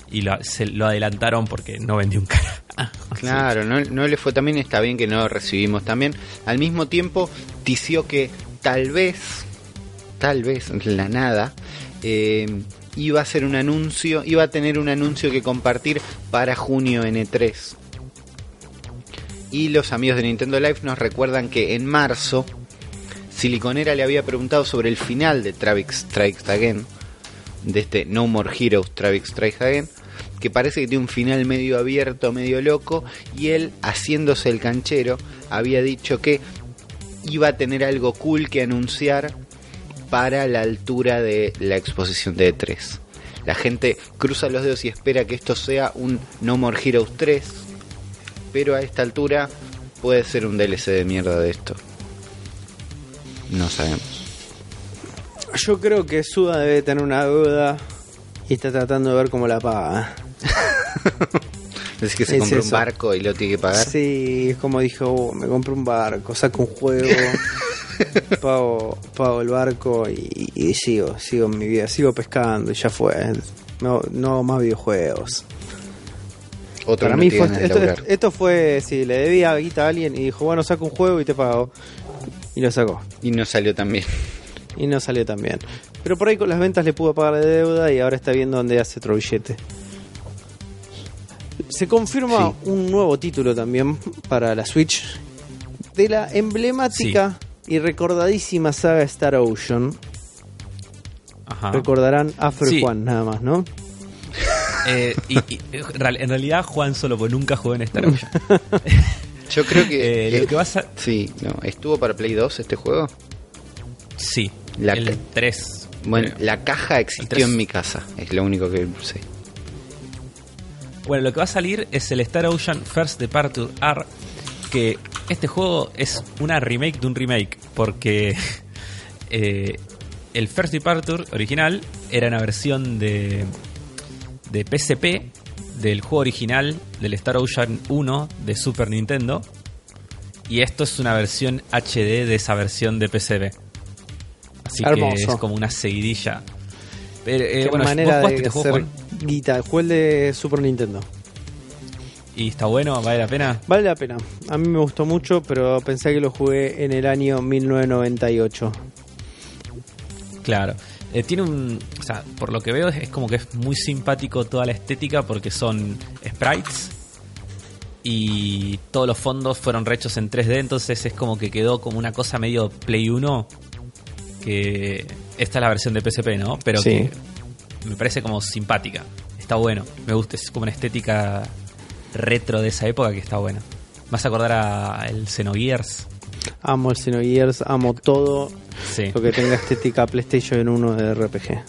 y lo, se lo adelantaron porque no vendió un cara. Claro, no, no le fue también, está bien que no lo recibimos también. Al mismo tiempo, tició que tal vez, tal vez, la nada, eh, iba a hacer un anuncio, iba a tener un anuncio que compartir para junio N3. Y los amigos de Nintendo Live nos recuerdan que en marzo, Siliconera le había preguntado sobre el final de Travis Strikes Again, de este No More Heroes Travis Strikes Again, que parece que tiene un final medio abierto, medio loco, y él, haciéndose el canchero, había dicho que iba a tener algo cool que anunciar para la altura de la exposición de E3. La gente cruza los dedos y espera que esto sea un No More Heroes 3, pero a esta altura puede ser un DLC de mierda de esto. No sabemos. Yo creo que Suda debe tener una deuda y está tratando de ver cómo la paga. Es que se Es compró un barco y lo tiene que pagar. Sí, es como dijo, "Oh, me compro un barco, saco un juego, pago, pago el barco y, y sigo, sigo en mi vida, sigo pescando y ya fue. No, no más videojuegos. Otro Para mí fue, esto, esto fue, sí, le debía guita a alguien y dijo, bueno, saco un juego y te pago. Y lo sacó. Y no salió tan bien. y no salió tan bien. Pero por ahí con las ventas le pudo pagar de deuda y ahora está viendo dónde hace otro billete. Se confirma un nuevo título también para la Switch de la emblemática y recordadísima saga Star Ocean. Ajá. Recordarán Afro Sí. Juan nada más, ¿no? Eh, y, y, en realidad Juan solo porque nunca jugó en Star Ocean. Yo creo que. Eh, lo que vas a... Sí, no. ¿Estuvo para Play 2 este juego? Sí, La el ca- 3. Bueno, creo. la caja existió en mi casa. Es lo único que sé. Bueno, lo que va a salir es el Star Ocean First Departure R. Que este juego es una remake de un remake. Porque eh, el First Departure original era una versión de, de PSP del juego original del Star Ocean 1 de Super Nintendo. Y esto es una versión HD de esa versión de PSP. Así Hermoso. que es como una seguidilla. Pero, eh, Qué bueno, manera ¿vos de este juego, guita. Jugué el de Super Nintendo. ¿Y está bueno? ¿Vale la pena? Vale la pena. A mí me gustó mucho, pero pensé que lo jugué en el año 1998. Claro. Eh, tiene un. O sea, por lo que veo, es, es como que es muy simpático toda la estética porque son sprites y todos los fondos fueron rechos en 3D, entonces es como que quedó como una cosa medio Play 1. Que esta es la versión de PSP, ¿no? Pero Sí. que me parece como simpática. Está bueno. Me gusta, es como una estética retro de esa época que está buena. Vas a acordar a el Xenogears. Amo el Xenogears, amo todo Sí. lo que tenga estética PlayStation 1 de RPG.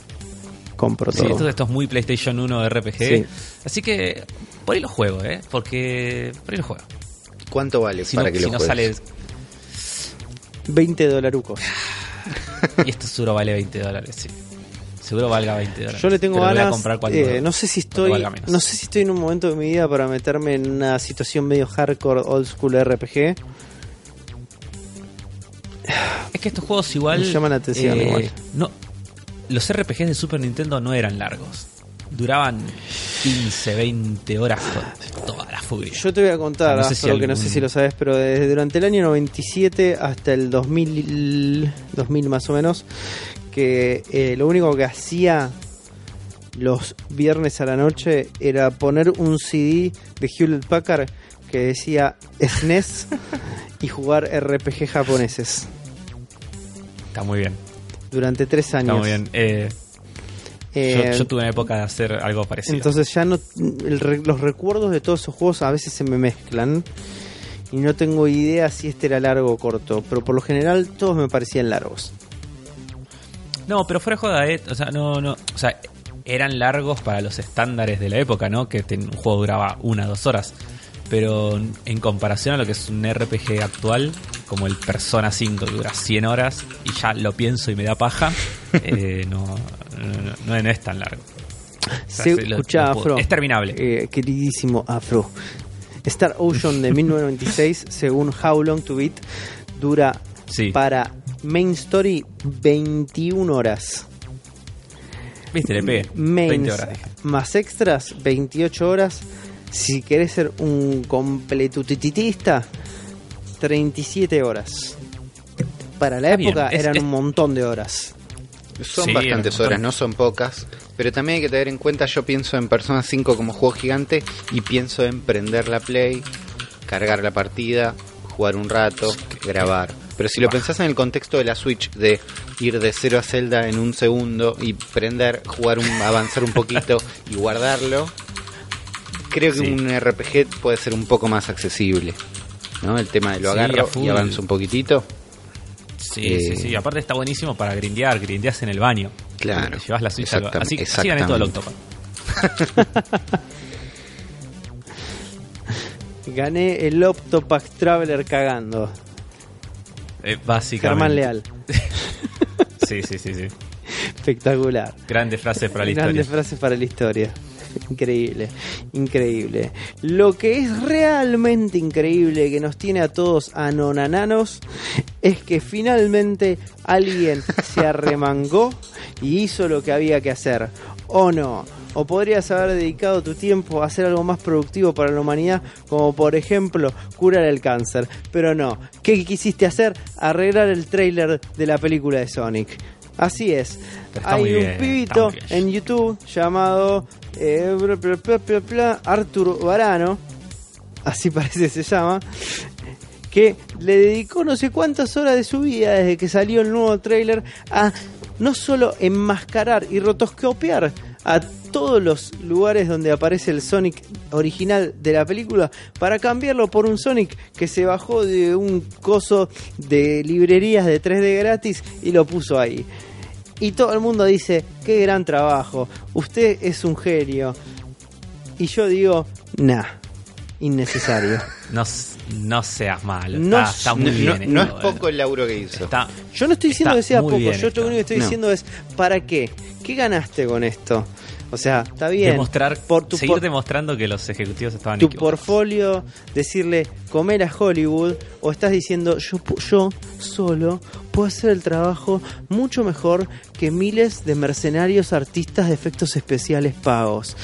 Compro Sí, todo. esto, esto es muy PlayStation 1 de RPG. Sí. Así que por ahí lo juego, ¿eh? Porque por ahí lo juego. ¿Cuánto vale Si para no, que si lo no juegues? sale. 20 dolarucos. Y esto seguro vale 20 dólares, sí. Seguro valga 20 dólares. Yo le tengo lo voy a ganas. comprar cuando, eh, no sé si estoy. No sé si estoy en un momento de mi vida para meterme en una situación medio hardcore old school RPG. Es que estos juegos igual. eh, Me llaman la atención igual. No, los RPGs de Super Nintendo no eran largos. Duraban 15, 20 horas con toda la furia. Yo te voy a contar, No sé si que no sé si lo sabes, pero desde durante el año 97 hasta el 2000, 2000 más o menos, que eh, lo único que hacía los viernes a la noche era poner un CD de Hewlett Packard que decía SNES y jugar RPG japoneses Está muy bien. durante tres años. Está muy bien. Eh, Eh, yo, yo tuve una época de hacer algo parecido. Entonces ya no el los recuerdos de todos esos juegos a veces se me mezclan y no tengo idea si este era largo o corto, pero por lo general todos me parecían largos. No, pero fuera de joda, eh, o sea, no, no, o sea, eran largos para los estándares de la época, ¿no? Que ten- un juego duraba una, dos horas. Pero en comparación a lo que es un RPG actual, como el Persona 5 que dura 100 horas y ya lo pienso y me da paja, eh, no, no, no- no es tan largo. O sea, Se se- lo- escucha lo Afro. Es terminable. Eh, queridísimo Afro. Star Ocean de 1996, según How Long to Beat, dura Sí. para Main Story 21 horas. Viste, le pegué. Mains 20 horas. dije. más extras, 28 horas. Si querés ser un completutitista, 37 horas. Para la época es- eran es- un montón de horas. Son Sí, bastantes horas, no son pocas. Pero también hay que tener en cuenta, yo pienso en Persona 5 como juego gigante y pienso en prender la play, cargar la partida, jugar un rato, grabar. Pero si lo pensás en el contexto de la Switch, de ir de cero a Zelda en un segundo y prender, jugar un, avanzar un poquito y guardarlo, creo que Sí. un RPG puede ser un poco más accesible. ¿no? El tema de lo Sí, a agarro y avanzo un poquitito. Sí, Eh, sí, sí. Aparte está buenísimo para grindear, grindeas en el baño. Claro, llevas la al exactam- Así, así gané todo el. Octopath. Gané el Octopath Traveler cagando. Eh, básicamente. Germán Leal. Sí, sí, sí, sí. Espectacular. Grande frase para la Grandes historia. frases para la historia. Increíble, increíble. Lo que es realmente increíble que nos tiene a todos anonananos es que finalmente alguien se arremangó y hizo lo que había que hacer. ¿O no? O podrías haber dedicado tu tiempo a hacer algo más productivo para la humanidad, como por ejemplo curar el cáncer. Pero no. ¿Qué quisiste hacer? Arreglar el tráiler de la película de Sonic. Así es. Está Hay un bien, pibito en YouTube llamado eh, Varano, así parece se llama, que le dedicó no sé cuántas horas de su vida desde que salió el nuevo trailer a no solo enmascarar y rotoscopiar a todos los lugares donde aparece el Sonic original de la película para cambiarlo por un Sonic que se bajó de un coso de librerías de 3D gratis y lo puso ahí. Y todo el mundo dice, qué gran trabajo, usted es un genio. Y yo digo, nah, innecesario. No, no seas malo. No está, está muy no, bien. no es poco el laburo que hizo. Está, Yo no estoy diciendo que sea poco, yo lo único que estoy diciendo es, ¿para qué? ¿Qué ganaste con esto? O sea, está bien. demostrar, por tu, seguir por- demostrando que los ejecutivos estaban tu equivocados. portfolio, decirle comer a Hollywood, o estás diciendo yo, yo solo puedo hacer el trabajo mucho mejor que miles de mercenarios artistas de efectos especiales pagos.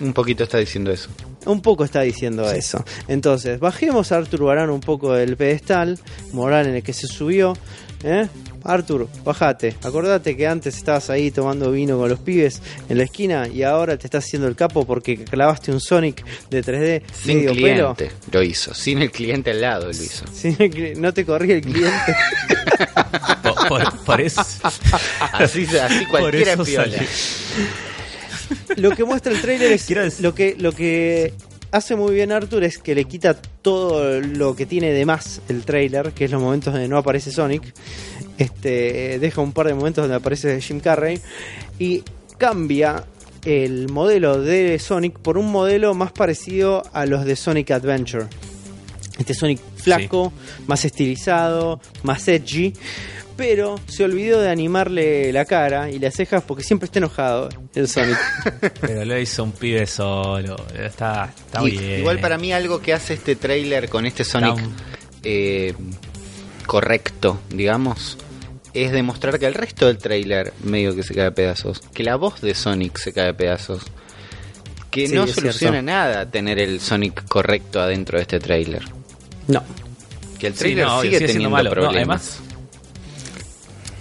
Un poquito está diciendo eso. Un poco está diciendo eso. Entonces, bajemos a Arthur Barán un poco del pedestal moral en el que se subió. ¿eh? Arthur, bajate. Acordate que antes estabas ahí tomando vino con los pibes en la esquina y ahora te estás haciendo el capo porque clavaste un Sonic de 3D Sin medio pelo. cliente lo hizo. Sin el cliente al lado lo hizo. Sin el cli- no te corría el cliente. Por, por- por eso. Así, así cualquiera por eso lo que muestra el trailer es lo que lo que hace muy bien Arthur es que le quita todo lo que tiene de más el trailer, que es los momentos donde no aparece Sonic. Este deja un par de momentos donde aparece Jim Carrey y cambia el modelo de Sonic por un modelo más parecido a los de Sonic Adventure. Este Sonic flaco, más estilizado, más edgy, pero se olvidó de animarle la cara y las cejas porque siempre está enojado el Sonic. Pero lo hizo un pibe solo. Está, está Y- bien. Igual para mí algo que hace este trailer con este Sonic eh, correcto, digamos, es demostrar que el resto del trailer medio que se cae a pedazos. Que la voz de Sonic se cae a pedazos. Que Sí, no soluciona cierto. nada tener el Sonic correcto adentro de este trailer. No. Que el Sí, trailer no, sigue teniendo malo. No, problemas. además,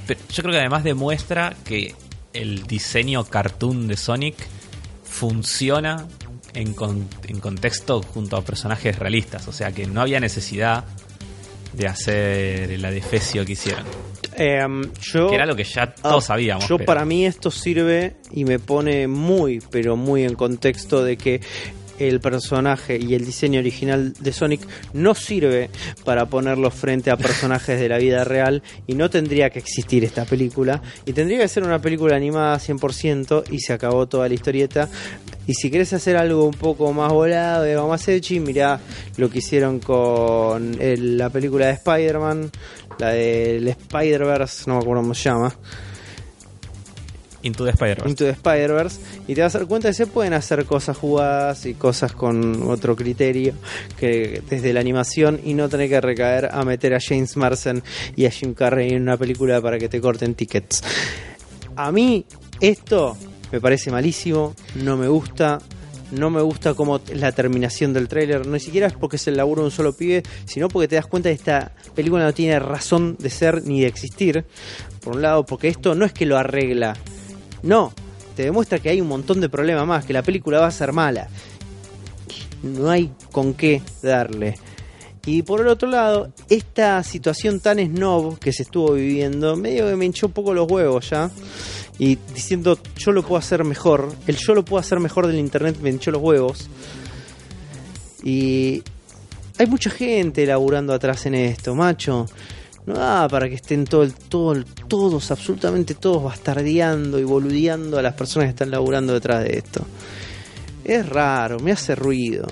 pero yo creo que además demuestra que el diseño cartoon de Sonic funciona en, con- en contexto junto a personajes realistas. O sea que no había necesidad de hacer el adefesio que hicieron. Em, yo, Que era lo que ya Ah, todos sabíamos. Yo pero- para mí esto sirve y me pone muy, pero muy en contexto de que el personaje y el diseño original de Sonic no sirve para ponerlo frente a personajes de la vida real y no tendría que existir esta película. Y tendría que ser una película animada 100% y se acabó toda la historieta. Y si querés hacer algo un poco más volado más edgy mirá lo que hicieron con el- la película de Spider-Man la del Spider-Verse no me acuerdo cómo se llama Into the Spider-Verse. Into the Spider-Verse y te vas a dar cuenta que se pueden hacer cosas jugadas y cosas con otro criterio que desde la animación y no tener que recaer a meter a James Marsden y a Jim Carrey en una película para que te corten tickets. A mí esto me parece malísimo, no me gusta. No me gusta cómo es la terminación del tráiler, ni siquiera es porque es el laburo de un solo pibe, sino porque te das cuenta que esta película no tiene razón de ser ni de existir. Por un lado, porque esto no es que lo arregla, no, te demuestra que hay un montón de problemas más, que la película va a ser mala. No hay con qué darle. Y por el otro lado, esta situación tan snob que se estuvo viviendo, medio que me hinchó un poco los huevos ya. Y diciendo, yo lo puedo hacer mejor. El yo lo puedo hacer mejor del internet me hinchó los huevos. Y hay mucha gente laburando atrás en esto, macho. No da para que estén todo el, todo el- todos, absolutamente todos, bastardeando y boludeando a las personas que están laburando detrás de esto. Es raro, me hace ruido.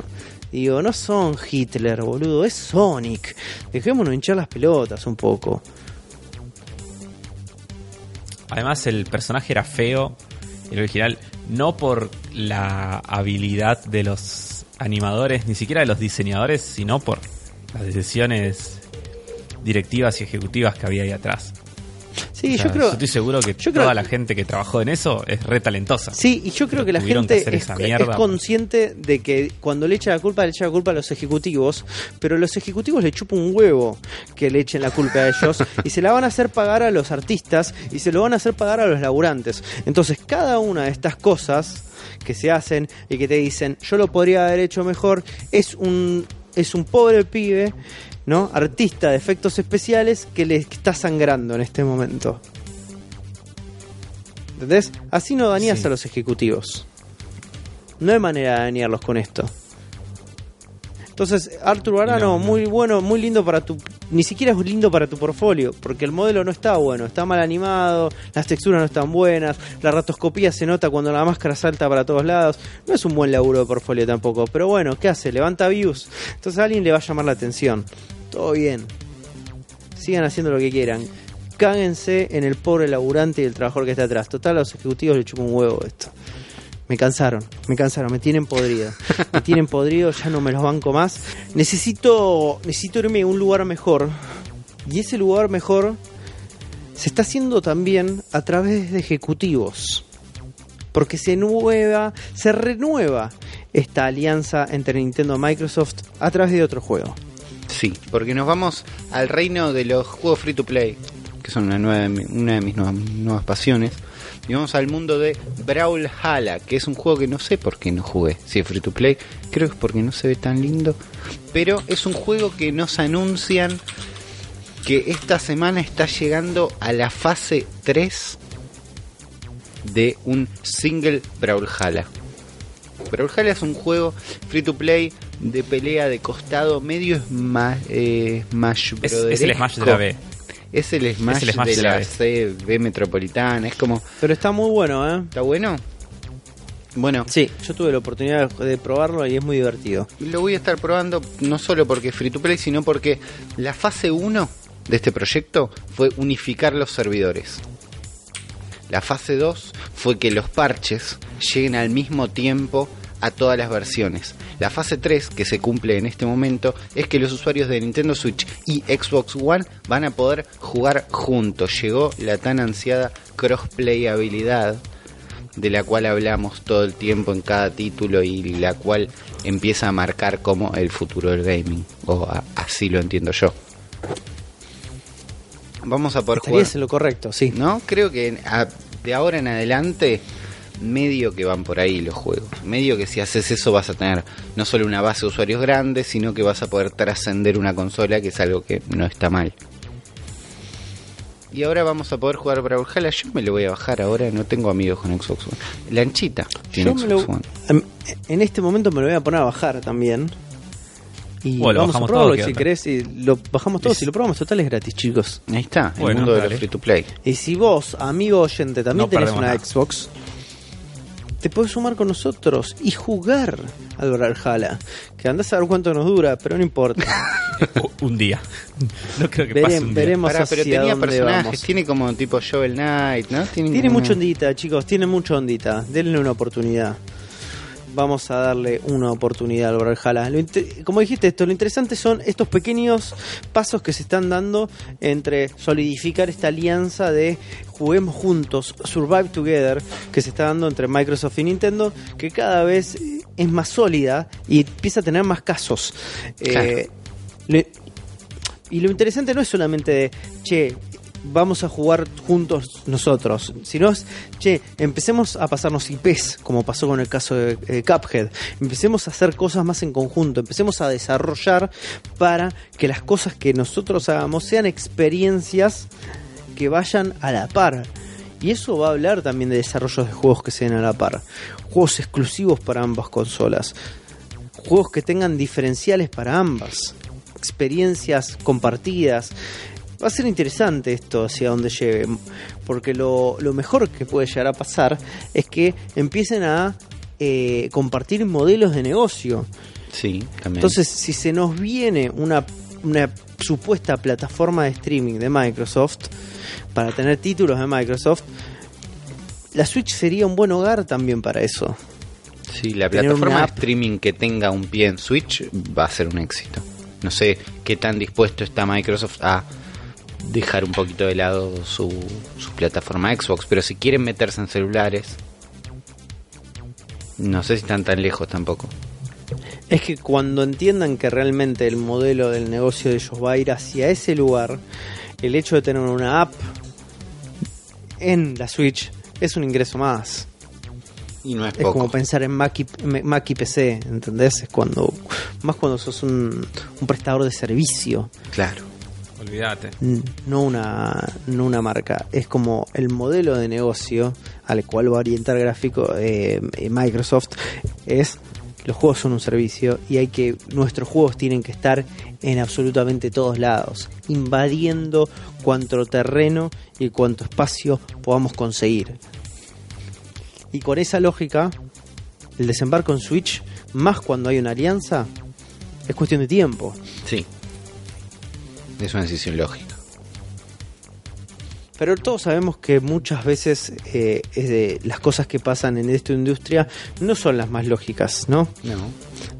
Digo, no son Hitler, boludo, es Sonic. Dejémonos hinchar las pelotas un poco. Además, el personaje era feo, el original, no por la habilidad de los animadores, ni siquiera de los diseñadores, sino por las decisiones directivas y ejecutivas que había ahí atrás. Sí, O sea, yo creo. estoy seguro que yo creo- toda la gente que trabajó en eso es re talentosa. Sí, y yo creo que la que gente es, es mierda. consciente de que cuando le echa la culpa, le echa la culpa a los ejecutivos, pero los ejecutivos le chupan un huevo que le echen la culpa a ellos y se la van a hacer pagar a los artistas y se lo van a hacer pagar a los laburantes. Entonces, cada una de estas cosas que se hacen y que te dicen, yo lo podría haber hecho mejor, es un, es un pobre pibe, ¿no? Artista de efectos especiales que le está sangrando en este momento. ¿Entendés? Así no dañas Sí. a los ejecutivos. No hay manera de dañarlos con esto. Entonces, Arthur Barano, No, no. muy bueno, muy lindo para tu. Ni siquiera es lindo para tu portfolio, porque el modelo no está bueno, está mal animado, las texturas no están buenas, la ratoscopía se nota cuando la máscara salta para todos lados. No es un buen laburo de portfolio tampoco, pero bueno, ¿qué hace? Levanta views. Entonces a alguien le va a llamar la atención. Todo bien. Sigan haciendo lo que quieran. Cáguense en el pobre laburante y el trabajador que está atrás. Total, a los ejecutivos le chupan un huevo esto. Me cansaron, me cansaron, me tienen podrido. Me tienen podrido, ya no me los banco más. Necesito, necesito irme a un lugar mejor. Y ese lugar mejor se está haciendo también a través de ejecutivos. Porque se nueva, se renueva esta alianza entre Nintendo y Microsoft a través de otro juego. Sí, porque nos vamos al reino de los juegos free to play, que son una, nueva, una de mis nuevas, nuevas pasiones. Y vamos al mundo de Brawlhalla, que es un juego que no sé por qué no jugué. Si es free to play, creo que es porque no se ve tan lindo. Pero es un juego que nos anuncian que esta semana está llegando a la fase 3 de un single Brawlhalla. Brawlhalla es un juego free to play de pelea de costado medio eh, Smash Es, es el. Smash de la B. Es el Smash, Smash de de la la B. C, B metropolitana. Es como, Pero está muy bueno, ¿eh? ¿está bueno? Bueno, Sí, yo tuve la oportunidad de probarlo y es muy divertido. lo voy a estar probando no solo porque es free to play, sino porque la fase 1 de este proyecto fue unificar los servidores. La fase 2 fue que los parches lleguen al mismo tiempo a todas las versiones. La fase 3, que se cumple en este momento, es que los usuarios de Nintendo Switch y Xbox One van a poder jugar juntos. Llegó la tan ansiada crossplayabilidad de la cual hablamos todo el tiempo en cada título y la cual empieza a marcar como el futuro del gaming. O a- así lo entiendo yo. Vamos a poder jugar. Estarías en lo correcto, sí. ¿No? Creo que a- de ahora en adelante, medio que van por ahí los juegos. Medio que si haces eso vas a tener no solo una base de usuarios grande, sino que vas a poder trascender una consola, que es algo que no está mal. Y ahora vamos a poder jugar Brawlhalla. Yo me lo voy a bajar ahora, no tengo amigos con Xbox One. Lanchita tiene Yo me Xbox lo- One. em, en este momento me lo voy a poner a bajar también. Y Bueno, vamos a bajamos probarlo todo, ¿qué si querés. Y lo bajamos todos y lo probamos. Total es gratis, chicos. Ahí está, el mundo de dale. los free to play. Y si vos, amigo oyente, también No tenés una nada. Xbox, te puedes sumar con nosotros y jugar al Brawlhalla. Que andás a ver cuánto nos dura, pero no importa. Un día. No creo que Verem- pase un día. veremos Pará, hacia pero tenía dónde personajes, vamos. tiene como tipo Shovel Knight, ¿no? Tiene mucha ondita, chicos, tiene mucha ondita. Denle una oportunidad. Vamos a darle una oportunidad al Brawlhalla. Como dijiste esto, lo interesante son estos pequeños pasos que se están dando entre solidificar esta alianza de juguemos juntos, survive together, que se está dando entre Microsoft y Nintendo, que cada vez es más sólida y empieza a tener más casos. Eh, y lo interesante no es solamente de, che, vamos a jugar juntos nosotros, sino es, che, empecemos a pasarnos IPs, como pasó con el caso de Cuphead, empecemos a hacer cosas más en conjunto, empecemos a desarrollar para que las cosas que nosotros hagamos sean experiencias que vayan a la par. Y eso va a hablar también de desarrollos de juegos que se den a la par. Juegos exclusivos para ambas consolas. Juegos que tengan diferenciales para ambas. Experiencias compartidas. Va a ser interesante esto hacia donde lleve. Porque lo, lo mejor que puede llegar a pasar es que empiecen a eh, compartir modelos de negocio. Sí, también. Entonces, si se nos viene una, una supuesta plataforma de streaming de Microsoft para tener títulos de Microsoft, la Switch sería un buen hogar también para eso. Sí, la plataforma de streaming que tenga un pie en Switch va a ser un éxito. No sé qué tan dispuesto está Microsoft a dejar un poquito de lado su, su plataforma Xbox, pero si quieren meterse en celulares, no sé si están tan lejos tampoco. Es que cuando entiendan que realmente el modelo del negocio de ellos va a ir hacia ese lugar, el hecho de tener una app en la Switch es un ingreso más. Y no es Es poco. como pensar en Mac y, Mac y PC, ¿entendés? Es cuando, más cuando sos un, un prestador de servicio, Claro. Olvídate. n- no una, no una marca. Es como el modelo de negocio al cual va a orientar gráfico eh, Microsoft es los juegos son un servicio y hay que nuestros juegos tienen que estar en absolutamente todos lados, invadiendo cuanto terreno y cuanto espacio podamos conseguir. Y con esa lógica, el desembarco en Switch, más cuando hay una alianza, es cuestión de tiempo. Sí. Es una decisión lógica. Pero todos sabemos que muchas veces eh, es de- las cosas que pasan en esta industria no son las más lógicas, ¿no? No.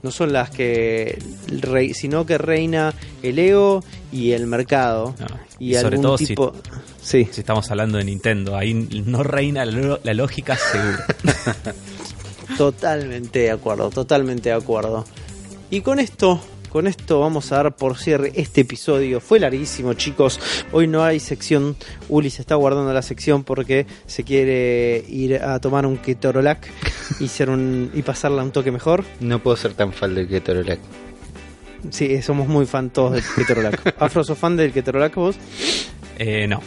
No son las que, rei- sino que reina el ego y el mercado. No. Y, Y sobre algún todo si- tipo... Sí, Si estamos hablando de Nintendo, ahí no reina la lógica seguro. totalmente de acuerdo, totalmente de acuerdo. Y con esto, con esto vamos a dar por cierre este episodio. Fue larguísimo, chicos. Hoy no hay sección. Uli se está guardando la sección porque se quiere ir a tomar un ketorolac y ser un y pasarla un toque mejor. No puedo ser tan fan del Ketorolac. Sí, somos muy fan todos del ketorolac. Afro, ¿sos fan del ketorolac vos? Eh, no.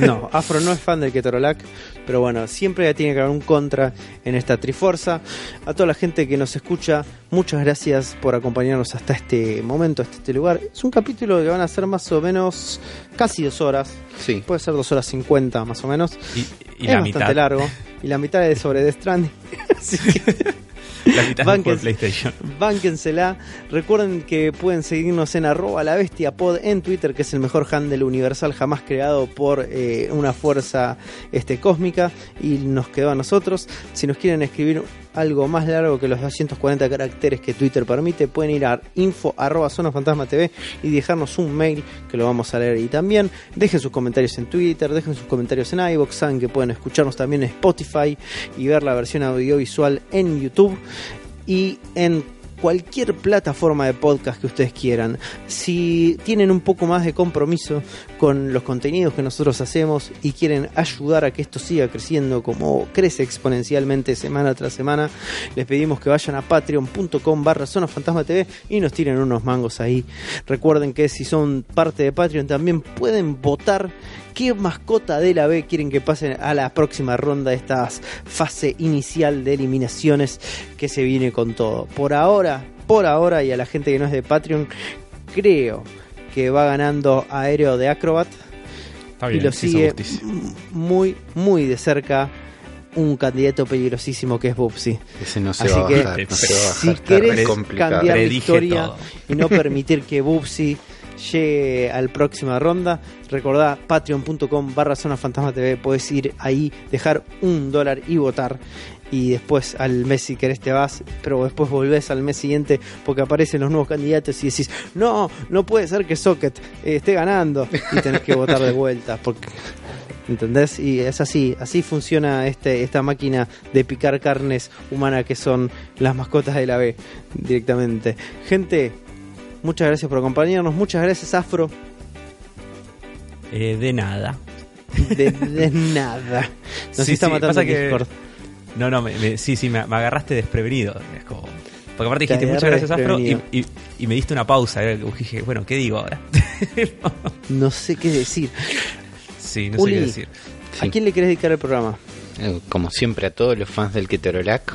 No, Afro no es fan del Ketorolac, pero bueno, siempre tiene que haber un contra en esta Trifuerza. A toda la gente que nos escucha, muchas gracias por acompañarnos hasta este momento, hasta este lugar. Es un capítulo que van a ser más o menos casi dos horas, Sí. puede ser dos horas cincuenta más o menos. Y, y es la bastante mitad. largo, y la mitad es sobre Death Stranding. Así que La mitad Banquen- por PlayStation. Bánquensela. Recuerden que pueden seguirnos en arroba la bestia pod en Twitter, que es el mejor handle universal jamás creado por eh, una fuerza este, cósmica. Y nos quedó a nosotros. Si nos quieren escribir algo más largo que los 240 caracteres que Twitter permite, pueden ir a info fantasma TV y dejarnos un mail que lo vamos a leer. Y también dejen sus comentarios en Twitter, dejen sus comentarios en iVoox, saben que pueden escucharnos también en Spotify y ver la versión audiovisual en YouTube y en cualquier plataforma de podcast que ustedes quieran. Si tienen un poco más de compromiso con los contenidos que nosotros hacemos y quieren ayudar a que esto siga creciendo como crece exponencialmente semana tras semana, les pedimos que vayan a patreon.com barra zona fantasma TV y nos tiren unos mangos ahí. Recuerden que si son parte de Patreon también pueden votar qué mascota de la B quieren que pasen a la próxima ronda de esta fase inicial de eliminaciones que se viene con todo. Por ahora, por ahora y a la gente que no es de Patreon, creo que va ganando Aéreo de Acrobat Está y bien, lo se hizo sigue muy, muy de cerca un candidato peligrosísimo que es Bubsy. Ese no se Así va a que, bajar. No se va a bajar. si querés cambiar la historia todo. y no permitir que Bubsy llegue a la próxima ronda, recordá patreon.com barra zona fantasma TV, puedes ir ahí, dejar un dólar y votar. Y después al mes si querés te vas, pero después volvés al mes siguiente porque aparecen los nuevos candidatos y decís, no, no puede ser que Socket eh, esté ganando y tenés que votar de vuelta. Porque, ¿Entendés? Y es así, así funciona este, esta máquina de picar carnes humana que son las mascotas de la B directamente. Gente, muchas gracias por acompañarnos, muchas gracias Afro, Eh, de nada. de, de nada. Nos Sí, está sí, matando pasa el que- Discord. No, no, me, me- sí, sí, me, me agarraste desprevenido. Es como. Porque aparte Te dijiste muchas gracias, Afro, y, desprevenido. y- y me diste una pausa. eh, Dije, bueno, ¿qué digo ahora? No sé qué decir. sí, no Uli. sé qué decir. Sí. ¿A quién le querés dedicar el programa? Eh, Como siempre a todos los fans del Ketorolac,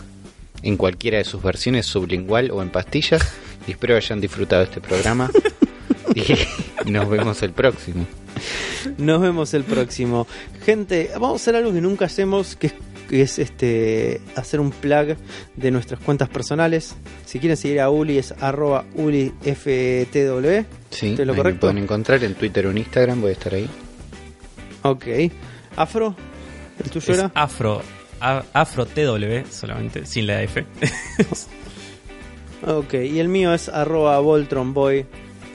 en cualquiera de sus versiones, sublingual o en pastillas. Y espero hayan disfrutado este programa. y nos vemos el próximo. Nos vemos el próximo. Gente, vamos a hacer algo que nunca hacemos, que es, que es, este hacer un plug de nuestras cuentas personales. Si quieren seguir a Uli es arroba uliftw. Sí, ¿Te lo me correcto? pueden encontrar en Twitter o en Instagram, voy a estar ahí. Ok. Afro, ¿el tuyo Es era? Afro, a- Afro TW solamente, sin la F. Ok, y el mío es arroba Voltronboy.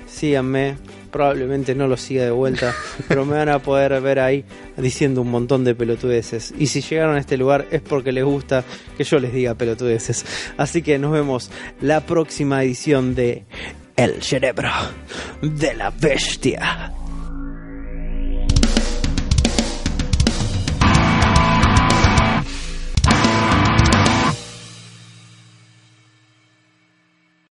Síganme. probablemente no lo siga de vuelta, pero me van a poder ver ahí diciendo un montón de pelotudeces. Y si llegaron a este lugar es porque les gusta que yo les diga pelotudeces. Así que nos vemos la próxima edición de El cerebro de la bestia.